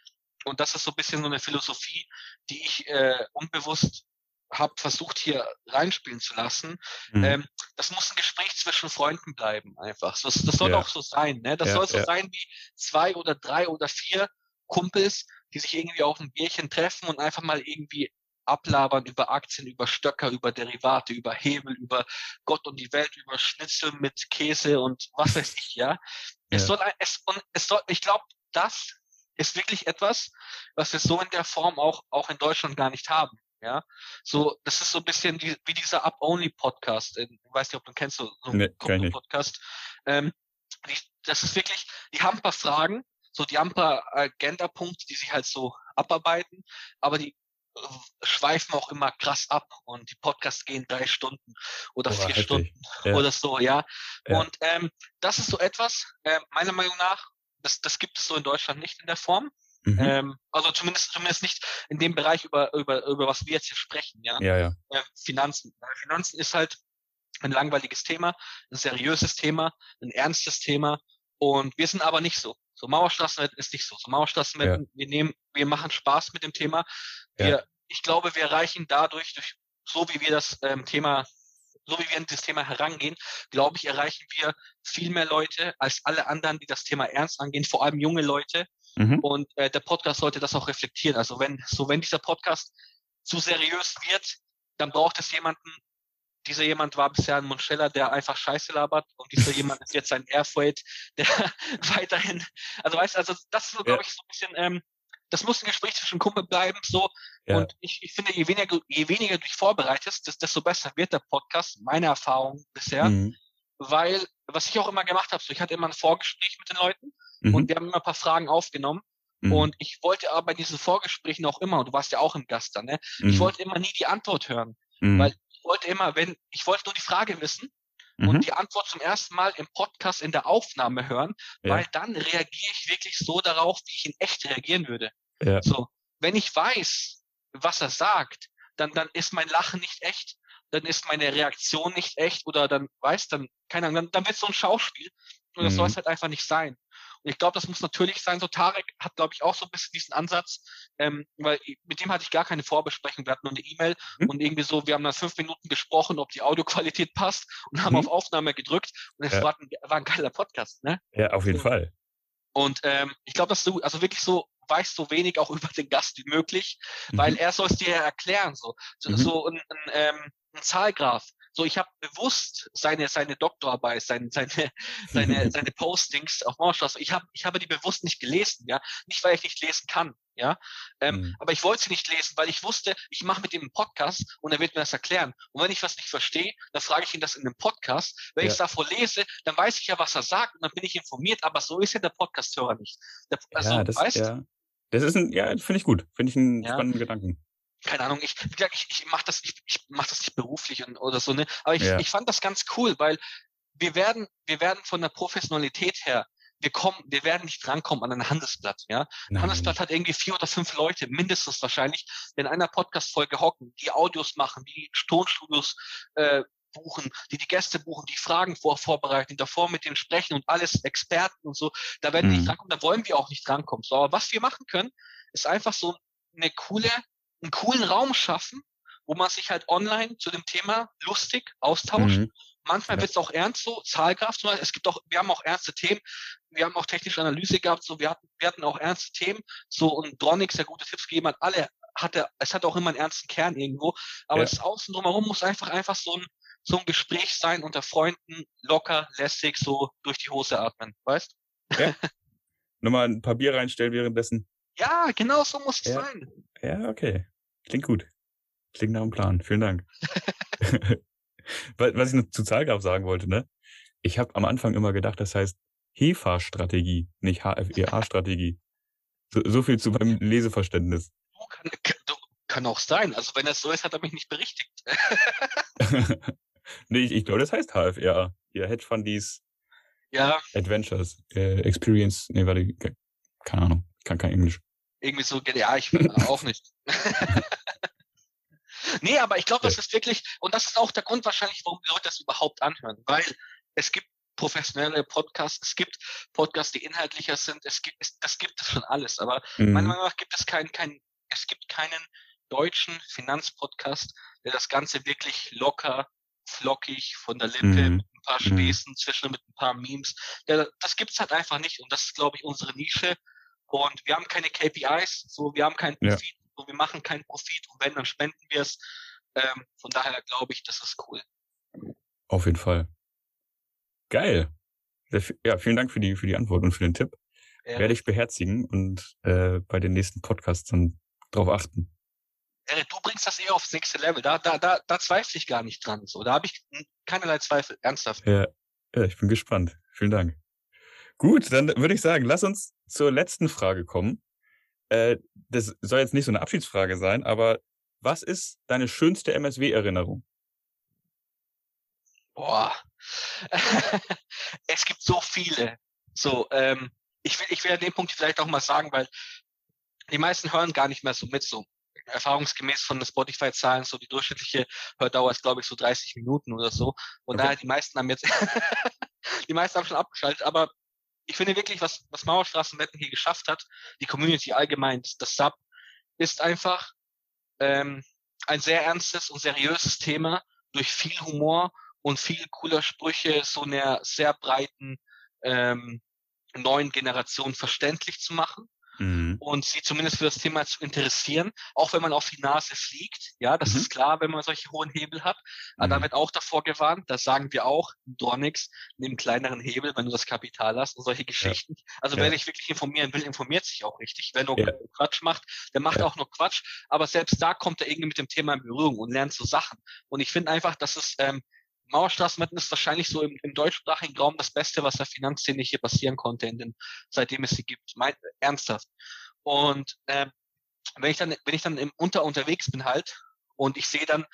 und das ist so ein bisschen so eine Philosophie, die ich äh, unbewusst habe versucht hier reinspielen zu lassen. Mhm. Ähm, das muss ein Gespräch zwischen Freunden bleiben einfach. Das, das soll ja. auch so sein. Ne? Das ja, soll so ja. sein wie zwei oder drei oder vier Kumpels, die sich irgendwie auf ein Bierchen treffen und einfach mal irgendwie ablabern über Aktien, über Stöcker, über Derivate, über Hebel, über Gott und die Welt, über Schnitzel mit Käse und was weiß ich, ja. Es soll, es, und es soll, ich glaube, das ist wirklich etwas, was wir so in der Form auch, auch in Deutschland gar nicht haben. Ja, so, das ist so ein bisschen die, wie dieser Up-Only-Podcast. Ich weiß nicht, ob du kennst, so, so nee, einen Podcast. Ähm, die, das ist wirklich, die haben ein paar Fragen, so, die haben ein paar Agenda-Punkte, die sie halt so abarbeiten, aber die äh, schweifen auch immer krass ab und die Podcasts gehen drei Stunden oder oh, vier heftig. Stunden ja. oder so, ja. ja. Und ähm, das ist so etwas, äh, meiner Meinung nach, das, das gibt es so in Deutschland nicht in der Form. Mhm. Ähm, also zumindest, zumindest nicht in dem Bereich, über, über, über was wir jetzt hier sprechen, ja. Ja, ja. Äh, Finanzen. Finanzen ist halt ein langweiliges Thema, ein seriöses Thema, ein ernstes Thema. Und wir sind aber nicht so. So Mauerstraßenwetten ist nicht so. So Mauerstraßenwetten, ja. wir nehmen, wir machen Spaß mit dem Thema. Wir, ja. ich glaube, wir erreichen dadurch, durch, so wie wir das ähm, Thema so wie wir an das Thema herangehen, glaube ich, erreichen wir viel mehr Leute als alle anderen, die das Thema ernst angehen, vor allem junge Leute, Mhm. Und äh, der Podcast sollte das auch reflektieren. Also wenn, so wenn dieser Podcast zu seriös wird, dann braucht es jemanden, dieser jemand war bisher ein Monstella, der einfach Scheiße labert und dieser jemand ist jetzt ein Airfreight, der weiterhin, also weißt du, also das ist so, glaube ich, so ein bisschen, ähm, das muss ein Gespräch zwischen Kumpel bleiben, so. Ja. Und ich, ich finde, je weniger, je weniger du dich vorbereitest, desto besser wird der Podcast, meine Erfahrung bisher. Mhm. Weil, was ich auch immer gemacht habe, so ich hatte immer ein Vorgespräch mit den Leuten Mhm. Und wir haben immer ein paar Fragen aufgenommen. Mhm. Und ich wollte aber bei diesen Vorgesprächen auch immer, und du warst ja auch im Gast da, ne? Mhm. Ich wollte immer nie die Antwort hören. Mhm. Weil ich wollte immer, wenn, ich wollte nur die Frage wissen und mhm. die Antwort zum ersten Mal im Podcast in der Aufnahme hören, ja. weil dann reagiere ich wirklich so darauf, wie ich in echt reagieren würde. Ja. So, wenn ich weiß, was er sagt, dann, dann ist mein Lachen nicht echt, dann ist meine Reaktion nicht echt oder dann, weißt dann, keine Ahnung, dann, dann wird es so ein Schauspiel. Und das mhm. soll es halt einfach nicht sein. Und ich glaube, das muss natürlich sein. So Tarek hat, glaube ich, auch so ein bisschen diesen Ansatz, ähm, weil mit dem hatte ich gar keine Vorbesprechung. Wir hatten nur eine E-Mail mhm. und irgendwie so, wir haben dann fünf Minuten gesprochen, ob die Audioqualität passt und haben mhm. auf Aufnahme gedrückt und es ja. war, ein, war, ein, geiler Podcast. Ne? Ja, auf jeden und, Fall. Und ähm, ich glaube, dass du also wirklich so weißt so wenig auch über den Gast wie möglich, weil mhm. er soll es dir erklären. So, so, mhm. so ein, ein, ähm, ein Zahlgraph. So, ich habe bewusst seine seine Doktorarbeit, seine seine seine, seine Postings auf Mauerstraße. Ich habe ich habe die bewusst nicht gelesen, ja, nicht weil ich nicht lesen kann, ja, ähm, mhm. aber ich wollte sie nicht lesen, weil ich wusste, ich mache mit ihm einen Podcast und er wird mir das erklären. Und wenn ich was nicht verstehe, dann frage ich ihn das in einem Podcast. Wenn ja. ich es davor lese, dann weiß ich ja, was er sagt und dann bin ich informiert. Aber so ist ja der Podcast-Hörer nicht. Der, also, ja, das, weißt, ja. Das ist ein, ja, finde ich gut, finde ich einen ja. spannenden Gedanken keine Ahnung, ich, wie gesagt, ich, ich mache das, ich, ich mach das nicht beruflich und, oder so, ne? Aber ich, ja. ich fand das ganz cool, weil wir werden, wir werden von der Professionalität her, wir kommen, wir werden nicht drankommen an ein Handelsblatt, ja. Ein Handelsblatt hat irgendwie vier oder fünf Leute, mindestens wahrscheinlich, die in einer Podcast-Folge hocken, die Audios machen, die Tonstudios äh, buchen, die die Gäste buchen, die Fragen vor, vorbereiten, die davor mit denen sprechen und alles Experten und so. Da werden mhm. wir nicht mhm. drankommen, da wollen wir auch nicht drankommen. So, aber was wir machen können, ist einfach so eine coole einen coolen Raum schaffen, wo man sich halt online zu dem Thema lustig austauscht. Mhm. Manchmal ja. wird es auch ernst so, Zahlkraft. Es gibt auch, wir haben auch ernste Themen. Wir haben auch technische Analyse gehabt, so, wir hatten, wir hatten auch ernste Themen. So, und Dronix, der gute Tipps gegeben hat, alle hatte, es hat auch immer einen ernsten Kern irgendwo. Aber ja. das Außen drumherum muss einfach, einfach so ein, so ein Gespräch sein unter Freunden, locker, lässig, so durch die Hose atmen, weißt? Ja. Nochmal ein paar Bier reinstellen währenddessen. Ja, genau so muss es ja. sein. Ja, okay. Klingt gut. Klingt nach einem Plan. Vielen Dank. Was ich noch zu Zahlgraf sagen wollte, ne? Ich habe am Anfang immer gedacht, das heißt HEFA-Strategie, nicht HFEA-Strategie. So, so, viel zu meinem Leseverständnis. Kann, kann, auch sein. Also wenn das so ist, hat er mich nicht berichtigt. Nee, ich, ich glaube, das heißt HFEA. Hier, Hedge Fundies. Ja. Adventures. Äh, Experience. Nee, warte, keine Ahnung. Ich kann kein Englisch. irgendwie so, ja, ich auch nicht. nee, aber ich glaube, das ist wirklich, und das ist auch der Grund wahrscheinlich, warum die Leute das überhaupt anhören, weil es gibt professionelle Podcasts, es gibt Podcasts, die inhaltlicher sind, es gibt, es, das gibt es schon alles, aber mhm. meiner Meinung nach gibt es keinen, kein, es gibt keinen deutschen Finanzpodcast, der das Ganze wirklich locker, flockig von der Lippe mhm. mit ein paar mhm. Späßen, zwischen mit ein paar Memes, der, das gibt's halt einfach nicht und das ist, glaube ich, unsere Nische und wir haben keine KPIs, so, wir haben keinen Profit, ja. so, wir machen keinen Profit und wenn, dann spenden wir es. Ähm, von daher glaube ich, das ist cool. Auf jeden Fall. Geil. Ja, vielen Dank für die, für die Antwort und für den Tipp. Ja. Werde ich beherzigen und äh, bei den nächsten Podcasts dann drauf achten. Du bringst das eher aufs nächste Level. Da, da, da, da zweifle ich gar nicht dran. So, da habe ich keinerlei Zweifel. Ernsthaft. Ja, ja, ich bin gespannt. Vielen Dank. Gut, dann würde ich sagen, lass uns zur letzten Frage kommen. Äh, das soll jetzt nicht so eine Abschiedsfrage sein, aber was ist deine schönste MSW-Erinnerung? Boah, es gibt so viele. So, ähm, ich will, ich will an dem Punkt vielleicht auch mal sagen, weil die meisten hören gar nicht mehr so mit. So erfahrungsgemäß von den Spotify-Zahlen, so die durchschnittliche Hördauer ist, glaube ich, so 30 Minuten oder so. Und okay. daher die meisten haben jetzt, die meisten haben schon abgeschaltet, aber ich finde wirklich, was, was Mauerstraßenwetten hier geschafft hat, die Community allgemein, das Sub, ist einfach ähm, ein sehr ernstes und seriöses Thema durch viel Humor und viel cooler Sprüche so einer sehr breiten ähm, neuen Generation verständlich zu machen mhm. und sie zumindest für das Thema zu interessieren, auch wenn man auf die Nase fliegt. Ja, das mhm. ist klar, wenn man solche hohen Hebel hat. Aber mhm. da wird auch davor gewarnt, das sagen wir auch, Dornix, nimm kleineren Hebel, wenn du das Kapital hast und solche Geschichten. Ja. Also ja. wer sich wirklich informieren will, informiert sich auch richtig. Wer nur ja. Quatsch macht, der macht auch nur Quatsch. Aber selbst da kommt er irgendwie mit dem Thema in Berührung und lernt so Sachen. Und ich finde einfach, dass es ähm, Mauerstraßenwetten ist wahrscheinlich so im, im deutschsprachigen Raum das Beste, was der Finanzszene hier passieren konnte, in den, seitdem es sie gibt. Mein, ernsthaft. Und ähm, wenn ich dann, wenn ich dann im Unter unterwegs bin halt und ich sehe dann,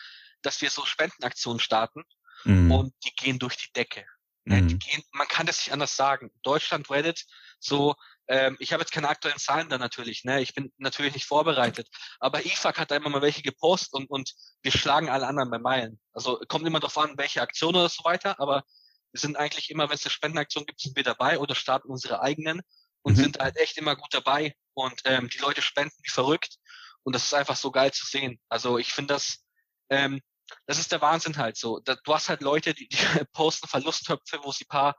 dass wir so Spendenaktionen starten mhm. und die gehen durch die Decke. Mhm. Die gehen, man kann das nicht anders sagen. Deutschland Reddit, so ähm, ich habe jetzt keine aktuellen Zahlen da natürlich, ne? Ich bin natürlich nicht vorbereitet. Aber IFAC hat da immer mal welche gepostet und, und wir schlagen alle anderen bei Meilen. Also kommt immer darauf an, welche Aktion oder so weiter, aber wir sind eigentlich immer, wenn es eine Spendenaktion gibt, sind wir dabei oder starten unsere eigenen und mhm. sind halt echt immer gut dabei. Und ähm, die Leute spenden wie verrückt. Und das ist einfach so geil zu sehen. Also ich finde das, ähm, das ist der Wahnsinn halt so. Du hast halt Leute, die, die posten Verlusttöpfe, wo sie paar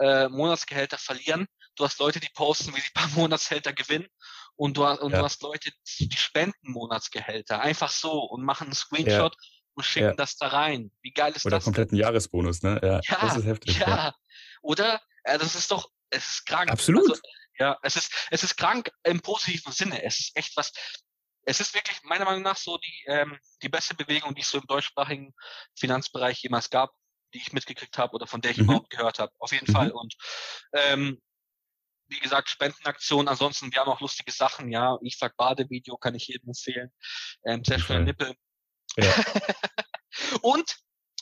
äh, Monatsgehälter verlieren du hast Leute, die posten, wie sie ein paar Monatshälter gewinnen und du, und ja. du hast Leute, die spenden Monatsgehälter. Einfach so und machen einen Screenshot ja. und schicken ja. das da rein. Wie geil ist Oder das? Oder kompletten Jahresbonus, ne? Ja, ja, das ist heftig. Ja. Oder? Das ist doch, es ist krank. Absolut. Also, ja, es ist, es ist krank im positiven Sinne. Es ist echt was, es ist wirklich meiner Meinung nach so die, ähm, die beste Bewegung, die es so im deutschsprachigen Finanzbereich jemals gab, die ich mitgekriegt habe oder von der ich mhm. überhaupt gehört habe. Auf jeden mhm. Fall. Und ähm, wie gesagt, Spendenaktion. Ansonsten, wir haben auch lustige Sachen, ja. Ich sag Badevideo kann ich jedem empfehlen. Ähm, sehr schöne Nippel. Ja. und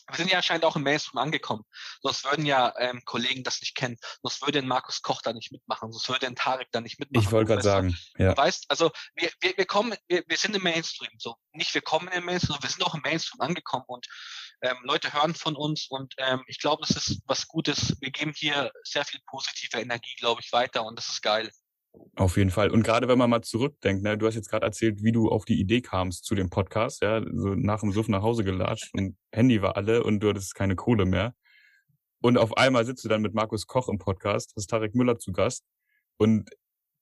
wir sind ja anscheinend auch im Mainstream angekommen. Sonst würden ja ähm, Kollegen das nicht kennen. Sonst würde ein Markus Koch da nicht mitmachen. Sonst würde ein Tarek da nicht mitmachen. Ich wollte gerade sagen, ja. Weißt, also wir, wir, wir kommen, wir, wir sind im Mainstream. So nicht wir kommen im Mainstream, wir sind auch im Mainstream angekommen und ähm, Leute hören von uns und ähm, ich glaube, das ist was Gutes. Wir geben hier sehr viel positive Energie, glaube ich, weiter und das ist geil. Auf jeden Fall. Und gerade wenn man mal zurückdenkt, ne, du hast jetzt gerade erzählt, wie du auf die Idee kamst zu dem Podcast, ja, so nach dem Suff nach Hause gelatscht und Handy war alle und du hattest keine Kohle mehr. Und auf einmal sitzt du dann mit Markus Koch im Podcast, hast Tarek Müller zu Gast und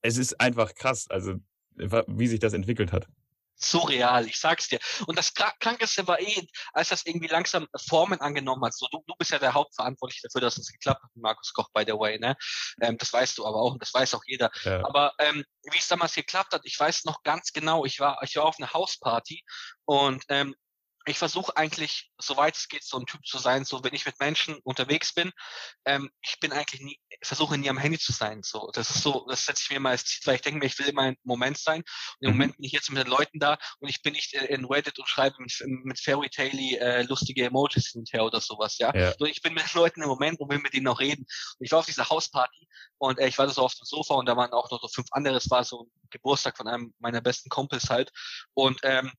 es ist einfach krass, also wie sich das entwickelt hat surreal, ich sag's dir. Und das Krankeste war eh, als das irgendwie langsam Formen angenommen hat. So, du, du bist ja der Hauptverantwortliche dafür, dass es geklappt hat, Markus Koch, by the way, ne? Ähm, das weißt du aber auch und das weiß auch jeder. Ja. Aber ähm, wie es damals geklappt hat, ich weiß noch ganz genau, ich war, ich war auf einer Hausparty und ähm, ich versuche eigentlich, soweit es geht, so ein Typ zu sein, so wenn ich mit Menschen unterwegs bin, ähm, ich bin eigentlich nie, versuche nie am Handy zu sein. So, das ist so, das setze ich mir immer als Ziel, weil ich denke mir, ich will immer im Moment sein. Und im mhm. Moment bin ich jetzt mit den Leuten da und ich bin nicht in Reddit und schreibe mit, mit Fairy Taily äh, lustige Emojis hinterher oder sowas, ja. ja. So, ich bin mit den Leuten im Moment und will mit ihnen noch reden. Und ich war auf dieser Hausparty und äh, ich war so auf dem Sofa und da waren auch noch so fünf andere. Es war so ein Geburtstag von einem meiner besten Kumpels halt. Und ähm,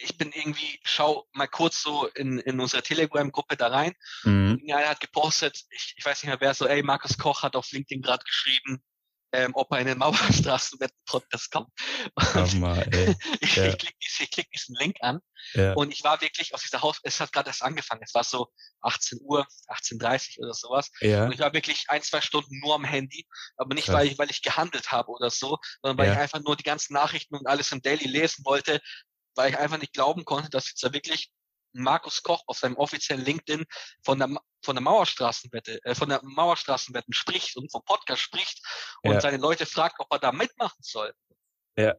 ich bin irgendwie, schau mal kurz so in, in unsere Telegram-Gruppe da rein. Mhm. Ja, er hat gepostet, ich, ich weiß nicht mehr wer, so, ey, Markus Koch hat auf LinkedIn gerade geschrieben, ähm, ob er in den Mauerstraßenwetten-Podcast kommt. mal, ey. ich, ja. ich klicke ich klick diesen Link an ja. und ich war wirklich auf dieser Haus, es hat gerade erst angefangen, es war so 18 Uhr, 18.30 Uhr oder sowas. Ja. Und ich war wirklich ein, zwei Stunden nur am Handy, aber nicht, weil ich, weil ich gehandelt habe oder so, sondern weil ich einfach nur die ganzen Nachrichten und alles im Daily lesen wollte, weil ich einfach nicht glauben konnte, dass jetzt da wirklich Markus Koch auf seinem offiziellen LinkedIn von der, von der Mauerstraßenwette, äh, von der Mauerstraßenwetten spricht und vom Podcast spricht und ja. seine Leute fragt, ob er da mitmachen soll. Ja,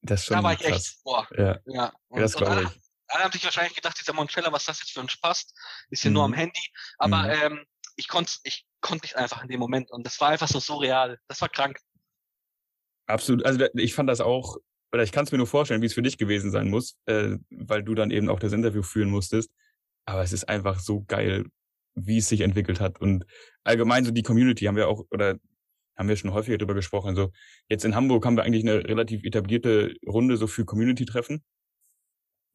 das schon Da war ich krass. echt, boah. Ja, ja. Und, das glaube ich. Alle haben sich wahrscheinlich gedacht, dieser Monchella, was das jetzt für ein Spaß, ist hier mhm. nur am mhm. Handy. Aber mhm. ähm, ich konnte ich konnte nicht einfach in dem Moment. Und das war einfach so surreal. Das war krank. Absolut. Also ich fand das auch oder ich kann es mir nur vorstellen, wie es für dich gewesen sein muss, äh, weil du dann eben auch das Interview führen musstest. Aber es ist einfach so geil, wie es sich entwickelt hat. Und allgemein so die Community haben wir auch, oder haben wir schon häufiger drüber gesprochen. Also jetzt in Hamburg haben wir eigentlich eine relativ etablierte Runde so für Community-Treffen,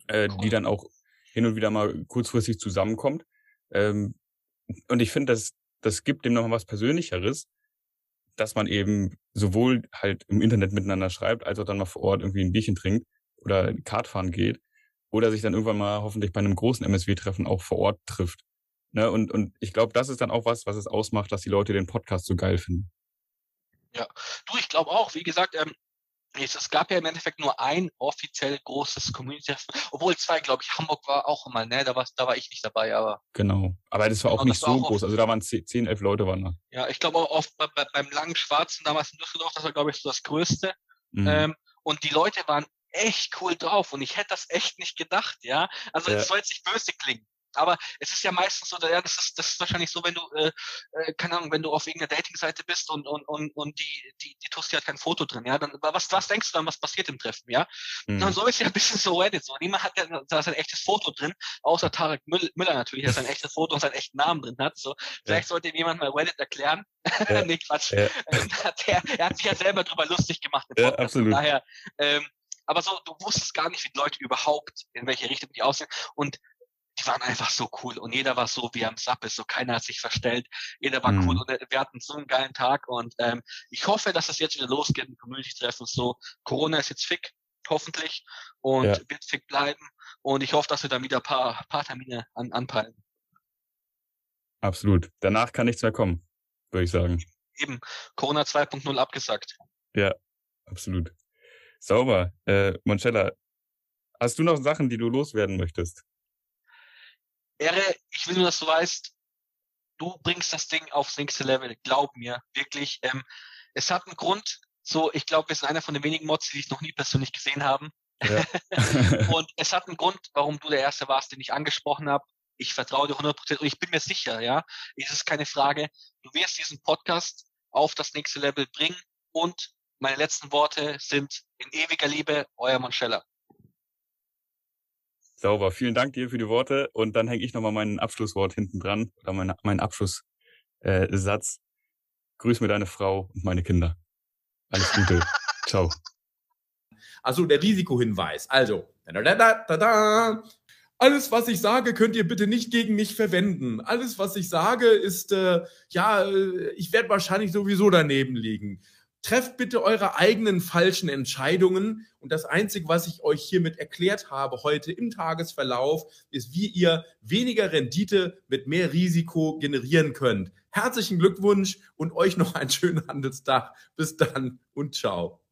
äh, die dann auch hin und wieder mal kurzfristig zusammenkommt. Ähm, und ich finde, das, das gibt dem nochmal was Persönlicheres, dass man eben sowohl halt im Internet miteinander schreibt, als auch dann mal vor Ort irgendwie ein Bierchen trinkt oder Kart fahren geht oder sich dann irgendwann mal hoffentlich bei einem großen MSW-Treffen auch vor Ort trifft. Ne? Und, und ich glaube, das ist dann auch was, was es ausmacht, dass die Leute den Podcast so geil finden. Ja, du, ich glaube auch, wie gesagt, ähm, es gab ja im Endeffekt nur ein offiziell großes Community-Treffen, obwohl zwei, glaube ich, Hamburg war auch immer, ne? Da war, da war ich nicht dabei, aber. Genau. Aber das war auch genau, nicht so groß. Also da waren zehn, elf Leute waren da. Ja, ich glaube auch oft bei, bei, beim langen Schwarzen damals in Düsseldorf, das war, glaube ich, so das Größte. Mhm. Ähm, und die Leute waren echt cool drauf und ich hätte das echt nicht gedacht, ja. Also es ja. soll jetzt nicht böse klingen. Aber es ist ja meistens so, ja, das ist, das ist wahrscheinlich so, wenn du, äh, äh, keine Ahnung, wenn du auf irgendeiner Datingseite bist und, und, und, und die, die, die Tusti hat kein Foto drin, ja, dann, was, was denkst du dann, was passiert im Treffen, ja? Mhm. Und so ist ja ein bisschen so Reddit so. Niemand hat ja, da ist ein echtes Foto drin, außer Tarek Müller natürlich, der sein echtes Foto und seinen echten Namen drin hat, so. Vielleicht ja. sollte ihm jemand mal Reddit erklären. Ja. nee, Quatsch. Ja. der, er hat sich ja selber drüber lustig gemacht. Ja, absolut. Daher, ähm, aber so, du wusstest gar nicht, wie die Leute überhaupt, in welche Richtung die aussehen. Und die waren einfach so cool und jeder war so wie am Sapp ist, so keiner hat sich verstellt, jeder war mhm. cool und wir hatten so einen geilen Tag und ähm, ich hoffe, dass es jetzt wieder losgeht, ein Community-Treffen so. Corona ist jetzt fick, hoffentlich und ja. wird fick bleiben und ich hoffe, dass wir dann wieder ein paar, paar Termine an, anpeilen. Absolut. Danach kann nichts mehr kommen, würde ich sagen. Eben, Corona 2.0 abgesagt. Ja, absolut. Sauber. Äh, Monchella, hast du noch Sachen, die du loswerden möchtest? Ehre, ich will nur, dass du weißt, du bringst das Ding aufs nächste Level. Glaub mir, wirklich. Ähm, es hat einen Grund. So, ich glaube, wir sind einer von den wenigen Mods, die ich noch nie persönlich gesehen haben. Ja. und es hat einen Grund, warum du der Erste warst, den ich angesprochen habe. Ich vertraue dir 100% und ich bin mir sicher, ja, es ist keine Frage. Du wirst diesen Podcast auf das nächste Level bringen und meine letzten Worte sind in ewiger Liebe, euer Monchella. Sauber. Vielen Dank dir für die Worte. Und dann hänge ich nochmal mein Abschlusswort hinten dran oder mein, mein Abschlusssatz. Äh, Grüß mir deine Frau und meine Kinder. Alles Gute. Ciao. Also der Risikohinweis. Also, da, da, da, alles, was ich sage, könnt ihr bitte nicht gegen mich verwenden. Alles, was ich sage, ist, äh, ja, äh, ich werde wahrscheinlich sowieso daneben liegen. Trefft bitte eure eigenen falschen Entscheidungen. Und das Einzige, was ich euch hiermit erklärt habe heute im Tagesverlauf, ist, wie ihr weniger Rendite mit mehr Risiko generieren könnt. Herzlichen Glückwunsch und euch noch einen schönen Handelstag. Bis dann und ciao.